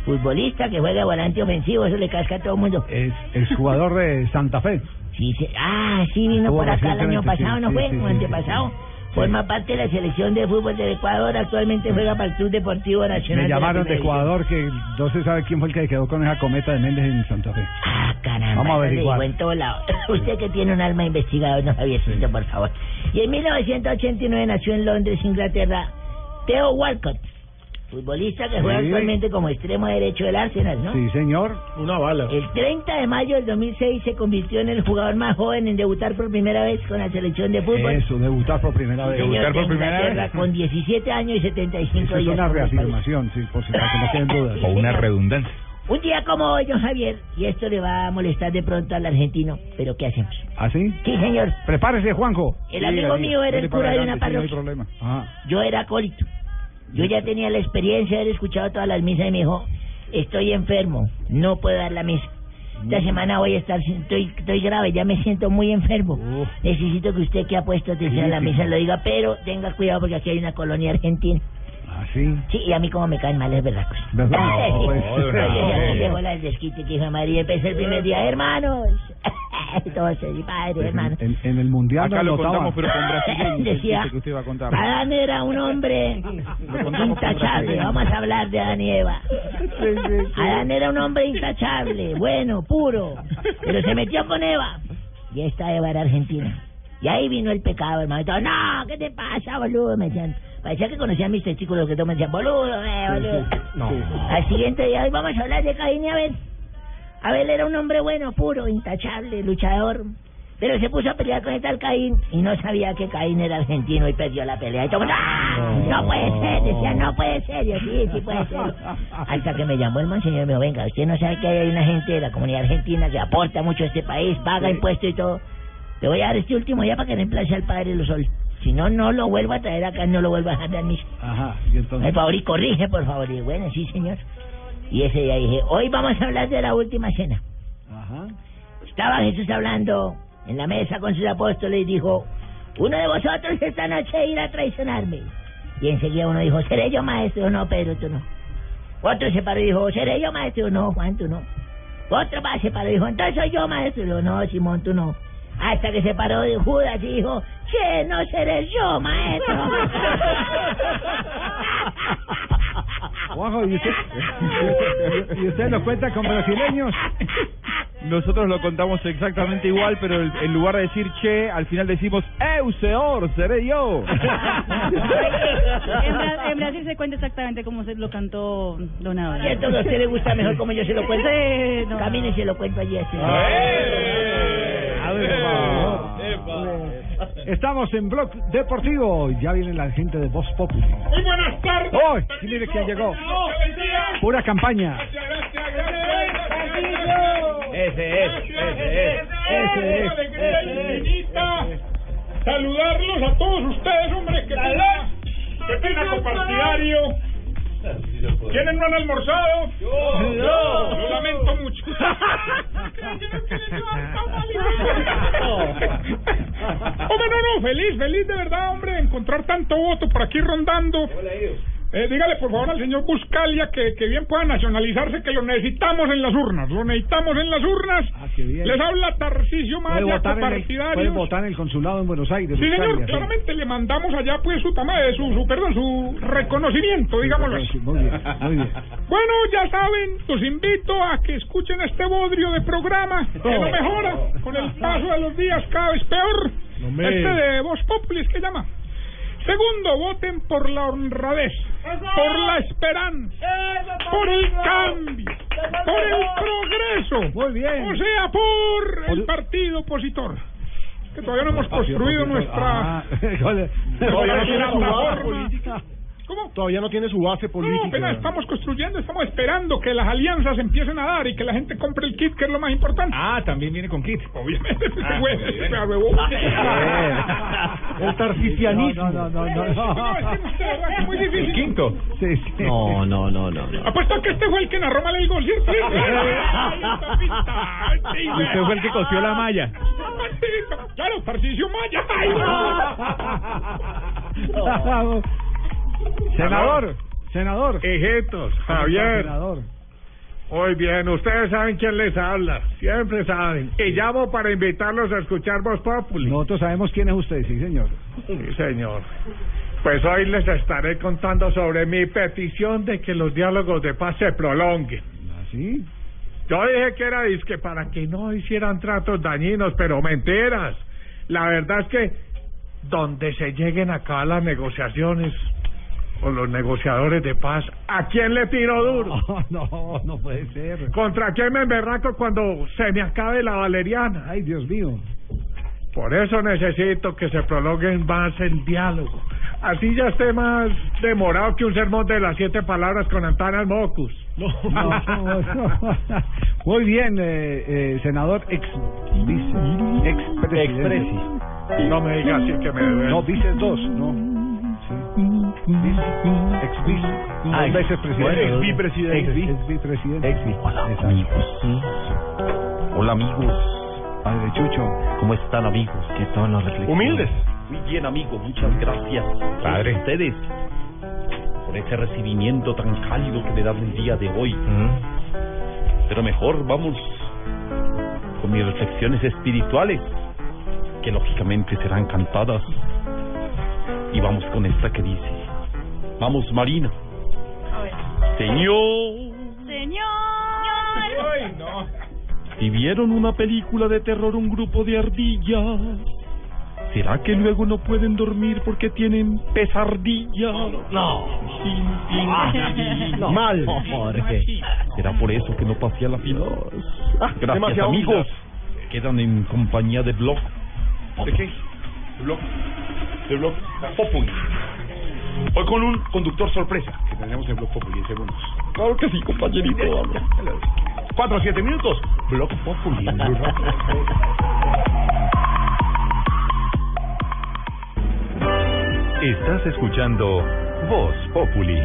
Speaker 3: futbolista que juega volante ofensivo, eso le casca a todo el mundo.
Speaker 5: Es, es jugador de Santa Fe.
Speaker 3: Sí, sí. Ah, sí, vino por acá el año
Speaker 5: recientemente, sí,
Speaker 3: pasado, ¿no
Speaker 5: sí,
Speaker 3: fue?
Speaker 5: sí,
Speaker 3: o
Speaker 5: sí,
Speaker 3: antepasado. Forma parte de la selección de fútbol del Ecuador. Actualmente juega para el Club Deportivo Nacional.
Speaker 5: Me
Speaker 3: la
Speaker 5: llamaron de Ecuador que no se sabe quién fue el que quedó con esa cometa de Méndez en Santa Fe.
Speaker 3: Ah, caramba.
Speaker 5: Vamos a
Speaker 3: eso
Speaker 5: averiguar.
Speaker 3: en todo lado. [LAUGHS] Usted que tiene un alma investigador, no Javiercito, por favor. Y en 1989 nació en Londres, Inglaterra, Theo Walcott, futbolista que juega
Speaker 5: Sí.
Speaker 3: actualmente como extremo derecho del Arsenal, ¿no?
Speaker 5: Sí, señor.
Speaker 12: Una bala.
Speaker 3: El 30 de mayo del 2006 se convirtió en el jugador más joven en debutar por primera vez con la selección de fútbol.
Speaker 5: Eso, debutar por primera vez.
Speaker 9: Debutar por primera vez.
Speaker 3: Con 17 años y 75
Speaker 5: Eso es
Speaker 3: días.
Speaker 5: una
Speaker 3: como parece.
Speaker 5: reafirmación, sí, por si no queden dudas. [LAUGHS]
Speaker 9: O una redundancia.
Speaker 3: Un día como hoy, don Javier, y esto le va a molestar de pronto al argentino, pero ¿qué hacemos?
Speaker 5: ¿Así?
Speaker 3: Sí, señor.
Speaker 5: Prepárese, Juanjo.
Speaker 3: El amigo mío era el cura de una
Speaker 32: No hay
Speaker 3: parroquia.
Speaker 32: problema.
Speaker 5: Ah,
Speaker 3: Yo era acólito. Yo ya tenía la experiencia de haber escuchado todas las misas y me dijo, estoy enfermo, no puedo dar la misa. Esta semana voy a estar, estoy, estoy grave, ya me siento muy enfermo. Necesito que usted que ha puesto atención a la misa lo diga, pero tenga cuidado porque aquí hay una colonia argentina.
Speaker 5: Así.
Speaker 3: Sí, y a mí como me caen mal es verdad.
Speaker 5: ¿Verdad? No, pues. [LAUGHS]
Speaker 9: No,
Speaker 3: la del desquite que hijo de María, empecé el primer día, hermanos. [LAUGHS] Entonces, mi padre, hermano.
Speaker 5: En, en el mundial
Speaker 32: Acá lo
Speaker 5: notaba.
Speaker 32: contamos, pero con brasileños. [LAUGHS]
Speaker 3: Decía,
Speaker 32: que usted iba a contar.
Speaker 3: Adán era un hombre intachable. Vamos a hablar de Adán y Eva. Adán era un hombre intachable, bueno, puro. Pero se metió con Eva. Y esta Eva era argentina. Y ahí vino el pecado, hermano. Y todo, no, ¿qué te pasa, boludo? Me decían, parecía que conocían mis testículos que todos me decían, boludo, eh, boludo.
Speaker 5: No.
Speaker 3: Al siguiente día, hoy vamos a hablar de Caín y Abel. Abel era un hombre bueno, puro, intachable, luchador. Pero se puso a pelear con el tal Caín y no sabía que Caín era argentino y perdió la pelea. Y todo, ¡no! No puede ser, decía, no puede ser. Yo, sí, sí puede ser. Hasta que me llamó el monseñor y me dijo, venga, usted no sabe que hay una gente de la comunidad argentina que aporta mucho a este país, paga impuestos y todo. Le voy a dar este último ya para que reemplace al padre Luzol. Si no, no lo vuelvo a traer acá, no lo vuelvo a dejar de misa.
Speaker 5: Ajá, y entonces.
Speaker 3: Por favor, y corrige, por favor. Y bueno, sí, señor. Y ese día dije, hoy vamos a hablar de la última cena.
Speaker 5: Ajá.
Speaker 3: Estaba Jesús hablando en la mesa con sus apóstoles y dijo, uno de vosotros esta noche irá a traicionarme. Y enseguida uno dijo, ¿seré yo maestro? No, Pedro, tú no. Otro se paró y dijo, ¿seré yo maestro? No, Juan, tú no. Otro más se paró y dijo, entonces soy yo, maestro. Y dijo, no, Simón, tú no. Hasta que se paró de Judas y dijo, che, no seré yo, maestro. [LAUGHS]
Speaker 5: Juanjo, ¿y usted, ¿y usted lo cuenta con brasileños?
Speaker 32: Nosotros lo contamos exactamente igual, pero el- en lugar de decir che, al final decimos eu, señor, seré yo. [LAUGHS]
Speaker 16: En, Bra- en [LAUGHS] Brasil se cuenta exactamente como se lo cantó Don Abel.
Speaker 3: Y entonces a usted le gusta mejor como yo se lo cuento.
Speaker 16: Sí, no.
Speaker 3: Camine y se lo cuento allí así.
Speaker 5: Estamos en Blog Deportivo. Ya viene la gente de Voz Populi.
Speaker 22: Muy buenas tardes.
Speaker 5: ¡Hoy! y mire quién llegó. Pura campaña.
Speaker 22: Ese es, ese es, ese es. Alegría infinita. Saludarlos a todos ustedes, hombre, que pena, que pena copartidario. ¿Quiénes no han almorzado?
Speaker 71: Yo. Yo.
Speaker 22: Lo lamento mucho. Hombre, [LAUGHS] no, no, feliz, feliz de verdad, hombre, de encontrar tanto voto por aquí rondando. Eh, dígale por favor al señor Buscalia que, que bien pueda nacionalizarse, que lo necesitamos en las urnas, lo necesitamos en las urnas.
Speaker 5: bien.
Speaker 22: Les habla Tarcisio Maya,
Speaker 5: votar,
Speaker 22: copartidario.
Speaker 5: puede votar en el consulado en Buenos Aires.
Speaker 22: Sí, señor,
Speaker 5: sí.
Speaker 22: claramente le mandamos allá pues su eh, su, su perdón, su reconocimiento, digámoslo así.
Speaker 5: Muy bien, muy bien.
Speaker 22: Bueno, ya saben, los invito a que escuchen este bodrio de programa, que no mejora, con el paso de los días cada vez peor. Este de Voz Populi es que llama. Segundo, voten por la honradez, por la esperanza, por el cambio, por el progreso.
Speaker 5: Muy bien.
Speaker 22: O sea, por el partido opositor. Que todavía no hemos construido nuestra... [LAUGHS]
Speaker 5: Ah,
Speaker 12: Todavía no tiene su base política.
Speaker 22: ¿Cómo?
Speaker 12: Todavía no tiene su base
Speaker 22: No,
Speaker 12: política.
Speaker 22: apenas estamos construyendo, estamos esperando que las alianzas empiecen a dar y que la gente compre el kit, que es lo más importante.
Speaker 32: Ah, también viene con kit.
Speaker 22: Obviamente, ese
Speaker 32: Ah,
Speaker 22: huevón.
Speaker 5: El tarcisianismo. No, no, no,
Speaker 22: No, es que de verdad que es muy difícil.
Speaker 32: Quinto.
Speaker 5: Sí, sí.
Speaker 72: No, no, no, no. no.
Speaker 22: Apuesto que este fue el que narró mal el gol, [LAUGHS] ¿cierto?
Speaker 32: Usted fue el que cosió la malla.
Speaker 22: Claro, Tarcisio Maya. [LAUGHS]
Speaker 5: Senador, senador.
Speaker 22: Ejetos,
Speaker 5: Javier. Senador.
Speaker 22: Muy bien, ustedes saben quién les habla, siempre saben. Y llamo para invitarlos a escuchar Voz Populi.
Speaker 5: Nosotros sabemos quién es usted, sí, señor.
Speaker 22: Sí, señor. Pues hoy les estaré contando sobre mi petición de que los diálogos de paz se prolonguen.
Speaker 5: ¿Sí?
Speaker 22: Yo dije que era disque para que no hicieran tratos dañinos, pero mentiras. La verdad es que donde se lleguen a acabar las negociaciones con los negociadores de paz, ¿a quién le tiro duro? [LAUGHS]
Speaker 5: No, no, no puede ser.
Speaker 22: ¿Contra quién me emberraco cuando se me acabe la valeriana?
Speaker 5: Ay, Dios mío.
Speaker 22: Por eso necesito que se prolonguen más el diálogo. Así ya esté más demorado que un sermón de las siete palabras con Antanas Mocus.
Speaker 5: No, no, no. Muy bien, eh, eh, senador ex vice, ex presidente.
Speaker 22: No me diga así que me debe.
Speaker 5: No, vice dos, no. Ex vice. Dos veces presidente.
Speaker 22: bueno, ex vicepresidente.
Speaker 5: Ex vi- ex vicepresidente.
Speaker 22: Ex
Speaker 5: Hola,
Speaker 7: amigos. Hola amigos.
Speaker 5: Padre Chucho.
Speaker 7: ¿Cómo están amigos? ¿Qué tal la reflexión?
Speaker 12: Humildes.
Speaker 7: Muy bien amigos, muchas gracias.
Speaker 32: Padre.
Speaker 7: A ustedes por ese recibimiento tan cálido que me dan el día de hoy. Pero mejor vamos con mis reflexiones espirituales, que lógicamente serán cantadas. Y vamos con esta que dice, vamos Marina. Señor.
Speaker 16: Señor.
Speaker 22: Ay, no.
Speaker 7: Si vieron una película de terror un grupo de ardillas, ¿será que luego no pueden dormir porque tienen pesadillas? No.
Speaker 12: No. Mal.
Speaker 7: Jorge. ¿Será por eso que no pasé a la final? Gracias
Speaker 12: demasiado
Speaker 7: amigos. Quedan en compañía de Blog.
Speaker 22: ¿De qué?
Speaker 7: Blog. De Blog Populi. Hoy con un conductor sorpresa que tenemos en Blog Populi en segundos. Claro que sí, compañerito. Cuatro o siete minutos. Blog Populi. en Blue Radio.
Speaker 6: Estás escuchando Voz Populi.